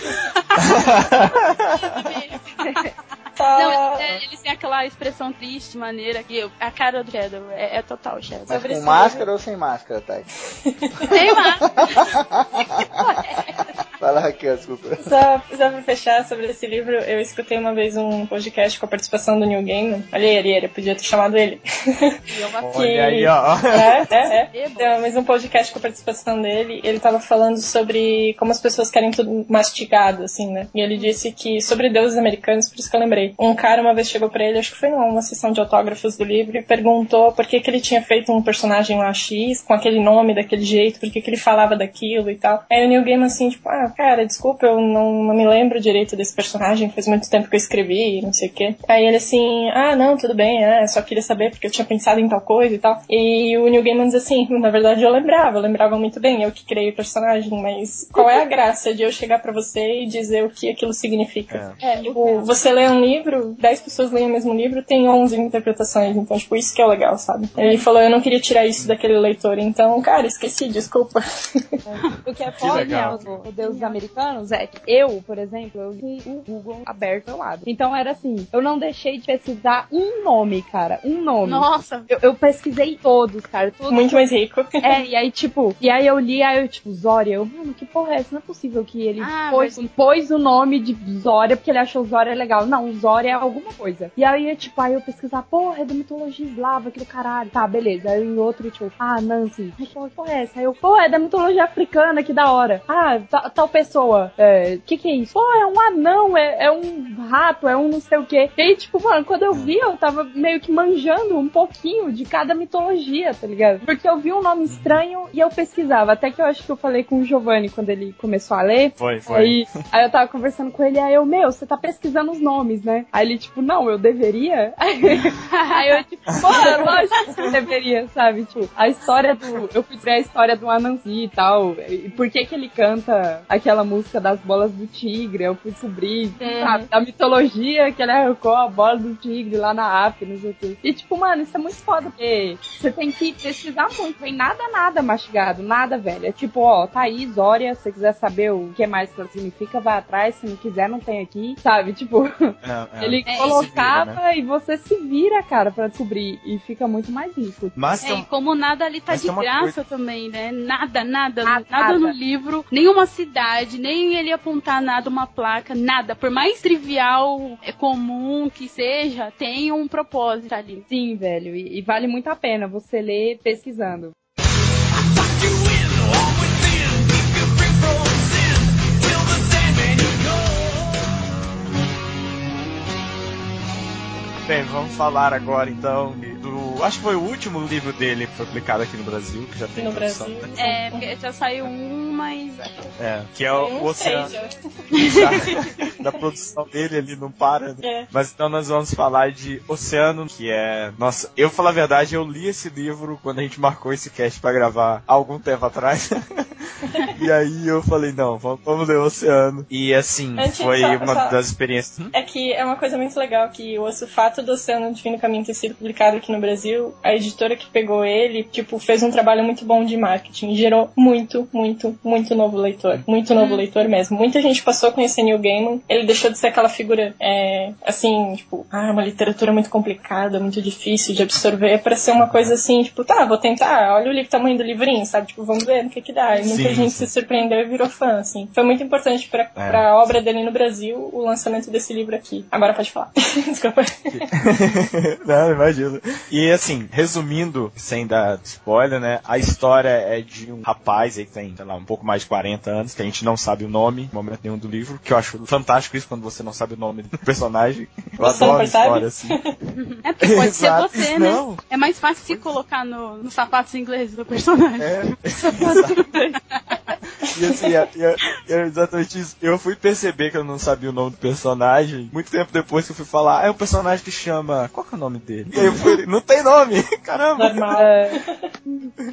*laughs* Não, é, eles têm aquela expressão triste, maneira, que eu- a cara do Shadow é, é total Shadow. Mas com máscara ou sem máscara, Tati? *laughs* Tem lá. *laughs* Fala, Raquel, desculpa. Só, só pra fechar sobre esse livro, eu escutei uma vez um podcast com a participação do Neil Gaiman. Olha aí, Ariel, eu podia ter chamado ele. Olha aí, ó. É, é, é. É. Então, mas um podcast com a participação dele, ele tava falando sobre como as pessoas querem tudo mastigado, assim, né? E ele disse que sobre deuses americanos, por isso que eu lembrei. Um cara uma vez chegou pra ele, acho que foi numa sessão de autógrafos do livro, e perguntou por que, que ele tinha feito um personagem lá X, com aquele nome, daquele jeito, por que, que ele falava daquilo e tal. Aí o Neil Gaiman assim, tipo, ah, cara, desculpa, eu não, não me lembro direito desse personagem, faz muito tempo que eu escrevi e não sei o quê. Aí ele assim, ah, não, tudo bem, é, só queria saber porque eu tinha pensado em tal coisa e tal. E o Neil Gaiman diz assim, na verdade eu lembrava, eu lembrava muito bem, eu que criei o personagem, mas qual é a graça de eu chegar pra você e dizer o que aquilo significa? É, Tipo, você lê um livro, 10 pessoas leem o mesmo livro, tem 11 interpretações, então, tipo, isso que é legal, sabe? Ele falou, eu não queria tirar isso daquele leitor, então, cara, esqueci, desculpa. O que é Que foda no Deus Americanos é que eu, por exemplo, eu li o Google aberto ao lado. Então era assim, eu não deixei de pesquisar um nome, cara. Um nome. Nossa. Eu, eu pesquisei todos, cara. Todos. Muito mais rico. É, e aí, tipo, e aí eu li, aí eu, tipo, Zória, eu, mano, que porra é essa? Não é possível que ele Ah, pôs, mas- pôs o nome de Zória porque ele achou Zória legal. Não, Zória é alguma coisa. E aí, tipo, aí eu pesquisar, porra, é da mitologia eslava, aquele caralho. Tá, beleza. Aí em outro, tipo, ah, Nancy, que porra, porra é essa? Aí eu, pô, é da mitologia africana, que da hora. Ah, ta- tal pessoa, é, que que é isso? Pô, é um anão, é, é um rato, é um não sei o quê. E aí, tipo, mano, quando eu vi, eu tava meio que manjando um pouquinho de cada mitologia, tá ligado? Porque eu vi um nome estranho e eu pesquisava. Até que eu acho que eu falei com o Giovanni quando ele começou a ler. Foi, foi. Aí, aí eu tava conversando com ele, aí eu, meu, você tá pesquisando os nomes, né? Aí ele, tipo, não, eu deveria? *laughs* Aí eu, tipo, pô, é lógico que eu deveria, sabe? Tipo, a história do. Eu fui ver a história do Anansi e tal. E por que que ele canta aquela música das bolas do tigre? Eu fui descobrir, sabe, da mitologia que ele arrancou a bola do tigre lá na África, não sei o quê. E, tipo, mano, isso é muito foda, porque você tem que pesquisar muito. Vem nada, nada mastigado, nada, velho. É tipo, ó, tá aí, Zória, se você quiser saber o que mais que ela significa, vai atrás. Se não quiser, não tem aqui, sabe? Tipo, É, é. ele É, colocava vira, e você se vira, cara, pra descobrir. E fica muito mais rico. Mas É, tem e como nada ali tá mas de graça também, né? Nada, nada, Nada, nada, no livro, nenhuma cidade, cidade, nem ele apontar nada, uma placa, nada. Por mais trivial, é comum que seja, tem um propósito ali. Sim, velho. E, e vale muito a pena você ler pesquisando. Bem, vamos falar agora então do. Acho que foi o último livro dele que foi publicado aqui no Brasil, que já tem No tradução, Brasil. né? É, porque já saiu um, mas. É, que é o, o Oceano. da produção dele ali não para. né? É. Mas então nós vamos falar de Oceano, que é. Nossa, eu falar a verdade, eu li esse livro quando a gente marcou esse cast pra gravar há algum tempo atrás. *laughs* e aí eu falei, não, vamos, vamos ler Oceano. E assim, Antes, foi só- uma só- das experiências. É que é uma coisa muito legal que o fato do Oceano do Caminho ter sido publicado aqui no Brasil, a editora que pegou ele, tipo, fez um trabalho muito bom de marketing. Gerou muito, muito, muito novo leitor. Muito novo leitor mesmo. Muita gente passou a conhecer Neil Gaiman. Ele deixou de ser aquela figura, é, assim, tipo, ah, uma literatura muito complicada, muito difícil de absorver, pra ser uma coisa assim, tipo, tá, vou tentar, olha o tamanho do livrinho, sabe? Tipo, vamos ver no que que dá. E muita Sim, gente sim. se surpreendeu e virou fã, assim. Foi muito importante pra, É. pra obra dele no Brasil, o lançamento desse livro aqui. Agora pode falar. *laughs* Desculpa. *laughs* Não, imagina. E assim, resumindo, sem dar spoiler, né? A história é de um rapaz aí que tem, sei lá, um pouco mais de 40 anos, que a gente não sabe o nome, no momento nenhum do livro, que eu acho fantástico isso quando você não sabe o nome do personagem. *laughs* Eu Você adoro história assim. É porque pode ser Exato, você, né? não. É mais fácil se colocar no, nos sapatos ingleses do personagem. É. *laughs* E assim, é, é- é exatamente isso. Eu fui perceber que eu não sabia o nome do personagem muito tempo depois que eu fui falar, ah, é um personagem que chama. Qual que é o nome dele? E aí eu fui, não tem nome! *laughs* Caramba! Normal.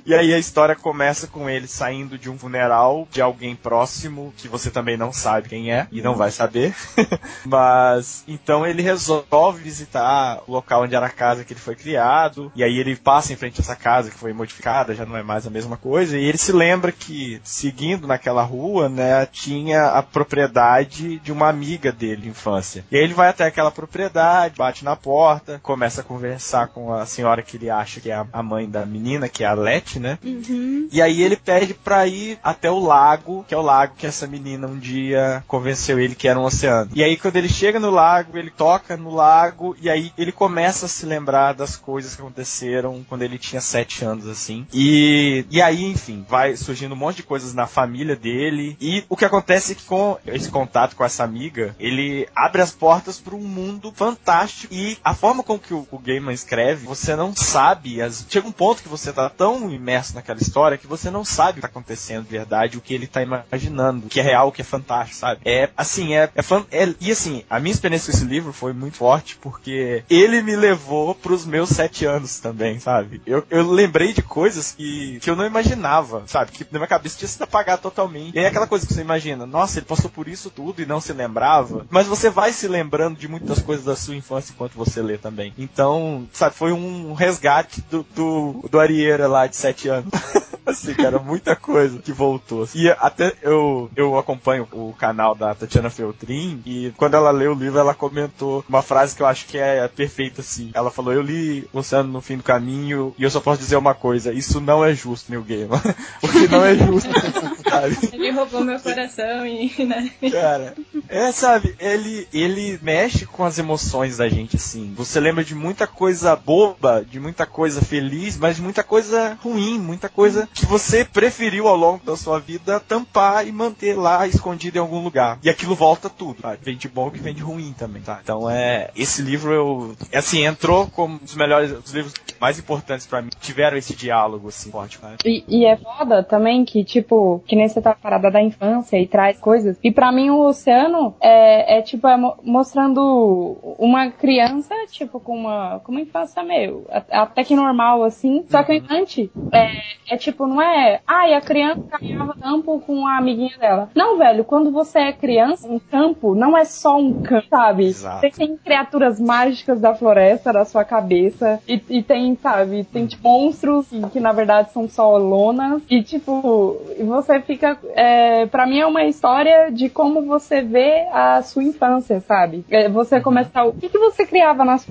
E aí a história começa com ele saindo de um funeral de alguém próximo, que você também não sabe quem é, e não vai saber. *laughs* Mas então ele resolve visitar o local onde era a casa que ele foi criado, e aí ele passa em frente a essa casa que foi modificada, já não é mais a mesma coisa, e ele se lembra que seguindo naquela rua, né, tinha a propriedade de uma amiga dele de infância. E aí ele vai até aquela propriedade, bate na porta, começa a conversar com a senhora que ele acha que é a- mãe da menina, que é a Letty, né? Uhum. E aí ele pede pra ir até o lago, que é o lago que essa menina um dia convenceu ele que era um oceano. E aí quando ele chega no lago, ele toca no lago e aí ele começa a se lembrar das coisas que aconteceram quando ele tinha sete anos, assim. E, e aí, enfim, vai surgindo um monte de coisas na família dele. E o que acontece com esse contato com essa amiga, ele abre as portas para um mundo fantástico. E a forma com que o, o Gaiman escreve, você não sabe. As, chega um ponto que você tá tão imerso naquela história que você não sabe o que tá acontecendo de verdade, o que ele tá imaginando, o que é real, o que é fantástico, sabe? É assim, é, é, fan- é- E assim, a minha experiência com esse livro foi muito forte porque ele me levou pros meus sete anos também, sabe? Eu, eu lembrei de coisas que, que eu não imaginava, sabe? Que na minha cabeça tinha sido apagado totalmente. E aí aquela coisa que você imagina, nossa, ele passou por isso tudo e não se lembrava. Mas você vai se lembrando de muitas coisas da sua infância enquanto você lê também. Então, sabe, foi um resgate do, do, do Arieira lá de sete anos. *laughs* *laughs* assim, cara, muita coisa que voltou. E até eu, eu acompanho o canal da Tatiana Feltrin e quando ela leu o livro, ela comentou uma frase que eu acho que é perfeita, assim. Ela falou, eu li Luciano no fim do caminho e eu só posso dizer uma coisa, isso não é justo, New Game. *laughs* o que não é justo, *laughs* sabe? Ele roubou meu coração e, né? Cara, é, sabe, ele, ele mexe com as emoções da gente, assim. Você lembra de muita coisa boba, de muita coisa feliz, mas de muita coisa ruim, muita coisa que você preferiu ao longo da sua vida tampar e manter lá escondido em algum lugar. E aquilo volta tudo, sabe? Vem de bom que vem de ruim também, tá? Então é. Esse livro eu. Assim, entrou como um dos melhores, os livros mais importantes pra mim. Tiveram esse diálogo, assim, forte, cara. E, e é foda também que, tipo, que nem você tá parada da infância e traz coisas. E pra mim o oceano é, é tipo, é mo- mostrando uma criança, tipo, com uma, com uma infância meio, até que normal, assim. Só que o encante é, é tipo, não é, ai, a criança caminhava no campo com a amiguinha dela. Não, velho, quando você é criança, um campo não é só um campo, sabe? Exato. Você tem criaturas mágicas da floresta da sua cabeça e, e tem, sabe, tem tipo, monstros que, que, na verdade são só lonas e tipo, você fica, é, para mim é uma história de como você vê a sua infância, sabe? É, Você começa, o que que você criava nas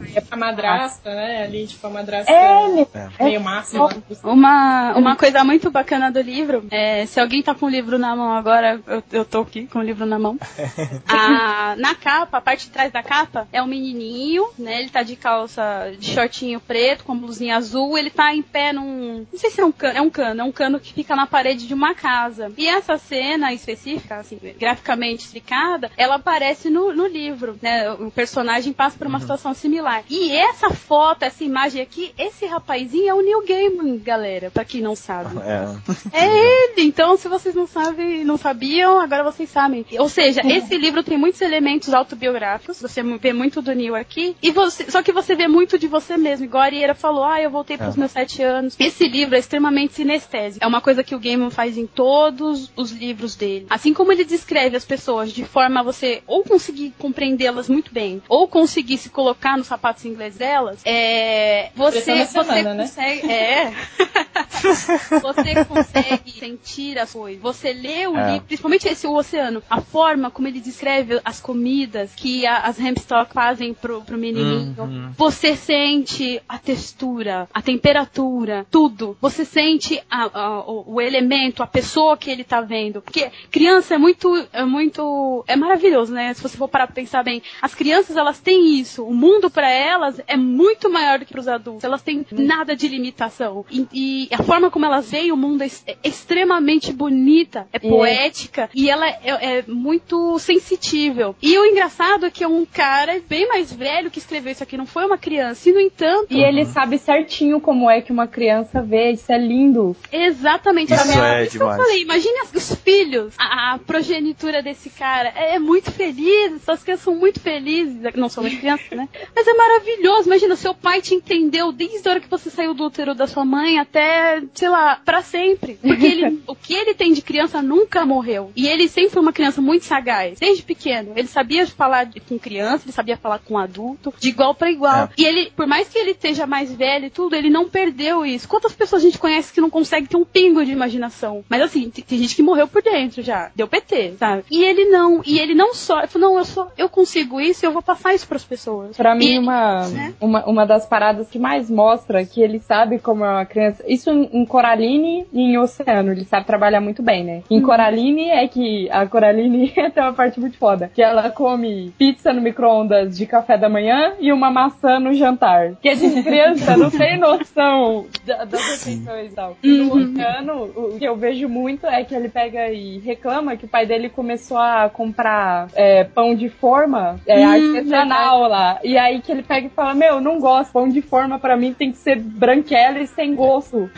cabeças? A madrasta, né? Ali, tipo, a madrasta É, meu- meio máxima. Uma, uma coisa muito bacana do livro, é, se alguém tá com o livro na mão agora, eu, eu tô aqui com o livro na mão. *laughs* A- na capa, a parte de trás da capa, é um menininho, né? Ele tá de calça, de shortinho preto, com blusinha azul, ele tá em pé num. Não sei se é um cano, é um cano, é um cano que fica na parede de uma casa. E essa cena específica, assim, graficamente explicada, ela aparece no, no livro, né? O personagem passa por uma situação similar. E essa foto, essa imagem aqui, esse rapazinho é o Neil Gaiman, galera, pra quem não sabe. É. É ele! Então, se vocês não sabem, não sabiam, agora vocês sabem. Ou seja, esse livro tem muitos elementos autobiográficos. Você vê muito do Neil aqui. E você, só que você vê muito de você mesmo. Igual a Ariera falou, ah, eu voltei pros É. meus sete anos. Esse livro é extremamente sinestésico. É uma coisa que o Gaiman faz em todos os livros dele. Assim como ele descreve as pessoas de forma a você ou conseguir compreendê-las muito bem, ou conseguir se colocar nos sapatos ingleses delas, é. Você, você semana, né? consegue. É. *laughs* você consegue sentir as coisas. Você lê o É. livro, principalmente esse O Oceano, a forma como ele descreve as comidas que a- as Hempstock fazem pro, pro menininho. Uhum. Você sente a textura, a temperatura, tudo. Você sente a- a- o, o elemento, a pessoa que ele tá vendo. Porque criança é muito, é muito, é maravilhoso, né? Se você for parar pra pensar bem, as crianças elas têm isso. O mundo pra elas é muito maior do que pros adultos. Elas têm nada de limitação. E, e a forma como elas veem o mundo é, é extremamente bonita, é poética e ela é, é muito sensitível. E o engraçado é que é um cara bem mais velho que escreveu isso aqui, não foi uma criança. E no entanto, E ele sabe certinho como é que uma criança vê, isso é lindo. Exatamente. Isso é Isso que eu demais. falei, imagine as- os filhos, a, a progenitura desse cara. É, é muito feliz, essas crianças são muito felizes. Não são mais crianças, né? Mas é maravilhoso. Imagina, seu pai te entendeu desde a hora que você saiu do útero da sua mãe até, sei lá, pra sempre. Porque ele, *laughs* o que ele tem de criança nunca morreu. E ele sempre foi uma criança muito sagaz, desde pequeno. Ele sabia falar de- com criança, ele sabia falar com adulto, de igual pra igual. É. E ele, por mais que ele esteja mais velho e tudo, ele não perdeu isso. Quantas pessoas a gente conhece que não consegue ter um pingo de imaginação? Mas assim, tem, tem gente que morreu por dentro já. Deu PT, sabe? E ele não. E ele não só. Ele falou, não, eu só, eu consigo isso e eu vou passar isso pras pessoas. Pra mim, E- uma, uma, uma das paradas que mais mostra que ele sabe como é uma criança. Isso em Coraline e em Oceano, ele sabe trabalhar muito bem, né? Em Coraline é que a Coraline *laughs* tem uma parte muito foda. Que ela come pizza no micro-ondas de café da manhã e uma maçã no jantar. Que a gente criança não tem noção da- das refeições e tal. E no Oceano, o que eu vejo muito é que ele pega e reclama que o pai dele começou a comprar é, pão de forma é, Hum, artesanal lá. E aí que ele pega e fala: Meu, não gosto. Pão de forma pra mim tem que ser branquela e sem gosto.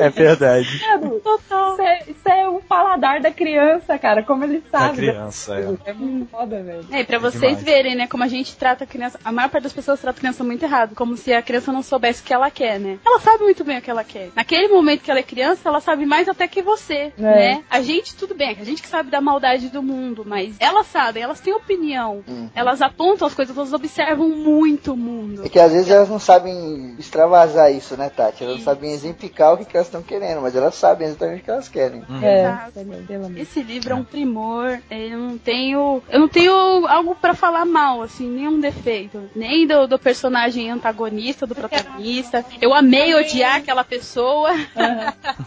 É verdade. Total. Isso é, é o paladar da criança, cara. Como ele Da sabe. criança, é. É muito foda, velho. É, e pra É vocês demais. verem, né, como a gente trata a criança. A maior parte das pessoas trata a criança muito errado. Como se a criança não soubesse o que ela quer, né? Ela sabe muito bem o que ela quer. Naquele momento que ela é criança, ela sabe mais até que você, né? A gente, tudo bem, a gente que sabe da maldade do mundo, mas elas sabem, elas têm opinião. Elas apontam as coisas, elas observam muito o mundo. É que às vezes elas não sabem extravasar isso, né, Tati? Elas não sabem exemplificar o que, que elas estão querendo, mas elas sabem exatamente o que elas querem. É, Exato. pelo amor. Esse livro é um primor. Eu não tenho, eu não tenho algo pra falar mal, assim, nenhum defeito, nem do, do personagem antagonista, do protagonista. Eu amei odiar aquela pessoa.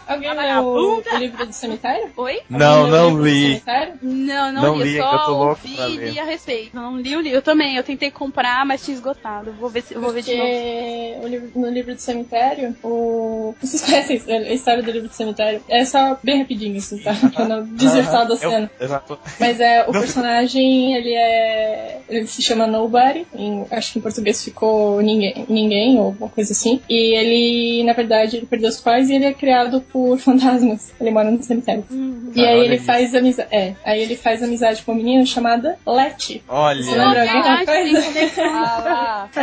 Alguém A leu o, o livro do cemitério? Oi? Não, Alguém não li. cemitério? Não, não, Não li, li, eu é que eu só tô louco ouvi e li a respeito. Não li o livro. Eu também, eu tentei comprar, mas tinha esgotado. Vou ver se vou ver de novo. Livro- no livro do cemitério, o... vocês conhecem a história do livro do cemitério? É só bem rapidinho, assim, tá? Pra não desertar da Eu- cena. Exato. Mas é, o personagem, ele é. Ele se chama Nobody. em- acho que em português ficou ninguém, ninguém, ou alguma coisa assim. E ele, na verdade, ele perdeu os pais e ele é criado por *laughs* fantasmas. Ele mora no cemitério. E aí ele isso. faz amizade. É, aí ele faz amizade com uma menina chamada Letty. Olha. Você lembra tem coisa? conexão. Ah, É,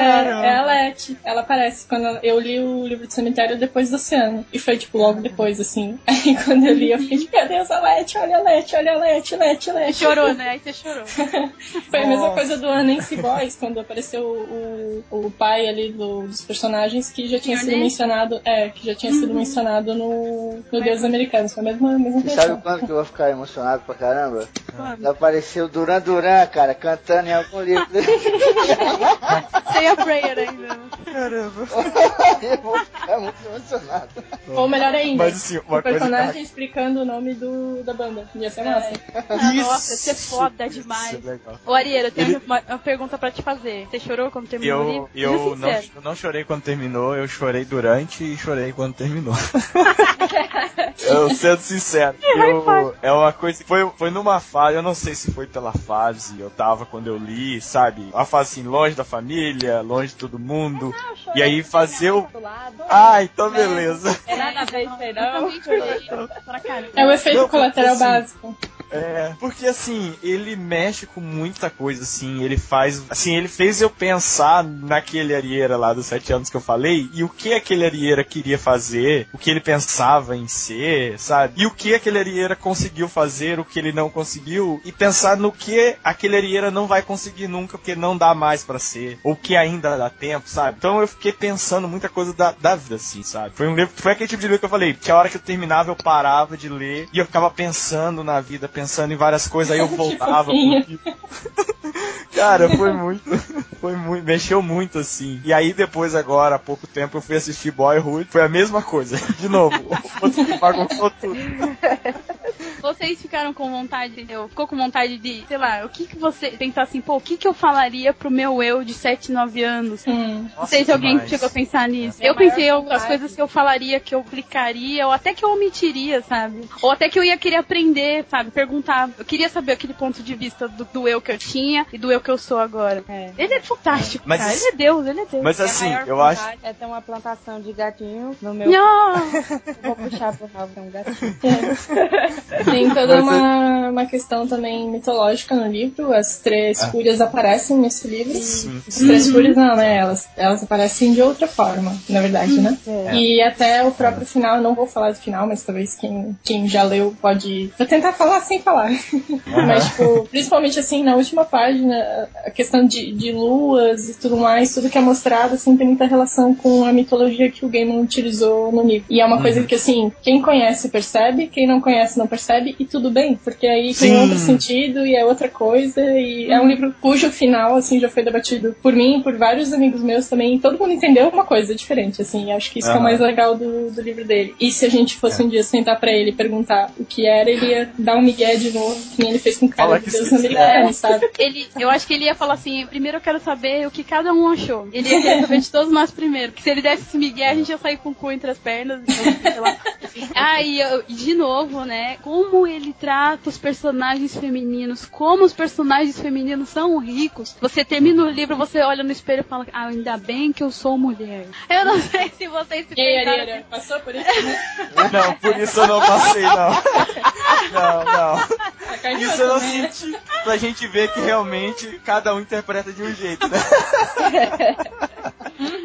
é a Letty. Ela aparece quando eu li o livro do cemitério depois do oceano. E foi, tipo, logo depois, assim. *laughs* Aí quando eu li, eu fiquei tipo, meu Deus, a Letty, olha a Letty, olha a Letty, Você Letty. chorou, né? Aí você chorou. *laughs* Foi a mesma coisa do Anansi Boys, quando apareceu o, o pai ali do- dos personagens que já tinha sido mencionado, é, que já tinha sido mencionado no, no Deus Americanos. Foi a mesma, a mesma Você sabe quando, que eu vou ficar emocionado pra caramba? Apareceu Duran Duran, cara, cantando em algum livro. *laughs* *laughs* Sem a prayer ainda. Caramba. eu vou ficar muito emocionado. Ou melhor ainda, Mas assim, uma o coisa personagem explicando o nome do, da banda. Ia ser massa. Ah, nossa, isso é foda demais. É. Ô, Ariel, eu tenho Ele- uma, uma pergunta pra te fazer. Você chorou quando terminou o Eu, livro? eu, não, eu não chorei quando terminou, eu chorei durante e chorei quando terminou. *laughs* eu sendo sincero, eu, é uma coisa que foi, foi numa fase, eu não sei se foi pela fase, eu tava quando eu li, sabe? Uma fase assim, longe da família, longe de todo mundo. E aí fazer o. Ah, então beleza. É nada a ver isso aí, Eu não. É o efeito Não, colateral assim, básico. É, porque assim, ele mexe com muita coisa, assim, ele faz. Assim, ele fez eu pensar naquele Arieira lá dos sete anos que eu falei, e o que aquele Arieira queria fazer, o que ele pensava em ser, sabe? E o que aquele Arieira conseguiu fazer, o que ele não conseguiu, e pensar no que aquele Arieira não vai conseguir nunca, porque não dá mais pra ser, ou que ainda dá tempo, sabe? Então eu fiquei pensando muita coisa da, da vida, assim, sabe? Foi um livro, foi aquele tipo de livro que eu falei, que a hora que eu terminava eu parava de ler, e eu ficava pensando na vida, pensando em várias coisas, aí eu *laughs* voltava. *laughs* Cara, foi muito, foi muito, mexeu muito assim. E aí depois agora, há pouco tempo, eu fui assistir Boyhood, foi a mesma coisa. *laughs* De novo, outro que bagunçou tudo. Vocês ficaram com vontade, entendeu? Ficou com vontade de, sei lá, o que que você pensar assim, pô, o que que eu falaria pro meu eu de 7, 9 anos? Hum. Não sei se alguém demais. chegou a pensar nisso. Minha Eu pensei algumas coisas que eu falaria, que eu clicaria, ou até que eu omitiria, sabe? Ou até que eu ia querer aprender, sabe? Perguntar. Eu queria saber aquele ponto de vista do, do eu que eu tinha e do eu que eu sou agora. É. Ele é fantástico, Mas cara. Ele é Deus, ele é Deus. Mas assim, eu acho. É ter uma plantação de gatinhos no meu. Não! *laughs* Vou puxar pro rabo um gatinho. *laughs* Tem toda Mas uma, uma questão também mitológica no livro. As três Ah. fúrias aparecem nesse livro. Sim, As três fúrias não, né? Elas, elas aparecem de outra forma, na verdade, né? É. E até o próprio final, eu não vou falar do final, mas talvez quem, quem já leu pode. Vou tentar falar sem falar. mas, tipo, principalmente assim, na última página, a questão de, de luas e tudo mais, tudo que é mostrado, assim, tem muita relação com a mitologia que o Gaiman utilizou no livro. E é uma coisa que, assim, quem conhece percebe, quem não conhece não percebe, e tudo bem, porque aí tem Sim. outro sentido e é outra coisa, e é um livro cujo final, assim, já foi debatido por mim, por vários amigos meus também, e todo mundo entendeu uma coisa diferente, assim, acho que isso que é o mais legal do, do livro dele. E se a gente fosse um dia sentar pra ele e perguntar o que era, ele ia dar um migué de novo, que ele fez com o cara Fala de Deus sim. americano, sabe? Ele, eu acho que ele ia falar assim: primeiro eu quero saber o que cada um achou. Ele ia querer saber de todos nós primeiro. Que se ele desse esse migué, a gente ia sair com o cu entre as pernas. Sei lá. Ah, e, eu- de novo, né? Como ele trata os personagens femininos, como os personagens femininos são ricos. Você termina o livro, você olha no espelho e fala: Ah, ainda bem que eu sou mulher. Eu não sei se vocês se E Ariera, passou por isso? Não, por isso eu não passei, não. *laughs* Não, não. *laughs* Isso eu não senti. Pra gente ver que realmente cada um interpreta de um jeito, né? *laughs*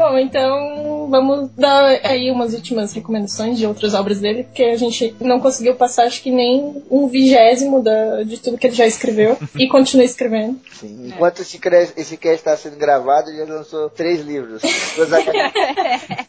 Bom, então vamos dar aí umas últimas recomendações de outras obras dele, porque a gente não conseguiu passar, acho que nem um vigésimo da, de tudo que ele já escreveu *laughs* e continua escrevendo. Sim. Enquanto esse, cre- esse cast está sendo gravado, ele já lançou três livros. HQs.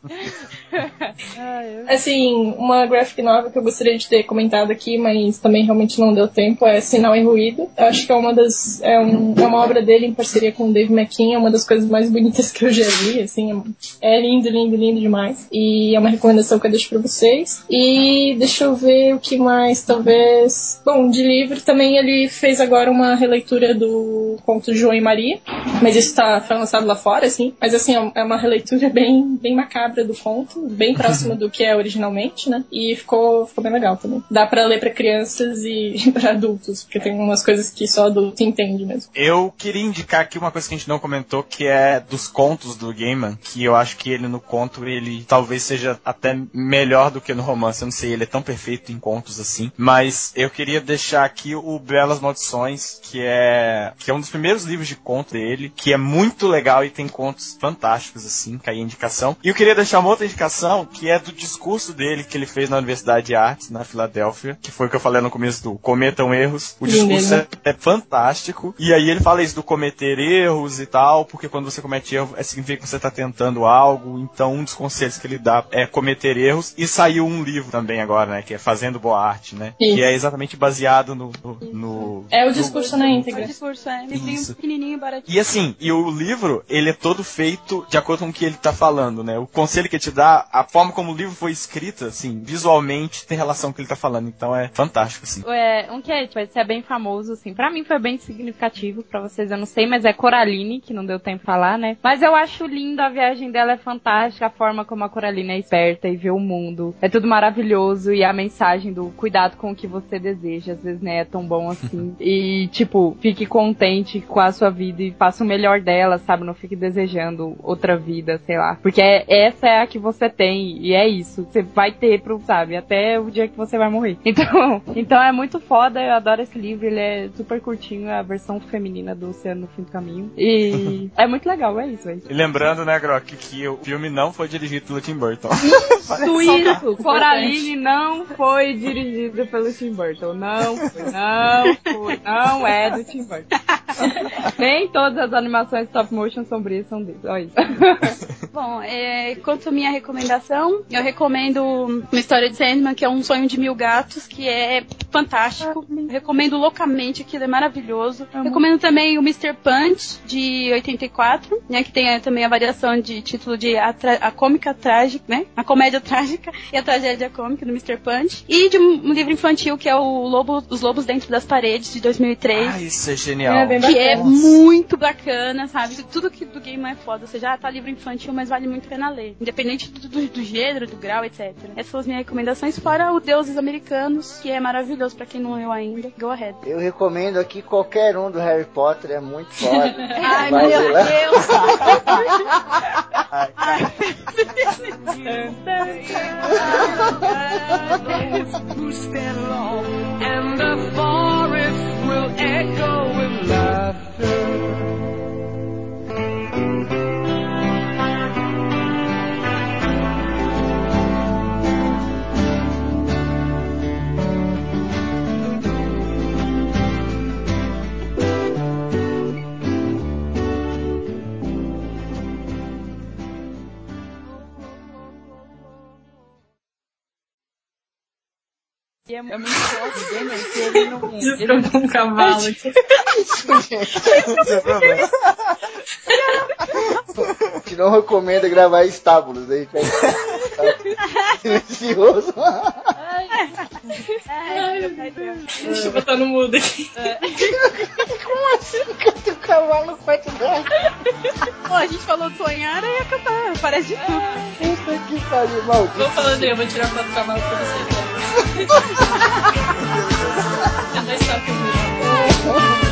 *laughs* Assim, uma graphic novel que eu gostaria de ter comentado aqui, mas também realmente não deu tempo, é Sinal e Ruído. Eu acho que é uma das. É, um- é uma obra dele em parceria com o Dave McKean, é uma das coisas mais bonitas que eu já li, assim, é lindo, lindo, lindo demais. E é uma recomendação que eu deixo pra vocês. E deixa eu ver o que mais, talvez. Bom, de livro também ele fez agora uma releitura do conto João e Maria, mas isso tá, foi lançado lá fora, assim. Mas assim, é uma releitura bem, bem macabra do conto, bem próximo do que é originalmente, né? E ficou, ficou bem legal também. Dá pra ler pra crianças e *laughs* pra adultos, porque tem umas coisas que só adulto entende mesmo. Eu queria indicar aqui uma coisa que a gente não comentou, que é dos contos do Gaiman, que eu acho que ele no conto ele talvez seja até melhor do que no romance. Eu não sei, ele é tão perfeito em contos assim. Mas eu queria deixar aqui o Belas Maldições, que é que é um dos primeiros livros de conto dele, que é muito legal e tem contos fantásticos assim, que aí é indicação. E eu queria deixar uma outra indicação, que é do discurso dele que ele fez na Universidade de Artes, na Filadélfia, que foi o que eu falei no começo do Cometam Erros. O discurso né? é, é fantástico. E aí ele fala isso do cometer erros e tal, porque quando você comete erro, é significa que você tá tentando algo. Então, um dos conselhos que ele dá é cometer erros. E saiu um livro também agora, né? Que é Fazendo Boa Arte, né? Isso. Que é exatamente baseado no. no, no- É o no- discurso na O íntegra. discurso é livrinho Isso. pequenininho, baratinho. E assim, e o livro, ele é todo feito de acordo com o que ele tá falando, né? O conselho que ele te dá, a forma como o livro foi escrito, assim, visualmente tem relação com o que ele tá falando. Então é fantástico, assim. É, um que é, tipo, esse é bem famoso, assim. Pra mim foi bem significativo, pra vocês eu não sei, mas é Coraline, que não deu tempo de falar, né? Mas eu acho lindo, a viagem dela é fantástica, a forma como a Coraline é esperta e vê o mundo. É tudo maravilhoso e a mensagem do cuidado com o que você deseja, às vezes, né, é tão bom assim. *laughs* e, tipo, fique contente com a sua vida e faça o melhor dela, sabe? Não fique desejando outra vida, sei lá. Porque é- essa é a que você tem e é isso. Você vai ter pro, sabe, até o dia que você vai morrer. *laughs* Então, então é muito foda, eu adoro esse livro, ele é super curtinho, é a versão feminina do Oceano no Fim do Caminho. E *laughs* é muito legal, é isso, é isso. E lembrando, né, Grok, que o filme não foi dirigido pelo Tim Burton. *laughs* Isso, Coraline não foi dirigido pelo Tim Burton. Não foi, não foi, não é do Tim Burton. *laughs* Nem todas as animações stop motion sombrias são dele. Olha isso. *laughs* Bom, é, quanto à minha recomendação, eu recomendo uma história de Sandman, que é um sonho de mil gatos, que é fantástico. Recomendo loucamente, aquilo é maravilhoso. Recomendo também o Mr. Punch, de 84, né, que tem eh, também a variação de título de A, a Cômica Trágica, né? A Comédia *laughs* Trágica e a Tragédia Cômica, do Mr. Punch. E de um, um livro infantil, que é o Lobo, Os Lobos Dentro das Paredes, de 2003 ah, isso é genial. É, que é muito bacana, sabe? Tudo que do game é foda. Você já tá livro infantil, mas vale muito a pena ler. Independente do, do, do gênero, do grau, etc. Essas são as minhas recomendações, fora o Deuses Americanos, que é maravilhoso pra quem não leu ainda. Go ahead. Eu recomendo aqui qualquer um do Harry Potter, é muito foda. *laughs* Ai, Vai meu. Deus! *laughs* who stand alone, and the forest will echo with laughter. E é, muito o gamer que ele não. *laughs* Ele não Destrocou um cavalo aqui. Gente não recomenda gravar estábulos, aí *laughs* pega silencioso. Deixa eu botar no mudo aqui. *laughs* Como assim? Canta o cavalo quarto dela? Pô, a gente falou de sonhar e ia cantar. Parece de tudo. Puta que pariu, maldito. Vou falando aí, eu vou tirar foto do cavalo pra você. Já está comigo.